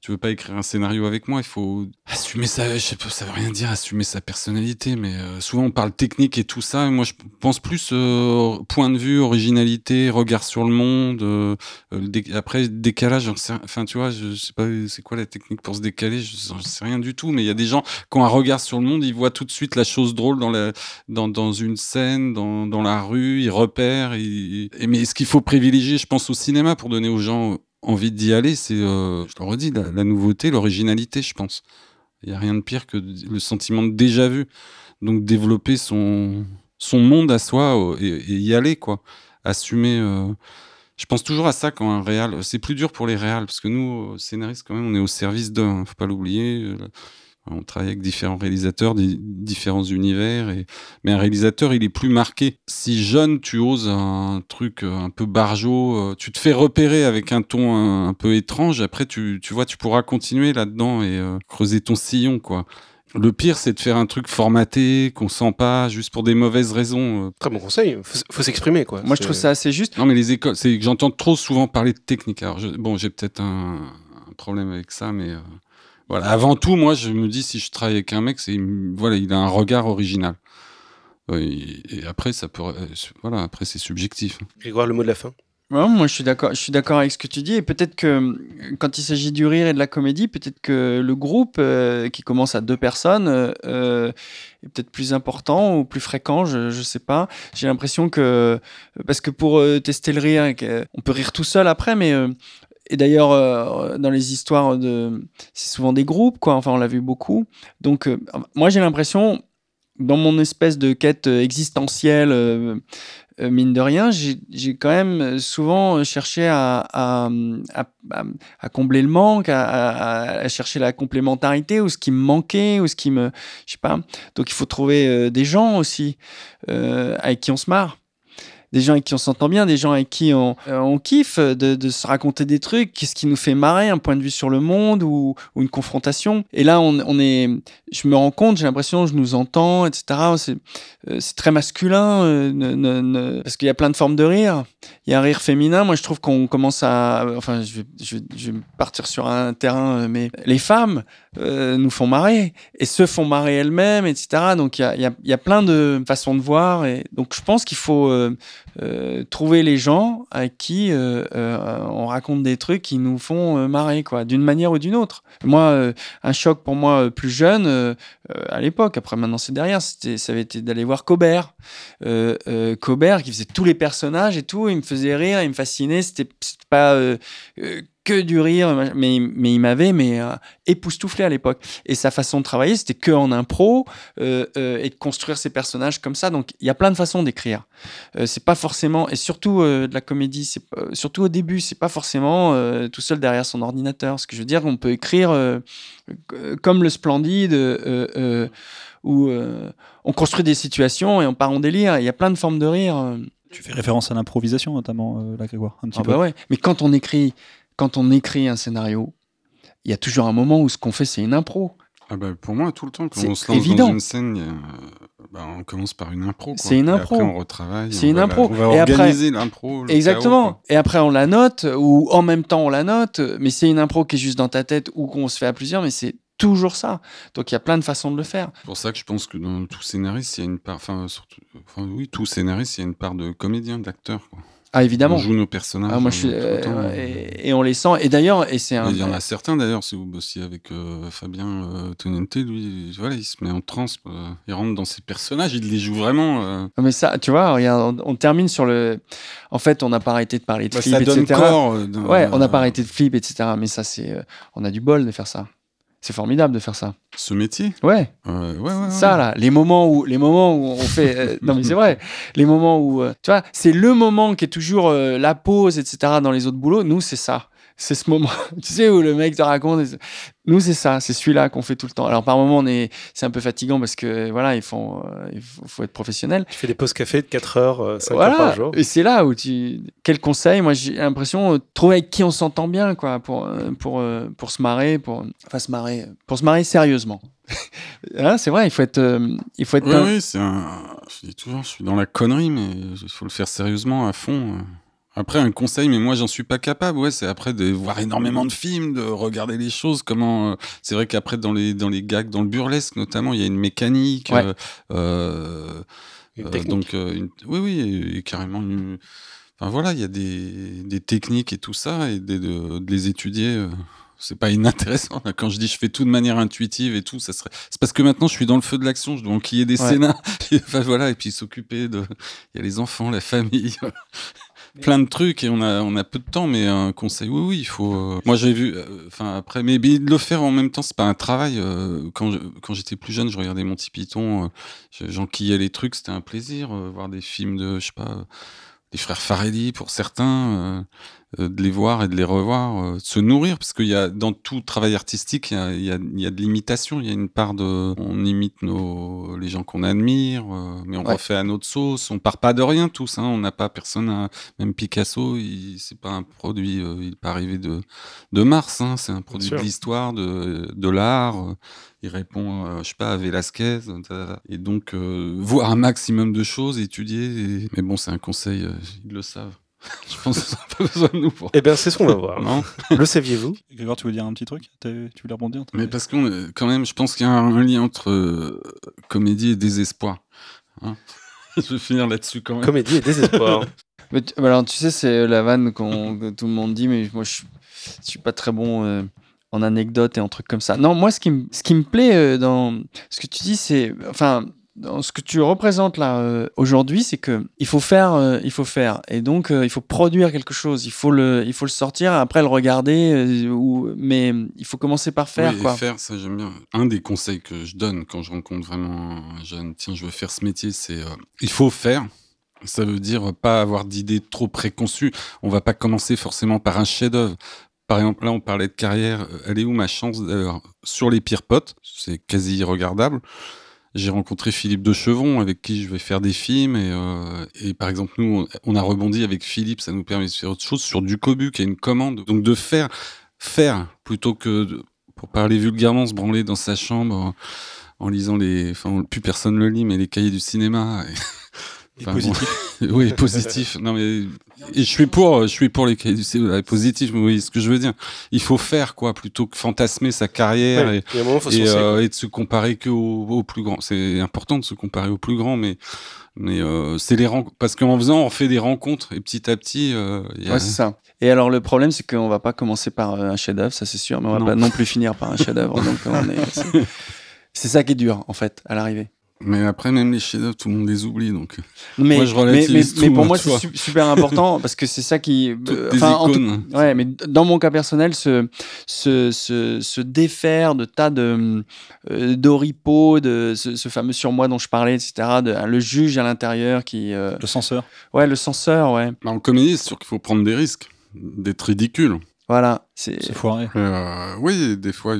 tu veux pas écrire un scénario avec moi? Il faut assumer sa, je sais pas, ça veut rien dire, assumer sa personnalité, mais souvent on parle technique et tout ça. Et moi, je pense plus point de vue, originalité, regard sur le monde. après, décalage, enfin, tu vois, je, sais pas, c'est quoi la technique pour se décaler? Je sais rien du tout, mais il y a des gens qui ont un regard le monde, ils voient tout de suite la chose drôle dans la, une scène, dans, la rue, ils repèrent. ils- et, mais ce qu'il faut privilégier, je pense, au cinéma pour donner aux gens envie d'y aller, c'est, euh, je le redis, la, nouveauté, l'originalité, je pense. Il n'y a rien de pire que le sentiment de déjà vu. Donc développer son, monde à soi euh, et, y aller, quoi. Assumer. euh, Je pense toujours à ça quand un réal. C'est plus dur pour les réals, parce que nous, euh, scénaristes, quand même, on est au service d'un. faut pas l'oublier. Euh, On travaille avec différents réalisateurs, des différents univers. Et... Mais un réalisateur, il est plus marqué. Si jeune, tu oses un truc euh, un peu barjot, euh, tu te fais repérer avec un ton un, un peu étrange. Après, tu, tu vois, tu pourras continuer là-dedans et euh, creuser ton sillon, quoi. Le pire, c'est de faire un truc formaté, qu'on sent pas, juste pour des mauvaises raisons. euh. Très bon conseil. Faut, faut s'exprimer quoi. Moi, je trouve ça assez juste. Non, mais les écoles, c'est que j'entends trop souvent parler de technique. Alors, je- bon, j'ai peut-être un, un problème avec ça, mais euh, voilà. Avant tout, moi, je me dis si je travaille avec un mec, c'est voilà, il a un regard original. Ouais, Et, et après, ça peut, euh, voilà, après c'est subjectif. Grégoire, le mot de la fin? Ouais, moi, je suis d'accord. Je suis d'accord avec ce que tu dis. Et peut-être que euh, quand il s'agit du rire et de la comédie, peut-être que le groupe euh, qui commence à deux personnes euh, euh, est peut-être plus important ou plus fréquent. Je, je sais pas. J'ai l'impression que parce que pour euh, tester le rire, on peut rire tout seul après, mais euh, et d'ailleurs euh, dans les histoires c'est souvent des groupes, quoi. Enfin, on l'a vu beaucoup. Donc, euh, moi, j'ai l'impression dans mon espèce de quête euh, existentielle. mine de rien, j'ai quand même souvent cherché à, à, combler le manque, à, chercher la complémentarité ou ce qui me manquait ou ce qui me, je sais pas. Donc il faut trouver des gens aussi avec qui on se marre. Des gens avec qui on s'entend bien, des gens avec qui on, euh, on kiffe de, de se raconter des trucs, qu'est-ce qui nous fait marrer, un point de vue sur le monde ou, ou une confrontation. Et là, on, on est, je me rends compte, j'ai l'impression, je nous entends, etc. C'est euh, très masculin, euh, ne- ne- parce qu'il y a plein de formes de rire. Il y a un rire féminin. Moi, je trouve qu'on commence à. Enfin, je vais, je, je vais partir sur un terrain, euh, mais les femmes euh, nous font marrer et se font marrer elles-mêmes, etc. Donc, il y a, y, a, y a plein de façons de voir. Et donc, je pense qu'il faut euh, trouver les gens avec qui euh, euh, on raconte des trucs qui nous font marrer, quoi, d'une manière ou d'une autre. Moi, un choc pour moi plus jeune, à l'époque, après maintenant c'est derrière, ça avait été d'aller voir Cobert. Cobert qui faisait tous les personnages et tout, il me faisait rire, il me fascinait, c'était, pas que du rire, mais, mais il m'avait mais, euh, époustouflé à l'époque. Et sa façon de travailler, c'était que en impro euh, euh, et de construire ses personnages comme ça. Donc il y a plein de façons d'écrire. C'est pas forcément, et surtout de la comédie, c'est surtout au début, c'est pas forcément tout seul derrière son ordinateur. Ce que je veux dire, on peut écrire comme le Splendide, où on construit des situations et on part en délire. Il y a plein de formes de rire. Tu fais référence à l'improvisation notamment, là, Grégoire, un petit Ah peu. bah ouais. Mais quand on écrit, quand on écrit un scénario, il y a toujours un moment où ce qu'on fait, c'est une impro. Ah bah, pour moi, tout le temps, quand C'est on se lance évident. dans une scène, a, euh, bah, on commence par une impro. C'est une Et impro. après, on retravaille. C'est une la- impro. on va Et après- organiser l'impro. chaos, Exactement. et après, on la note, ou en même temps, on la note. Mais c'est une impro qui est juste dans ta tête ou qu'on se fait à plusieurs, mais c'est toujours ça. Donc il y a plein de façons de le faire. C'est pour ça que je pense que dans tout scénariste, il y a une part, enfin, surtout, enfin, oui, tout scénariste, il y a une part de comédien, d'acteur. Ah, évidemment. On joue nos personnages. Ah, moi, je suis, euh, temps. euh, et, et on les sent. Et d'ailleurs, et c'est un. Il y en a certains d'ailleurs, si vous bossiez avec euh, Fabien Tonente, lui, voilà, il se met en transe, il rentre dans ses personnages, il les joue vraiment. Non, Mais ça, tu vois, regarde, on, on termine sur le. En fait, on n'a pas arrêté de parler de bah, flip, ça donne etc. corps. dans- Ouais, on n'a pas arrêté de flip, etc. Mais ça, c'est. on a du bol de faire ça. C'est formidable de faire ça. Ce métier Ouais. Euh, Ouais, ouais, ouais. Ça là, les moments où les moments où on fait euh, non mais c'est vrai, les moments où euh, tu vois, c'est le moment qui est toujours la pause etc dans les autres boulots. Nous c'est ça, c'est ce moment, tu sais où le mec te raconte. et- Nous c'est ça, c'est celui-là qu'on fait tout le temps. Alors par moment on est, c'est un peu fatigant parce que voilà il faut, euh, il faut, faut être professionnel. Tu fais des pauses café de 4 heures, euh, 5 heures Voilà. par jour. Et c'est là où tu, quel conseil? Moi j'ai l'impression de trouver avec qui on s'entend bien quoi pour euh, pour euh, pour se marrer, pour enfin se marrer, pour se marrer sérieusement. Hein, c'est vrai, il faut être, euh, il faut être Oui, un- oui, c'est un. Je dis toujours, je suis dans la connerie, mais il faut le faire sérieusement, à fond. Après, un conseil, mais moi, j'en suis pas capable. Ouais, c'est après de voir énormément de films, de regarder les choses. Comment. euh, C'est vrai qu'après, dans les, dans les gags, dans le burlesque notamment, il y a une mécanique. Ouais. euh, euh, Une donc, euh, une- oui, oui, et, et carrément une. Enfin voilà, il y a des, des techniques et tout ça, et de, de- de les étudier, euh, c'est pas inintéressant. là. Quand je dis je fais tout de manière intuitive et tout, ça serait. C'est parce que maintenant je suis dans le feu de l'action, je dois enquiller des Ouais. scénars, enfin, voilà, et puis s'occuper de. Il y a les enfants, la famille. Plein de trucs et on a, on a peu de temps, mais un conseil, oui, oui, il faut. euh, Moi, j'ai vu, euh, enfin, après, mais, mais de le faire en même temps, c'est pas un travail. euh, quand quand j'étais plus jeune, je regardais Monty Python, euh, je- j'enquillais les trucs, c'était un plaisir. voir des films de, je sais pas, des frères Farelli pour certains, de les voir et de les revoir, euh, de se nourrir, parce qu'il y a dans tout travail artistique, il y a, il y a- il y a de l'imitation, il y a une part de, on imite nos, les gens qu'on admire, euh, mais on Ouais. refait à notre sauce. On part pas de rien tous, hein, on n'a pas personne, à- même Picasso, c'est pas un produit, euh, il est pas arrivé de, de Mars, hein, c'est un produit de l'histoire, de, de l'art. euh, il répond, euh, je sais pas, à Velasquez, euh, et donc euh, voir un maximum de choses, étudier. et- Mais bon, c'est un conseil, euh, ils le savent. Je pense qu'ils n'ont pas besoin de nous pour. Eh bien, c'est ce qu'on va voir. Non, Le saviez-vous? Grégoire, tu veux dire un petit truc? Tu voulais rebondir mais parce qu'on, est- quand même, je pense qu'il y a un, lien entre euh, comédie et désespoir. hein. je vais finir là-dessus quand même. Comédie et désespoir. Mais tu- alors, tu sais, c'est la vanne qu'on- que tout le monde dit, mais moi, je, je suis pas très bon euh, en anecdotes et en trucs comme ça. Non, moi, ce qui, me- ce qui me plaît euh, dans ce que tu dis, c'est. Enfin. Dans ce que tu représentes là euh, aujourd'hui, c'est que il faut faire, euh, il faut faire, et donc euh, il faut produire quelque chose. Il faut le, il faut le sortir, après le regarder, ou, mais il faut commencer par faire Oui, et quoi. faire, ça j'aime bien. Un des conseils que je donne quand je rencontre vraiment un jeune, tiens, je veux faire ce métier, c'est il faut faire. Ça veut dire pas avoir d'idées trop préconçues. On va pas commencer forcément par un chef-d'œuvre. Par exemple, là, on parlait de carrière. Elle est où ma chance d'ailleurs? Sur les pires potes, c'est quasi irregardable. J'ai rencontré Philippe de Chevron avec qui je vais faire des films et, euh, et par exemple nous on- a rebondi avec Philippe, ça nous permet de faire autre chose sur du cobu qui est une commande. Donc de faire faire plutôt que pour parler vulgairement se branler dans sa chambre en, lisant les enfin plus personne le lit mais les cahiers du cinéma. Enfin, positif. bon, oui, positif. Non mais et je suis pour, je suis pour les cahiers du cinéma positif. Mais oui, ce que je veux dire, il faut faire quoi plutôt que fantasmer sa carrière Ouais, et, moment, euh, et de se comparer que au, au plus grand. C'est important de se comparer au plus grand, mais mais euh, c'est les rencontres parce qu'en faisant, on fait des rencontres et petit à petit, euh, il y a- Ouais, c'est ça. Et alors le problème, c'est qu'on va pas commencer par euh, un chef-d'œuvre, ça c'est sûr, mais on va Non. pas non plus finir par un chef-d'œuvre. donc on est. c'est- C'est ça qui est dur en fait à l'arrivée. Mais après même les chefs-d'œuvre, tout le monde les oublie donc. Mais, Moi, je mais, mais, mais pour hein, moi, c'est super important parce que c'est ça qui. Euh, des enfin, en tout- ouais, mais dans mon cas personnel, se, se, se, se défaire de tas de euh, d'oripeaux, de ce, ce fameux surmoi dont je parlais, etc. De, le juge à l'intérieur qui. euh, Le censeur. ouais, le censeur, ouais. Bah, en comédie, c'est sûr qu'il faut prendre des risques, d'être ridicule. Voilà. C'est. Foiré. Euh, oui, des fois,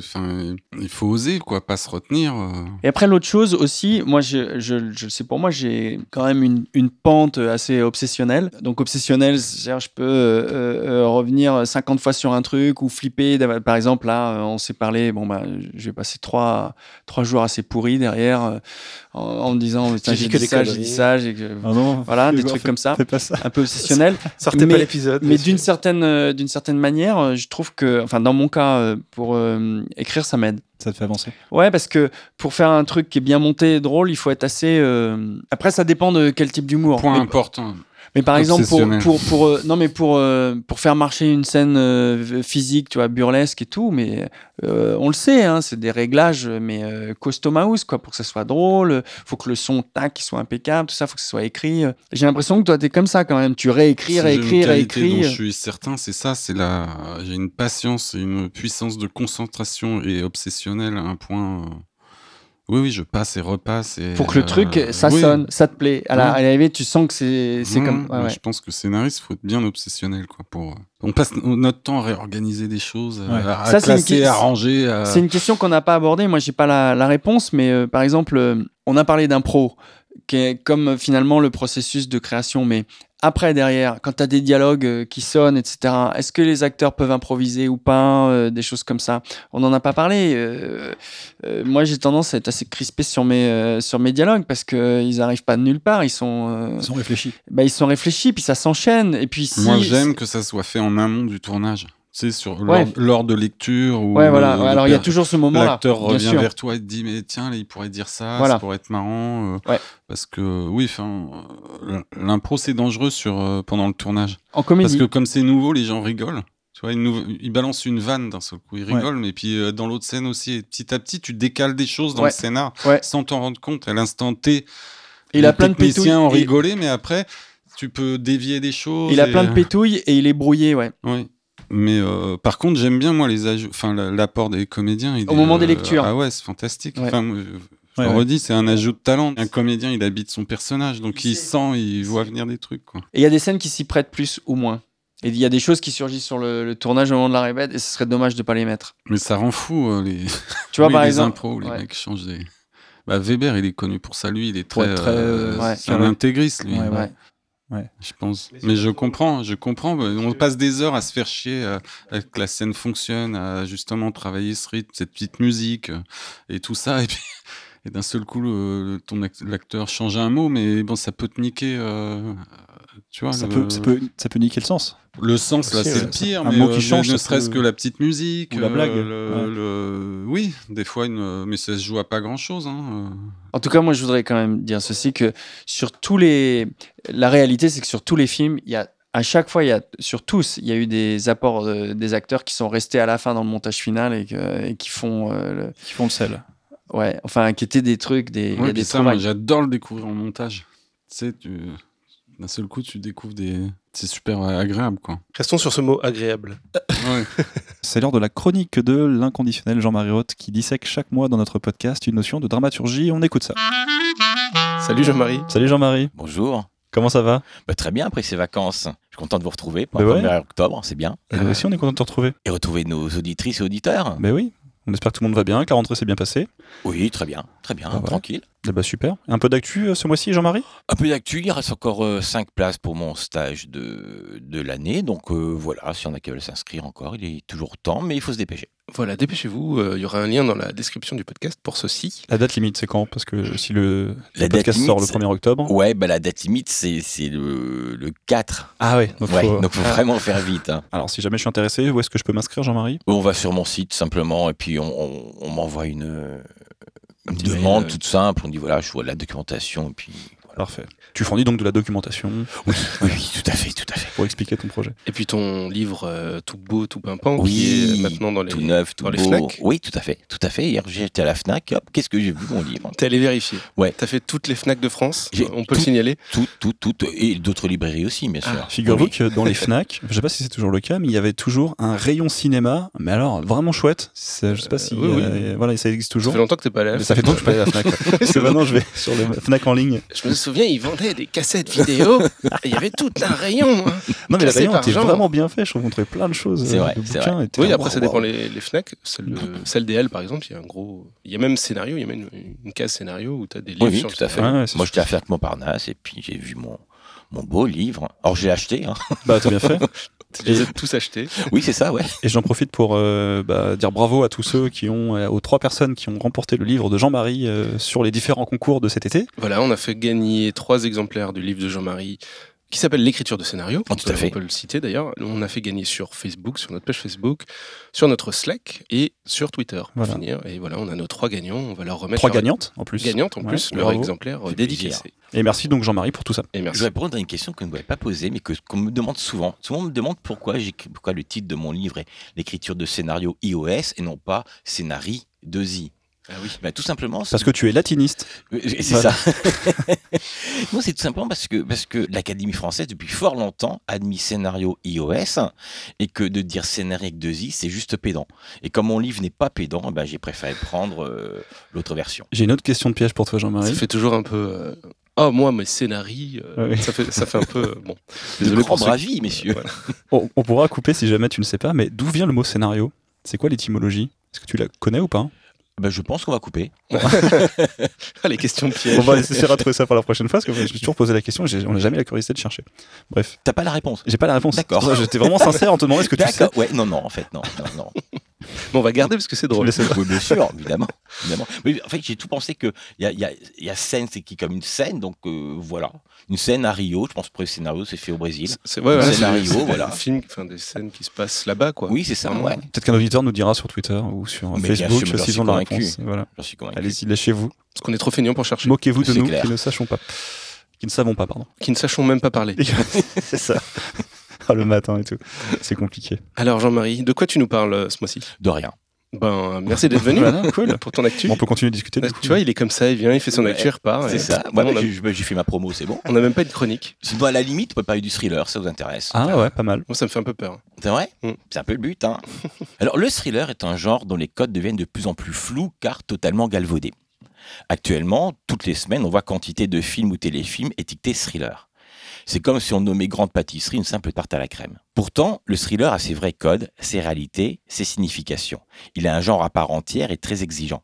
il faut oser quoi, pas se retenir. euh. Et après, l'autre chose aussi, moi, je, je, je le sais pour moi, j'ai quand même une, une pente assez obsessionnelle. Donc, obsessionnelle, c'est-à-dire, je peux euh, euh, revenir 50 fois sur un truc ou flipper. Par exemple, là, on s'est parlé, bon, bah, je vais passer trois, trois jours assez pourris derrière en, en me disant, J'ai dit j'ai ça, j'ai dit ça, j'ai Ah Voilà, des trucs comme ça. Fais pas ça. un peu obsessionnel. Sortez mais- pas l'épisode. Mais d'une certaine, euh, d'une certaine manière, je trouve que, enfin, dans mon cas, euh, pour euh, écrire, ça m'aide. Ça te fait avancer. Ouais, parce que pour faire un truc qui est bien monté et drôle, il faut être assez. euh, Après, ça dépend de quel type d'humour. Point Mais, important. Mais par exemple, pour, pour, pour, euh, non, mais pour, euh, pour faire marcher une scène euh, physique, tu vois, burlesque et tout, mais on le sait, hein, c'est des réglages, mais costaud mouse, quoi, pour que ça soit drôle. faut que le son, tac, il soit impeccable, tout ça, faut que ça soit écrit. J'ai l'impression que toi, t'es comme ça quand même. Tu réécris, réécris, réécris. je suis certain, c'est ça, c'est la. J'ai une patience et une puissance de concentration et obsessionnelle à un point. Euh, Oui, oui, je passe et repasse. Et, Pour que le truc, euh, ça oui. sonne, ça te plaît. À la- à l'arrivée, tu sens que c'est comme. ouais, ouais. Je pense que scénariste, faut être bien obsessionnel, quoi. Pour. On passe notre temps à réorganiser des choses, Ouais. à, à Ça, une classer, à ranger. à- C'est une question qu'on n'a pas abordée. Moi, j'ai pas la, la réponse, mais euh, par exemple, euh, on a parlé d'impro, qui est comme euh, finalement le processus de création. Mais après, derrière, quand tu as des dialogues euh, qui sonnent, etc., est-ce que les acteurs peuvent improviser ou pas euh, Des choses comme ça? On n'en a pas parlé. euh, euh, moi, j'ai tendance à être assez crispé sur mes, euh, sur mes dialogues parce qu'ils n'arrivent pas de nulle part. Ils sont, euh, Ils sont réfléchis. bah, ils sont réfléchis, puis ça s'enchaîne. Et puis si, Moi, j'aime que ça soit fait en amont du tournage. Sais, sur, Ouais. de lecture. Ou Ouais, voilà. Ouais, alors, il y a toujours ce moment-là. L'acteur revient sûr. vers toi et te dit mais tiens là il pourrait dire ça, Voilà. ça pourrait être marrant. euh, Ouais. Parce que oui, euh, l'impro c'est dangereux sur euh, pendant le tournage. En comédie. Parce que comme c'est nouveau, les gens rigolent. Tu vois, ils, balancent une vanne d'un seul coup, ils rigolent, mais puis euh, dans l'autre scène aussi, et petit à petit, tu décales des choses dans le scénar sans t'en rendre compte. À l'instant T, il les a plein de techniciens et- rigolé, mais après, tu peux dévier des choses. Il a et- plein de pétouilles et il est brouillé, ouais. oui. Mais euh, par contre, j'aime bien moi les ajouts, enfin la- l'apport des comédiens. Au moment des euh, lectures. Ah ouais, c'est fantastique. Ouais. Enfin, moi, je, je Ouais, le ouais. redis, c'est un ajout de talent. Un comédien, il habite son personnage, donc il sent, il voit venir des trucs. Quoi. Et il y a des scènes qui s'y prêtent plus ou moins. Et il y a des choses qui surgissent sur le, le tournage au moment de la répète et ce serait dommage de pas les mettre. Mais ça rend fou euh, les. Tu vois, oui, par les exemple. impros, où les ouais. mecs changent des. Bah, Weber, il est connu pour ça. Lui, il est très. être très, euh, ouais, c'est un carré. intégriste, lui. Ouais. Je pense. Mais je comprends, je comprends. On passe des heures à se faire chier, euh, à que la scène fonctionne, à justement travailler ce rythme, cette petite musique euh, et tout ça. Et puis, et d'un seul coup, le- ton act- l'acteur change un mot, mais bon, ça peut te niquer. euh, tu vois, Ça le, peut, ça, peut, ça peut niquer le sens. le sens, là, c'est le pire. Un mais, mot qui euh, change, ne serait-ce peut- que la petite musique. Ou la euh, blague, le- ouais. le- Oui, des fois, une... mais ça se joue à pas grand-chose. Hein. En tout cas, moi, je voudrais quand même dire ceci que sur tous les. La réalité, c'est que sur tous les films, il y a. À chaque fois, il y a, sur tous, il y a eu des apports euh, des acteurs qui sont restés à la fin dans le montage final et, que- et qui font. euh, le- Qui font le sel. ouais, enfin, qui étaient des trucs, des, Ouais, des j'adore le découvrir en montage. Tu sais, tu... d'un seul coup, tu découvres des. C'est super agréable, quoi. Restons sur ce mot agréable. Ouais. C'est l'heure de la chronique de l'inconditionnel Jean-Marie Roth qui dissèque chaque mois dans notre podcast une notion de dramaturgie. On écoute ça. Salut Jean-Marie. Salut Jean-Marie, Bonjour. comment ça va? Bah, très bien après ces vacances. Je suis content de vous retrouver pour Bah le ouais. 1er octobre, c'est bien. Et nous aussi on est content de te retrouver. Et retrouver nos auditrices et auditeurs. Ben oui, on espère que tout le monde va bien, que la rentrée s'est bien passée. Oui, très bien, très bien, Ah, tranquille. Eh ben super. Un peu d'actu euh, ce mois-ci Jean-Marie? Un peu d'actu, il reste encore 5 places pour mon stage de, de l'année. Donc euh, voilà, si on a qui veulent s'inscrire encore, il est toujours temps, mais il faut se dépêcher. Voilà, dépêchez-vous. euh, Il y aura un lien dans la description du podcast pour ceci. La date limite c'est quand? Parce que si le, La le date podcast limite, sort le c'est- 1er octobre. Ouais, bah, la date limite, c'est c'est le, le 4. Ah ouais, donc ouais, faut- donc faut Ah. vraiment faire vite. hein. Alors si jamais je suis intéressé, où est-ce que je peux m'inscrire Jean-Marie? On va sur mon site simplement et puis on, on- on m'envoie une, euh, une demande toute simple. On dit voilà, je vois la documentation et puis. Parfait. Tu fournis donc de la documentation Oui, oui, oui, tout à fait, tout à fait. pour expliquer ton projet. Et puis ton livre euh, tout beau, tout pimpant, Oui, qui est maintenant dans les. tout neuf, tout dans les beau. Fnac Oui, tout à fait, tout à fait. Hier, j'étais à la Fnac. Hop, qu'est-ce que j'ai vu mon livre? T'es allé vérifier. Ouais. T'as fait toutes les Fnac de France. On peut le signaler. Tout, tout, tout, et d'autres librairies aussi, bien sûr. Ah, Figure-vous Oui. que dans les Fnac, je sais pas si c'est toujours le cas, mais il y avait toujours un rayon cinéma, mais alors vraiment chouette. C'est- Je sais pas si oui. euh, voilà, ça existe Ça toujours. fait longtemps que t'es pas allé. à la Mais ça fait Fnac. longtemps que je suis pas allé à la Fnac. Parce que maintenant je vais sur le Fnac en ligne. Je me souviens, ils vendaient des cassettes vidéo. Il y avait tout un rayon. hein. Non mais le rayon était genre. vraiment bien fait. Je trouvait plein de choses. C'est euh, vrai, Oui, après ça dépend les, les Fnac. Celle, de- celle des L, par exemple, il y a un gros. Il y a même scénario, il y a même une, une case scénario où t'as des livres Oui, oui, sur tout le à fait. Ouais, Moi, j'étais à Ferc Montparnasse et puis j'ai vu mon, mon beau livre. Alors, j'ai acheté. hein. Bah t'as bien fait. Les as tous achetés. Oui, c'est ça, ouais. Et j'en profite pour euh, bah, dire bravo à tous ceux qui ont, euh, aux trois personnes qui ont remporté le livre de Jean-Marie euh, sur les différents concours de cet été. Voilà, on a fait gagner trois exemplaires du livre de Jean-Marie qui s'appelle l'écriture de scénario. Ah, tout à fait. On peut le citer d'ailleurs. On a fait gagner sur Facebook, sur notre page Facebook, sur notre Slack et sur Twitter. Pour Voilà. finir. Et voilà, on a nos trois gagnants. On va leur remettre Trois leur- gagnantes en plus. gagnantes en Ouais, plus, leur bravo. exemplaire dédicacé. Et merci donc Jean-Marie pour tout ça. Et Je merci. vais répondre à une question que je ne pas posée, mais que qu'on me demande souvent. Souvent, on me demande pourquoi, pourquoi le titre de mon livre est l'écriture de scénario iOS et non pas scénarii 2i. Ah oui. Ben, tout simplement, Parce que tu es latiniste. C'est Voilà. ça. non, c'est tout simplement parce que, parce que l'Académie française, depuis fort longtemps, a admis scénario iOS et que de dire scénario avec deux i, c'est juste pédant. Et comme mon livre n'est pas pédant, ben, j'ai préféré prendre euh, l'autre version. J'ai une autre question de piège pour toi Ça Jean-Marie. fait toujours un peu. euh, Oh, moi, mes scénarii, euh, Oui. ça, fait, ça fait un peu. euh, bon. De pour bravi, messieurs. Voilà. On, on pourra couper si jamais tu ne sais pas, mais d'où vient le mot scénario? C'est quoi l'étymologie? Est-ce que tu la connais ou pas? Ben, je pense qu'on va couper. Les questions pièges. On va essayer de retrouver ça pour la prochaine fois, parce que je me suis toujours posé la question, et on n'a jamais la curiosité de chercher. Bref, T'as pas la réponse j'ai pas la réponse. D'accord. J'étais vraiment sincère en te demandant ce que tu sais? D'accord. Ouais, non, non, en fait, non, non, non. Bon, on va garder parce que c'est drôle. Oui, bien sûr, évidemment. évidemment. Oui, en fait, j'ai tout pensé que il y a, y, a, il y a scène, c'est qui comme une scène, donc euh, voilà. Une scène à Rio, je pense que le scénario, c'est fait au Brésil. C'est ouais, Un ouais, scénario, voilà. Un film, enfin des scènes qui se passent là-bas, quoi. Oui, c'est ça, ouais. Peut-être qu'un auditeur nous dira sur Twitter ou sur Mais Facebook s'ils ont la réponse. Voilà. J'en suis convaincu. Allez-y, lâchez-vous. Parce qu'on est trop feignants pour chercher. Moquez-vous de C'est nous clair. qui ne sachons pas. Qui ne savons pas, pardon. Qui ne sachons même pas parler. C'est ça. Ah, le matin et tout. C'est compliqué. Alors, Jean-Marie, de quoi tu nous parles euh, ce mois-ci? De rien. Ben, merci d'être venu Voilà, cool. pour ton actu. On peut continuer de discuter. tu vois, il est comme ça, il vient, il fait son Ouais, actu, il repart. C'est ça. Bon, Ouais, on a- j'ai fait ma promo, c'est bon. on n'a même pas une chronique. Sinon, à la limite, on peut parler du thriller, ça vous intéresse. Ah ouais, pas mal. Moi, ça me fait un peu peur. C'est vrai? Mm. C'est un peu le but. Hein Alors, le thriller est un genre dont les codes deviennent de plus en plus flous car totalement galvaudés. Actuellement, toutes les semaines, on voit quantité de films ou téléfilms étiquetés thriller. C'est comme si on nommait grande pâtisserie une simple tarte à la crème. Pourtant, le thriller a ses vrais codes, ses réalités, ses significations. Il a un genre à part entière et très exigeant.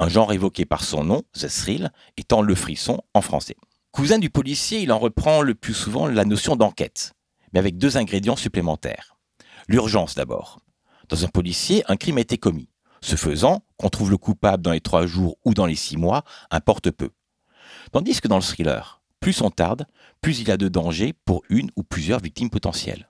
Un genre évoqué par son nom, The Thrill, étant le frisson en français. Cousin du policier, il en reprend le plus souvent la notion d'enquête, mais avec deux ingrédients supplémentaires. L'urgence d'abord. Dans un policier, un crime a été commis. Ce faisant, qu'on trouve le coupable dans les trois jours ou dans les six mois, importe peu. Tandis que dans le thriller, plus on tarde, plus il y a de danger pour une ou plusieurs victimes potentielles.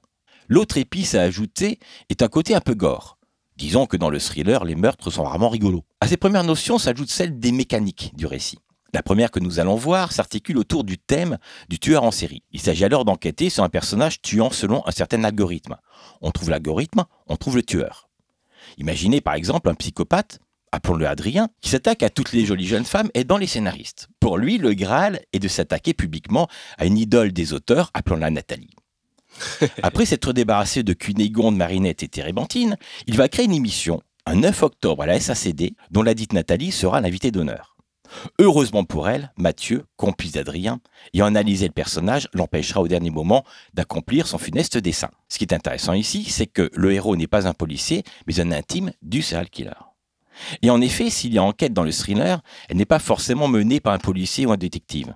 L'autre épice à ajouter est un côté un peu gore. Disons que dans le thriller, les meurtres sont rarement rigolos. À ces premières notions s'ajoute celle des mécaniques du récit. La première que nous allons voir s'articule autour du thème du tueur en série. Il s'agit alors d'enquêter sur un personnage tuant selon un certain algorithme. On trouve l'algorithme, on trouve le tueur. Imaginez par exemple un psychopathe, appelons-le Adrien, qui s'attaque à toutes les jolies jeunes femmes et dans les scénaristes. Pour lui, le Graal est de s'attaquer publiquement à une idole des auteurs, appelons-la Nathalie. Après s'être débarrassé de Cunégonde, Marinette et Térébenthine, il va créer une émission, un 9 octobre à la SACD, dont la dite Nathalie sera l'invitée d'honneur. Heureusement pour elle, Mathieu, complice d'Adrien, ayant analysé le personnage, l'empêchera au dernier moment d'accomplir son funeste dessein. Ce qui est intéressant ici, c'est que le héros n'est pas un policier, mais un intime du serial killer. Et en effet, s'il y a enquête dans le thriller, elle n'est pas forcément menée par un policier ou un détective.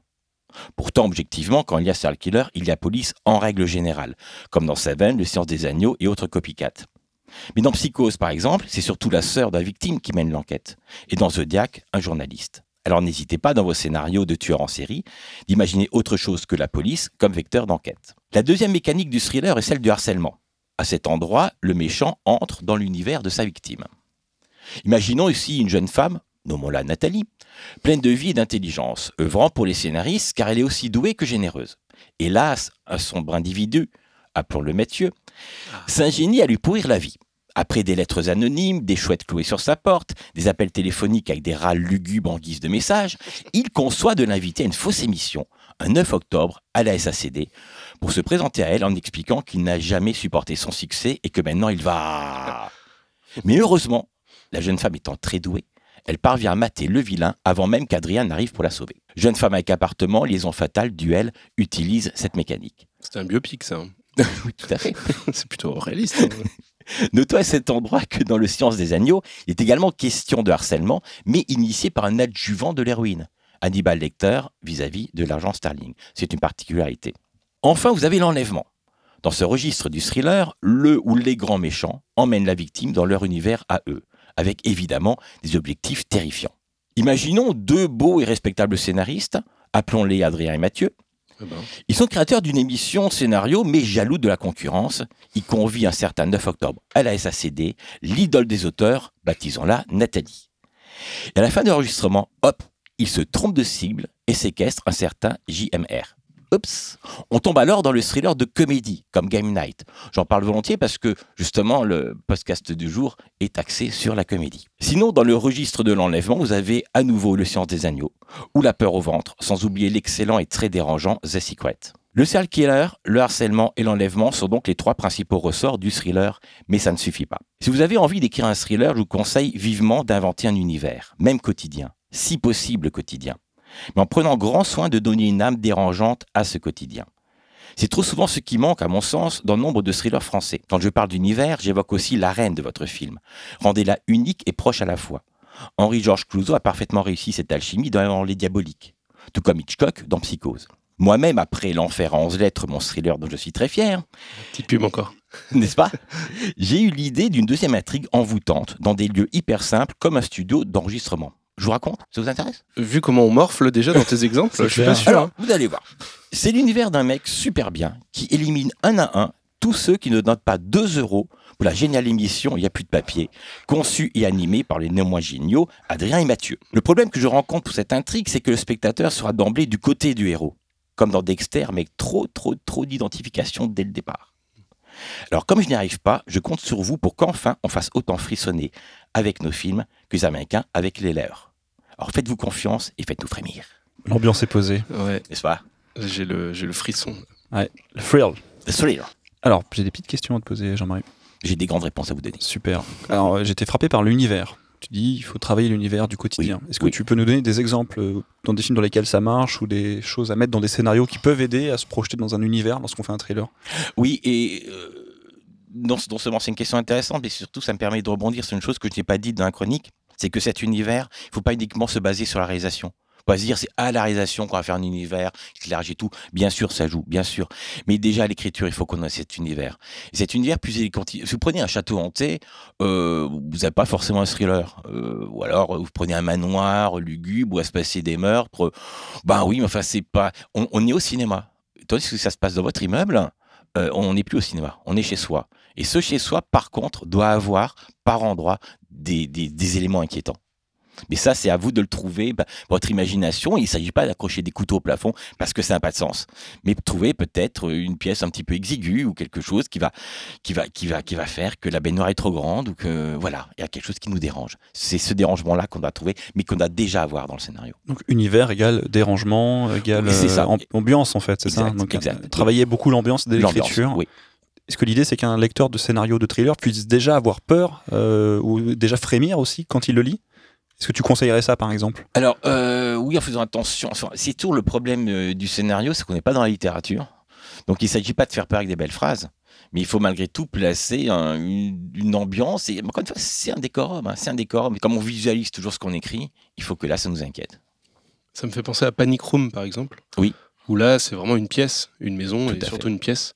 Pourtant, objectivement, quand il y a serial killer, il y a police en règle générale, comme dans Seven, Le Science des Agneaux et autres copycats. Mais dans Psychose, par exemple, c'est surtout la sœur de la victime qui mène l'enquête, et dans Zodiac, un journaliste. Alors n'hésitez pas dans vos scénarios de tueurs en série d'imaginer autre chose que la police comme vecteur d'enquête. La deuxième mécanique du thriller est celle du harcèlement. À cet endroit, le méchant entre dans l'univers de sa victime. Imaginons ici une jeune femme, nommons-la Nathalie, pleine de vie et d'intelligence, œuvrant pour les scénaristes car elle est aussi douée que généreuse. Hélas, un sombre individu, appelons-le Mathieu, s'ingénie à lui pourrir la vie. Après des lettres anonymes, des chouettes clouées sur sa porte, des appels téléphoniques avec des râles lugubres en guise de message, il conçoit de l'inviter à une fausse émission, un 9 octobre, à la SACD, pour se présenter à elle en expliquant qu'il n'a jamais supporté son succès et que maintenant il va... Mais heureusement, la jeune femme étant très douée, elle parvient à mater le vilain avant même qu'Adrien n'arrive pour la sauver. Jeune femme avec appartement, liaison fatale, duel, utilise cette mécanique. C'est un biopic, ça. Oui, tout à fait. c'est plutôt réaliste. hein. Notons à cet endroit que dans le Science des Agneaux, il est également question de harcèlement, mais initié par un adjuvant de l'héroïne, Hannibal Lecter, vis-à-vis de l'argent sterling. C'est une particularité. Enfin, vous avez l'enlèvement. Dans ce registre du thriller, le ou les grands méchants emmènent la victime dans leur univers à eux, avec évidemment des objectifs terrifiants. Imaginons deux beaux et respectables scénaristes, appelons-les Adrien et Mathieu, Eh ben, Ils sont créateurs d'une émission scénario, mais jaloux de la concurrence. Ils convient un certain 9 octobre à la SACD, l'idole des auteurs, baptisons-la Nathalie. Et à la fin de l'enregistrement, hop, ils se trompent de cible et séquestrent un certain JMR. Oups On tombe alors dans le thriller de comédie, comme Game Night. J'en parle volontiers parce que, justement, le podcast du jour est axé sur la comédie. Sinon, dans le registre de l'enlèvement, vous avez à nouveau Le Science des Agneaux, ou La peur au ventre, sans oublier l'excellent et très dérangeant The Secret. Le serial killer, le harcèlement et l'enlèvement sont donc les trois principaux ressorts du thriller, mais ça ne suffit pas. Si vous avez envie d'écrire un thriller, je vous conseille vivement d'inventer un univers, même quotidien, si possible quotidien, mais en prenant grand soin de donner une âme dérangeante à ce quotidien. C'est trop souvent ce qui manque, à mon sens, dans nombre de thrillers français. Quand je parle d'univers, j'évoque aussi l'arène de votre film. Rendez-la unique et proche à la fois. Henri-Georges Clouzot a parfaitement réussi cette alchimie dans Les Diaboliques, tout comme Hitchcock dans Psychose. Moi-même, après L'Enfer à 11 lettres, mon thriller dont je suis très fier, petite pub encore. n'est-ce pas? J'ai eu l'idée d'une deuxième intrigue envoûtante, dans des lieux hyper simples comme un studio d'enregistrement. Je vous raconte Ça vous intéresse? Vu comment on morfle déjà dans tes exemples, je suis pas sûr. Alors, hein. vous allez voir. C'est l'univers d'un mec super bien qui élimine un à un tous ceux qui ne donnent pas 2 euros pour la géniale émission Il n'y a plus de papier, conçue et animée par les néanmoins géniaux Adrien et Mathieu. Le problème que je rencontre pour cette intrigue, c'est que le spectateur sera d'emblée du côté du héros, comme dans Dexter, mais trop, trop, trop d'identification dès le départ. Alors, comme je n'y arrive pas, je compte sur vous pour qu'enfin on fasse autant frissonner avec nos films que les Américains avec les leurs. Alors, faites-vous confiance et faites-nous frémir, L'ambiance est posée. Ouais, n'est-ce pas? J'ai le, j'ai le frisson. Le thrill. The Thriller. Alors, j'ai des petites questions à te poser, Jean-Marie. J'ai des grandes réponses à vous donner. Super. Alors, euh, j'étais frappé par l'univers. Tu dis, il faut travailler l'univers du quotidien. Est-ce que oui. tu peux nous donner des exemples euh, dans des films dans lesquels ça marche ou des choses à mettre dans des scénarios qui peuvent aider à se projeter dans un univers lorsqu'on fait un thriller Oui, et non, non seulement c'est une question intéressante, mais surtout ça me permet de rebondir sur une chose que je n'ai pas dite dans la chronique, c'est que cet univers, il ne faut pas uniquement se baser sur la réalisation. Pas se dire c'est à la réalisation qu'on va faire un univers, éclairage et tout. Bien sûr, ça joue, bien sûr. Mais déjà à l'écriture, il faut qu'on ait cet univers. Et cet univers plus éloquent. Si vous prenez un château hanté, euh, vous n'avez pas forcément un thriller. Euh, ou alors vous prenez un manoir lugubre où va se passer des meurtres. Ben oui, mais enfin c'est pas. On, on est au cinéma. Tandis que ça se passe dans votre immeuble, euh, on n'est plus au cinéma, on est chez soi. Et ce chez soi, par contre, doit avoir par endroit des, des- des éléments inquiétants. Mais ça, c'est à vous de le trouver, bah, votre imagination. Il ne s'agit pas d'accrocher des couteaux au plafond parce que ça n'a pas de sens. Mais trouver peut-être une pièce un petit peu exiguë ou quelque chose qui va, qui va, qui va, qui va faire que la baignoire est trop grande ou que voilà, il y a quelque chose qui nous dérange. C'est ce dérangement-là qu'on doit trouver, mais qu'on doit déjà avoir dans le scénario. Donc, univers égale dérangement, égale Oui, c'est ça. euh, am- ambiance, en fait, c'est ça? Exact, Donc, exact. travailler beaucoup l'ambiance de l'écriture. oui. Est-ce que l'idée, c'est qu'un lecteur de scénario de thriller puisse déjà avoir peur euh, ou déjà frémir aussi quand il le lit? Est-ce que tu conseillerais ça, par exemple? Alors, euh, oui, en faisant attention. Enfin, c'est toujours le problème euh, du scénario, c'est qu'on n'est pas dans la littérature. Donc, il ne s'agit pas de faire peur avec des belles phrases, mais il faut malgré tout placer un- une, une ambiance. Et encore une fois, c'est un décorum. hein, c'est un décorum. Mais comme on visualise toujours ce qu'on écrit, il faut que là, ça nous inquiète. Ça me fait penser à Panic Room, par exemple. Oui. Où là, c'est vraiment une pièce, une maison, Tout et surtout fait. une pièce.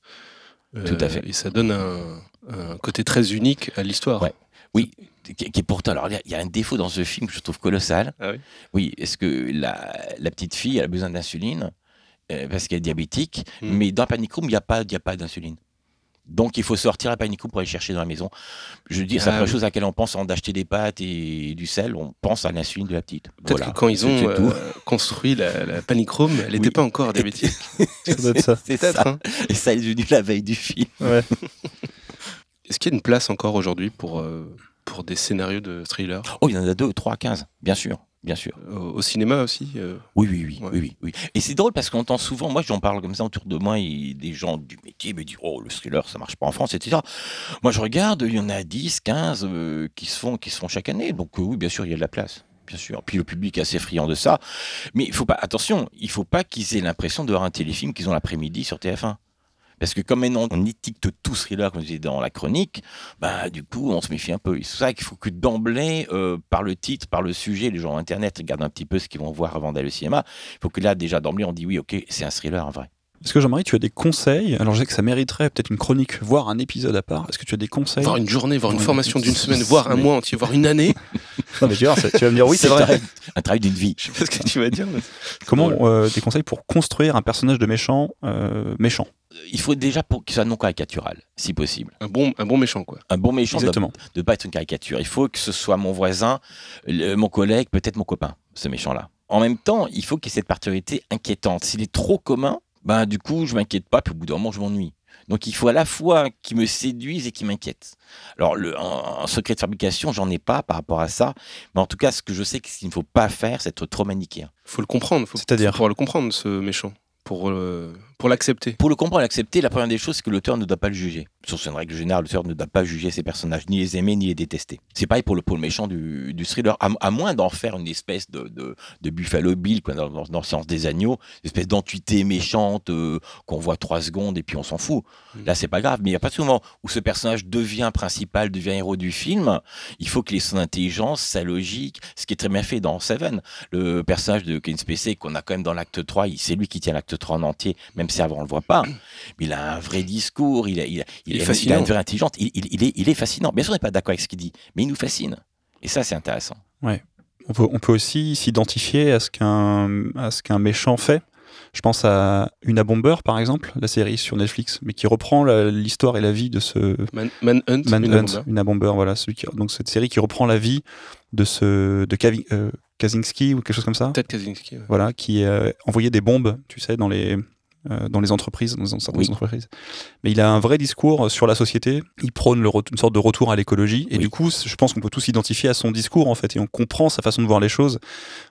Euh, Tout à fait. Et ça donne un, un côté très unique à l'histoire. Ouais. Oui, qui, qui est pourtant. Alors, il y a- il y, a un défaut dans ce film que je trouve colossal. Ah oui Oui, est-ce que la, la petite fille elle a besoin d'insuline euh, parce qu'elle est diabétique, Hmm. mais dans Panic Room, il n'y a pas, il y a pas d'insuline. Donc, il faut sortir la Panic Room pour aller chercher dans la maison. Je dis, c'est Ah la première oui. chose à laquelle on pense avant d'acheter des pâtes et du sel, on pense à l'insuline de la petite. Peut-être Voilà. que quand ils C'est- ont c'est euh, construit la, la Panic Room, elle n'était Oui. pas encore diabétique. Être ça. C'est ça. hein. Et ça est devenu la veille du film. Ouais. Est-ce qu'il y a une place encore aujourd'hui pour, euh, pour des scénarios de thriller Oh, il y en a deux, trois, quinze, bien sûr. Bien sûr. au, au cinéma aussi euh, Oui, oui, oui, Ouais. oui, oui, oui. Et c'est drôle parce qu'on entend souvent, moi j'en parle comme ça autour de moi, et des gens du métier me disent Oh, le thriller, ça marche pas en France, etc. Moi je regarde, il y en a 10, 15 euh, qui, se font, qui se font chaque année. Donc euh, oui, bien sûr, il y a de la place. Bien sûr. Puis le public est assez friand de ça. Mais il faut pas, attention, il faut pas qu'ils aient l'impression de voir un téléfilm qu'ils ont l'après-midi sur TF1. Parce que comme maintenant on étiquette tout thriller, comme je disais dans la chronique, bah du coup on se méfie un peu. C'est ça qu'il faut que d'emblée, euh, par le titre, par le sujet, les gens Internet regardent un petit peu ce qu'ils vont voir avant d'aller au cinéma. Il faut que là déjà d'emblée on dit oui, ok, c'est un thriller en vrai. Est-ce que Jean-Marie, tu as des conseils? Alors je sais que ça mériterait peut-être une chronique, voire un épisode à part. Est-ce que tu as des conseils? Voir une journée, voir une formation d'une semaine, voire un mois entier, voire une année. Non, mais tu, vois, c'est- tu vas me dire oui, c'est un vrai. travail- Un travail d'une vie. Je sais pas ce que tu vas dire. mais- Comment euh, des conseils pour construire un personnage de méchant euh, méchant? Il faut déjà pour qu'il soit non caricatural, si possible. Un bon, un bon méchant, quoi. Un bon méchant Exactement. ne pas être une caricature. Il faut que ce soit mon voisin, le- mon collègue, peut-être mon copain, ce méchant-là. En même temps, il faut qu'il y ait cette particularité inquiétante. S'il est trop commun, ben, du coup, je m'inquiète pas, puis au bout d'un moment, je m'ennuie. Donc il faut à la fois qu'il me séduise et qu'il m'inquiète. Alors, le, un, un secret de fabrication, j'en ai pas par rapport à ça. Mais en tout cas, ce que je sais qu'il ne faut pas faire, c'est être trop manichéen. Faut le comprendre. Faut, C'est-à-dire faut pouvoir le comprendre, ce méchant, pour, euh, pour l'accepter. Pour le comprendre et l'accepter, la première des choses, c'est que l'auteur ne doit pas le juger. Sur une règle générale, l'auteur ne doit pas juger ses personnages, ni les aimer, ni les détester. C'est pareil pour le, pour le méchant du, du thriller, à, à moins d'en faire une espèce de, de, de Buffalo Bill quoi, dans, dans, dans Science des Agneaux, une espèce d'entité méchante euh, qu'on voit trois secondes et puis on s'en fout. Mm. Là, c'est pas grave, mais il n'y a pas de moment où ce personnage devient principal, devient héros du film. Il faut qu'il ait son intelligence, sa logique, ce qui est très bien fait dans Seven. Le personnage de Kevin Spacey qu'on a quand même dans l'acte 3, il- c'est lui qui tient l'acte 3 en entier, même si avant on le voit pas. Mais il a un vrai discours, il a, il a, Il est a- il a fascinant. une vraie intelligence, il, il- il est, il est fascinant. Bien sûr, on n'est pas d'accord avec ce qu'il dit, mais il nous fascine. Et ça, c'est intéressant. on peut, on peut aussi s'identifier à ce qu'un à ce qu'un méchant fait. Je pense à Una Bomber, par exemple, la série sur Netflix, mais qui reprend l'histoire et la vie de ce Man, Manhunt, Manhunt, Una Bomber. Una Bomber, voilà, celui qui, donc cette série qui reprend la vie de ce de Kavi- euh, Kaczynski ou quelque chose comme ça. Peut-être Kaczynski. ouais. voilà, qui euh, envoyait des bombes, tu sais, dans les, dans les entreprises, dans certaines Oui. entreprises. Mais il a un vrai discours sur la société. Il prône le une sorte de retour à l'écologie. Et Oui. du coup, je pense qu'on peut tous s'identifier à son discours, en fait, et on comprend sa façon de voir les choses.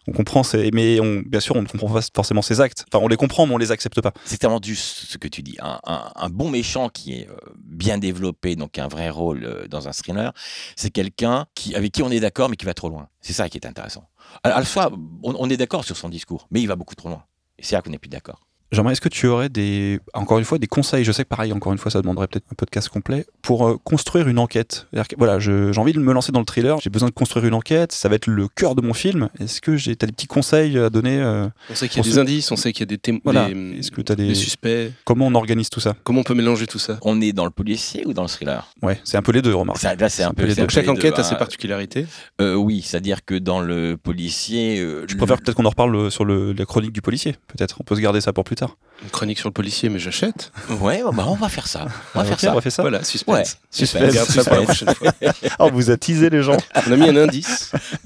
On comprend ses, mais on, bien sûr, on ne comprend pas forcément ses actes. Enfin, on les comprend, mais on les accepte pas. C'est tellement juste ce que tu dis. Un, un- un bon méchant qui est euh, bien développé, donc un vrai rôle euh, dans un thriller, c'est quelqu'un qui, avec qui on est d'accord, mais qui va trop loin. C'est ça qui est intéressant. Alors, à la fois, on, on est d'accord sur son discours, mais il va beaucoup trop loin. Et c'est là qu'on n'est plus d'accord. Jean-Marie, est-ce que tu aurais des, encore une fois, des conseils? Je sais que pareil, encore une fois, ça demanderait peut-être un podcast complet pour euh, construire une enquête. Que, Voilà, j'ai envie de me lancer dans le thriller. J'ai besoin de construire une enquête. Ça va être le cœur de mon film. Est-ce que j'ai, t'as des petits conseils à donner euh, On sait qu'il y a des se- indices, on sait qu'il y a des témoins, Voilà. des, Est-ce que t'as des des, suspects? comment on organise tout ça? Comment on peut mélanger tout ça? On est dans le policier ou dans le thriller? Ouais, c'est un peu les deux, remarque. Ça, Là, c'est un, un peu les deux. peu Chaque deux, enquête a hein. ses particularités. Euh, oui, c'est-à-dire que dans le policier. euh, Je préfère peut-être qu'on en reparle sur le, la chronique du policier. Peut-être. On peut se garder ça pour plus tard. Une chronique sur le policier, mais j'achète. Ouais, bah, on va faire ça. On va Ah, faire ça. on va faire ça. Voilà, Ouais. suspense. Suspense. On garde ça pour la prochaine fois. Oh, vous a teasé les gens. On a mis un indice.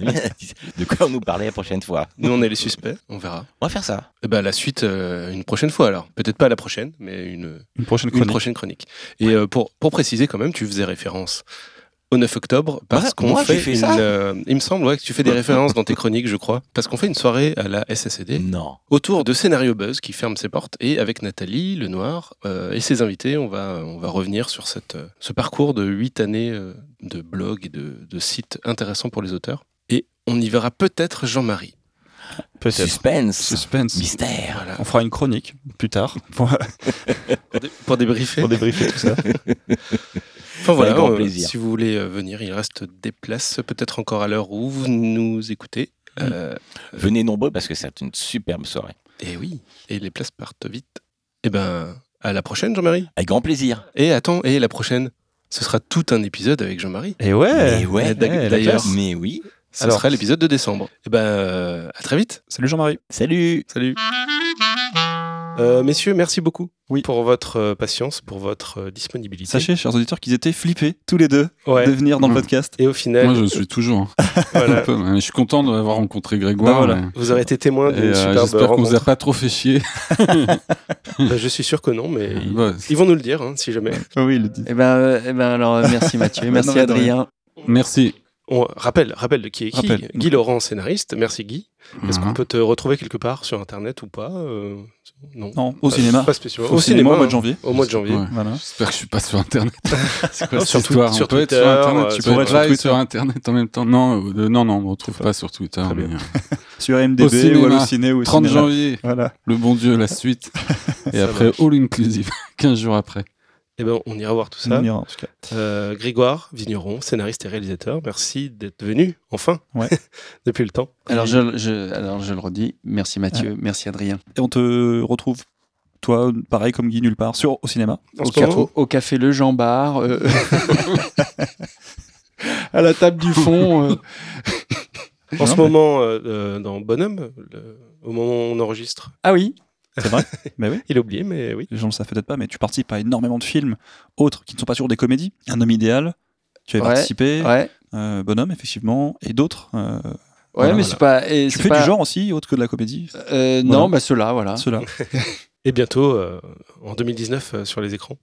De quoi on nous parlait la prochaine fois? Nous, on est les suspects. On verra. On va faire ça. Et ben, la suite, euh, une prochaine fois alors. Peut-être pas la prochaine, mais une, Une prochaine une chronique. prochaine chronique. Et euh, pour, pour préciser quand même, tu faisais référence au 9 octobre parce Ouais, qu'on fait, une, euh, il me semble ouais, que tu fais des références dans tes chroniques, je crois, parce qu'on fait une soirée à la SSCD Non. autour de Scénario Buzz qui ferme ses portes et avec Nathalie Lenoir euh, et ses invités, on va, on va revenir sur cette, euh, ce parcours de 8 années euh, de blog et de, de sites intéressants pour les auteurs. Et on y verra peut-être Jean-Marie. Peut-être. Suspense. Suspense. Mystère. Voilà. On fera une chronique plus tard pour, Pour, dé- pour débriefer. pour débriefer tout ça. Enfin voilà, Avec grand euh, plaisir. si vous voulez euh, venir, il reste des places, peut-être encore à l'heure où vous nous écoutez. Euh, Venez nombreux parce que c'est une superbe soirée. et oui, et les places partent vite. Et ben, à la prochaine, Jean-Marie. Avec grand plaisir. Et attends, et la prochaine, ce sera tout un épisode avec Jean-Marie. Et ouais. Mais ouais, Eh, d'ac- la d'ailleurs. Mais oui. ce Alors. sera l'épisode de décembre. Et ben, euh, à très vite. Salut Jean-Marie. Salut. Salut. Euh, messieurs, merci beaucoup Oui. pour votre euh, patience, pour votre euh, disponibilité. Sachez, chers auditeurs, qu'ils étaient flippés tous les deux Ouais. de venir dans le Mmh. podcast. Et au final, Moi, je suis toujours hein, un voilà, peu. mais Je suis content d'avoir rencontré Grégoire. Bah voilà. mais- vous aurez été témoin d'une euh, superbe J'espère qu'on vous a pas trop fait chier. Bah, je suis sûr que non, mais ils, ils vont nous le dire, hein, si jamais. oui, il le dit. Eh ben, euh, eh ben alors, merci Mathieu, merci Non, Adrien. merci. On rappelle, rappelle de qui est qui. Guy Laurent, scénariste. Merci Guy. Est-ce qu'on Voilà. peut te retrouver quelque part sur Internet ou pas Euh, Non. Non, au Pas- cinéma. Pas spécialement. Au, cinéma, au mois de janvier. Au mois de janvier. Ouais. Voilà. J'espère que je suis pas sur Internet. C'est quoi Non, cette sur histoire sur On être Twitter, sur Internet. euh, Tu sur peux être Twitter. live sur Internet en même temps. Non, euh, non, non, on retrouve pas sur Twitter. Très bien. mais, Sur MDB Au ou cinéma. Ou au 30 cinéma. janvier, Voilà. le bon Dieu, la suite. Et Ça après, marche. All Inclusive, 15 jours après. Eh ben, on ira voir tout ça. On ira, en tout cas. Euh, Grégoire Vigneron, scénariste et réalisateur, merci d'être venu, enfin, Ouais. depuis le temps. Alors je, je- alors je le redis, merci Mathieu, merci Adrien. Et on te retrouve Toi, pareil comme Guy nulle part, sur au cinéma. Au, ce ca- moment, au- au café Le Jean Bar. euh, à la table du fond. euh. en ce mais- moment euh, dans Bonhomme, le- au moment où on enregistre. Ah oui C'est vrai. mais oui. Il a oublié, mais oui. Les gens ne le savent peut-être pas, mais tu participes à énormément de films autres qui ne sont pas toujours des comédies. Un homme idéal, tu as Ouais, participé. Ouais. Euh, Bonhomme, effectivement, et d'autres. euh, Ouais, Voilà, mais voilà. c'est pas. et tu c'est fais pas- du genre aussi, autre que de la comédie Euh, Voilà. Non, bah ceux-là, voilà. Cela. Et bientôt, euh, en 2019, euh, sur les écrans,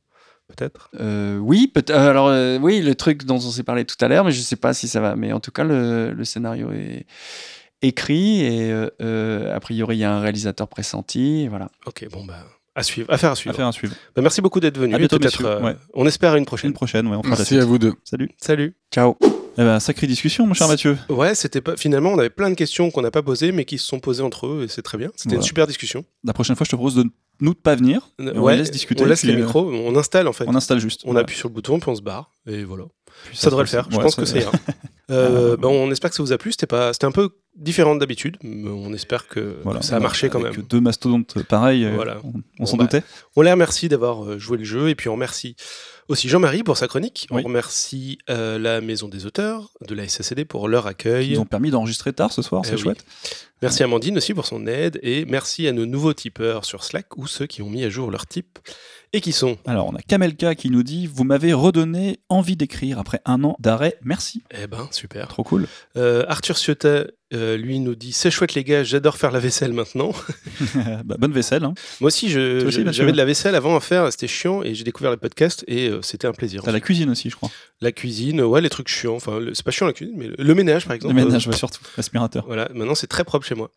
peut-être? Euh, oui, peut alors euh, oui, le truc dont on s'est parlé tout à l'heure, mais je sais pas si ça va. Mais en tout cas, le, le scénario est écrit et euh, euh, a priori il y a un réalisateur pressenti. Voilà. Ok, bon, bah, à suivre, affaire à suivre. Affaire à suivre. Bah, merci beaucoup d'être venu. À bientôt, euh, Ouais. on espère à une prochaine. Une prochaine, ouais, on fera la Merci à vous deux. Salut. Salut. Ciao. Eh ben, sacrée discussion, mon cher Mathieu. Ouais, c'était pas. Finalement, on avait plein de questions qu'on n'a pas posées, mais qui se sont posées entre eux, et c'est très bien. C'était Voilà. une super discussion. La prochaine fois, je te propose de nous de pas venir. Et on ouais, laisse discuter, On laisse puis, les euh, micros, on installe en fait. On installe juste. On Voilà. appuie sur le bouton, puis on se barre, et voilà. Puis Ça devrait le faire. Je pense que ira. Euh, ben, on espère que ça vous a plu. C'était pas, c'était un peu différent d'habitude, mais on espère que, Voilà. que ça a marché quand Avec même. deux mastodontes pareils, euh, Voilà. on, on Bon, s'en bah, doutait. On les remercie d'avoir euh, joué le jeu, et puis on remercie aussi Jean-Marie pour sa chronique. Oui. On remercie euh, la Maison des auteurs de la SACD pour leur accueil. Ils nous ont permis d'enregistrer tard ce soir, Eh c'est oui. chouette. Merci Amandine aussi pour son aide, et merci à nos nouveaux tipeurs sur Slack ou ceux qui ont mis à jour leur type et qui sont. Alors, on a Kamelka qui nous dit Vous m'avez redonné envie d'écrire après un an d'arrêt, merci. Eh ben, super. Trop cool. Euh, Arthur Ciotta, euh, lui, nous dit C'est chouette, les gars, j'adore faire la vaisselle maintenant. Bah, bonne vaisselle. hein. Moi aussi, j'avais de la vaisselle avant à faire, c'était chiant, et j'ai découvert le podcast, et euh, c'était un plaisir. T'as la cuisine aussi, je crois. La cuisine, ouais, les trucs chiants. Enfin, c'est pas chiant la cuisine, mais le, le ménage, par exemple. Le ménage, euh, ouais, surtout. L'aspirateur. Voilà, maintenant c'est très propre chez moi.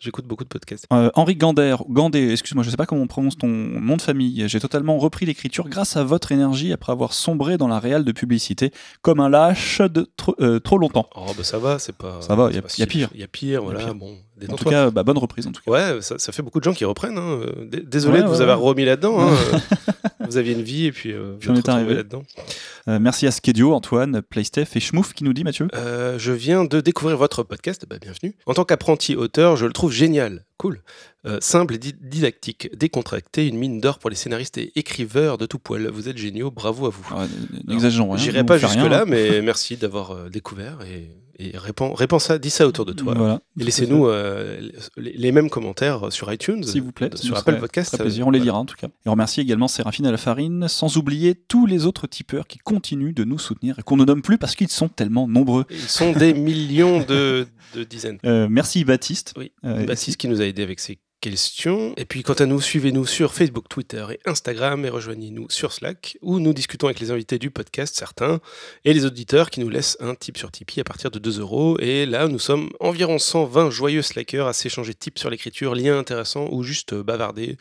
J'écoute beaucoup de podcasts. Euh, Henri Gander, Gandé, excuse-moi, je sais pas comment on prononce ton nom de famille. J'ai totalement repris l'écriture grâce à votre énergie après avoir sombré dans la réelle de publicité comme un lâche de trop, euh, trop longtemps. Oh, bah ça va, c'est pas. Ça va, c'est y y a pire. Il y a pire, voilà, bon. En détends-toi. tout cas, bah, bonne reprise en tout cas. Ouais, ça, ça fait beaucoup de gens qui reprennent. hein. Désolé Ouais, de vous ouais, avoir ouais. remis là-dedans. hein. vous aviez une vie et puis euh, Puis vous on êtes est arrivé. là-dedans. Euh, merci à Skedio, Antoine, Playstef et Schmouf qui nous dit Mathieu. Euh, je viens de découvrir votre podcast, bah, bienvenue. En tant qu'apprenti auteur, je le trouve génial, cool, Euh, simple et di- didactique, décontracté, une mine d'or pour les scénaristes et écriveurs de tout poil. Vous êtes géniaux, bravo à vous. Ah, N'exagérons rien. J'irai pas jusque-là, hein. mais merci d'avoir découvert et, et répands ça, dis ça autour de toi. Voilà. Et laissez-nous euh, les, les mêmes commentaires sur iTunes, S'il vous plaît, sur Apple Podcast. Très plaisir, on les lira en tout cas. Et on remercie également Séraphine à la farine, sans oublier tous les autres tipeurs qui continuent de nous soutenir et qu'on ne nomme plus parce qu'ils sont tellement nombreux. Ils sont des millions de, de dizaines. Euh, merci Baptiste. Oui, Euh, Baptiste qui nous a aidé avec ses questions. Et puis quant à nous, suivez-nous sur Facebook, Twitter et Instagram et rejoignez-nous sur Slack où nous discutons avec les invités du podcast, certains, et les auditeurs qui nous laissent un tip sur Tipeee à partir de 2 euros. Et là, nous sommes environ 120 joyeux slackers à s'échanger tips sur l'écriture, liens intéressants ou juste bavarder,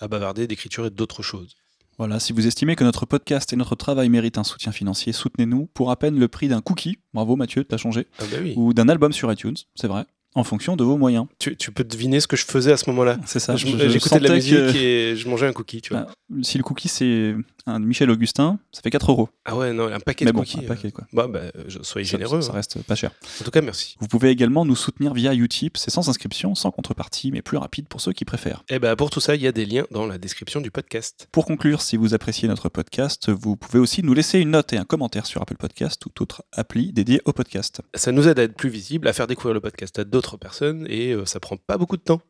à bavarder d'écriture et d'autres choses. Voilà, si vous estimez que notre podcast et notre travail méritent un soutien financier, soutenez-nous pour à peine le prix d'un cookie. Bravo Mathieu, t'as changé. Ah bah oui. Ou d'un album sur iTunes, c'est vrai, en fonction de vos moyens. Tu, tu peux deviner ce que je faisais à ce moment-là. C'est ça. J'écoutais de la musique que- et je mangeais un cookie, tu vois. Ah, si le cookie c'est un Michel Augustin, ça fait 4 euros. Ah ouais, non, un paquet Mais de bon, cookies. un paquet quoi. euh, Bah, bah, je- soyez généreux. Ça, hein. reste pas cher. En tout cas, merci. Vous pouvez également nous soutenir via Utip, c'est sans inscription, sans contrepartie, mais plus rapide pour ceux qui préfèrent. Et bah, pour tout ça, il y a des liens dans la description du podcast. Pour conclure, si vous appréciez notre podcast, vous pouvez aussi nous laisser une note et un commentaire sur Apple Podcast ou toute appli dédiée au podcast. Ça nous aide à être plus visible, à faire découvrir le podcast à d'autres personnes et euh, ça prend pas beaucoup de temps.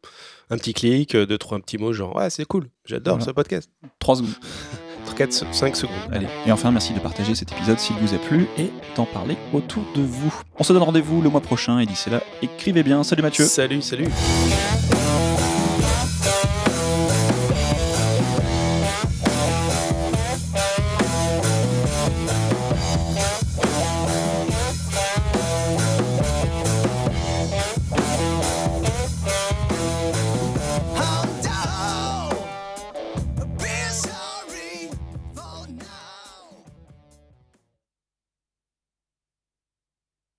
Un petit clic, euh, deux, trois petits mots genre Ouais, c'est cool, j'adore Voilà. ce podcast. 3 secondes. 4, 5 secondes. Allez. Et enfin, merci de partager cet épisode s'il vous a plu et d'en parler autour de vous. On se donne rendez-vous le mois prochain et d'ici là, écrivez bien. Salut Mathieu. Salut, salut.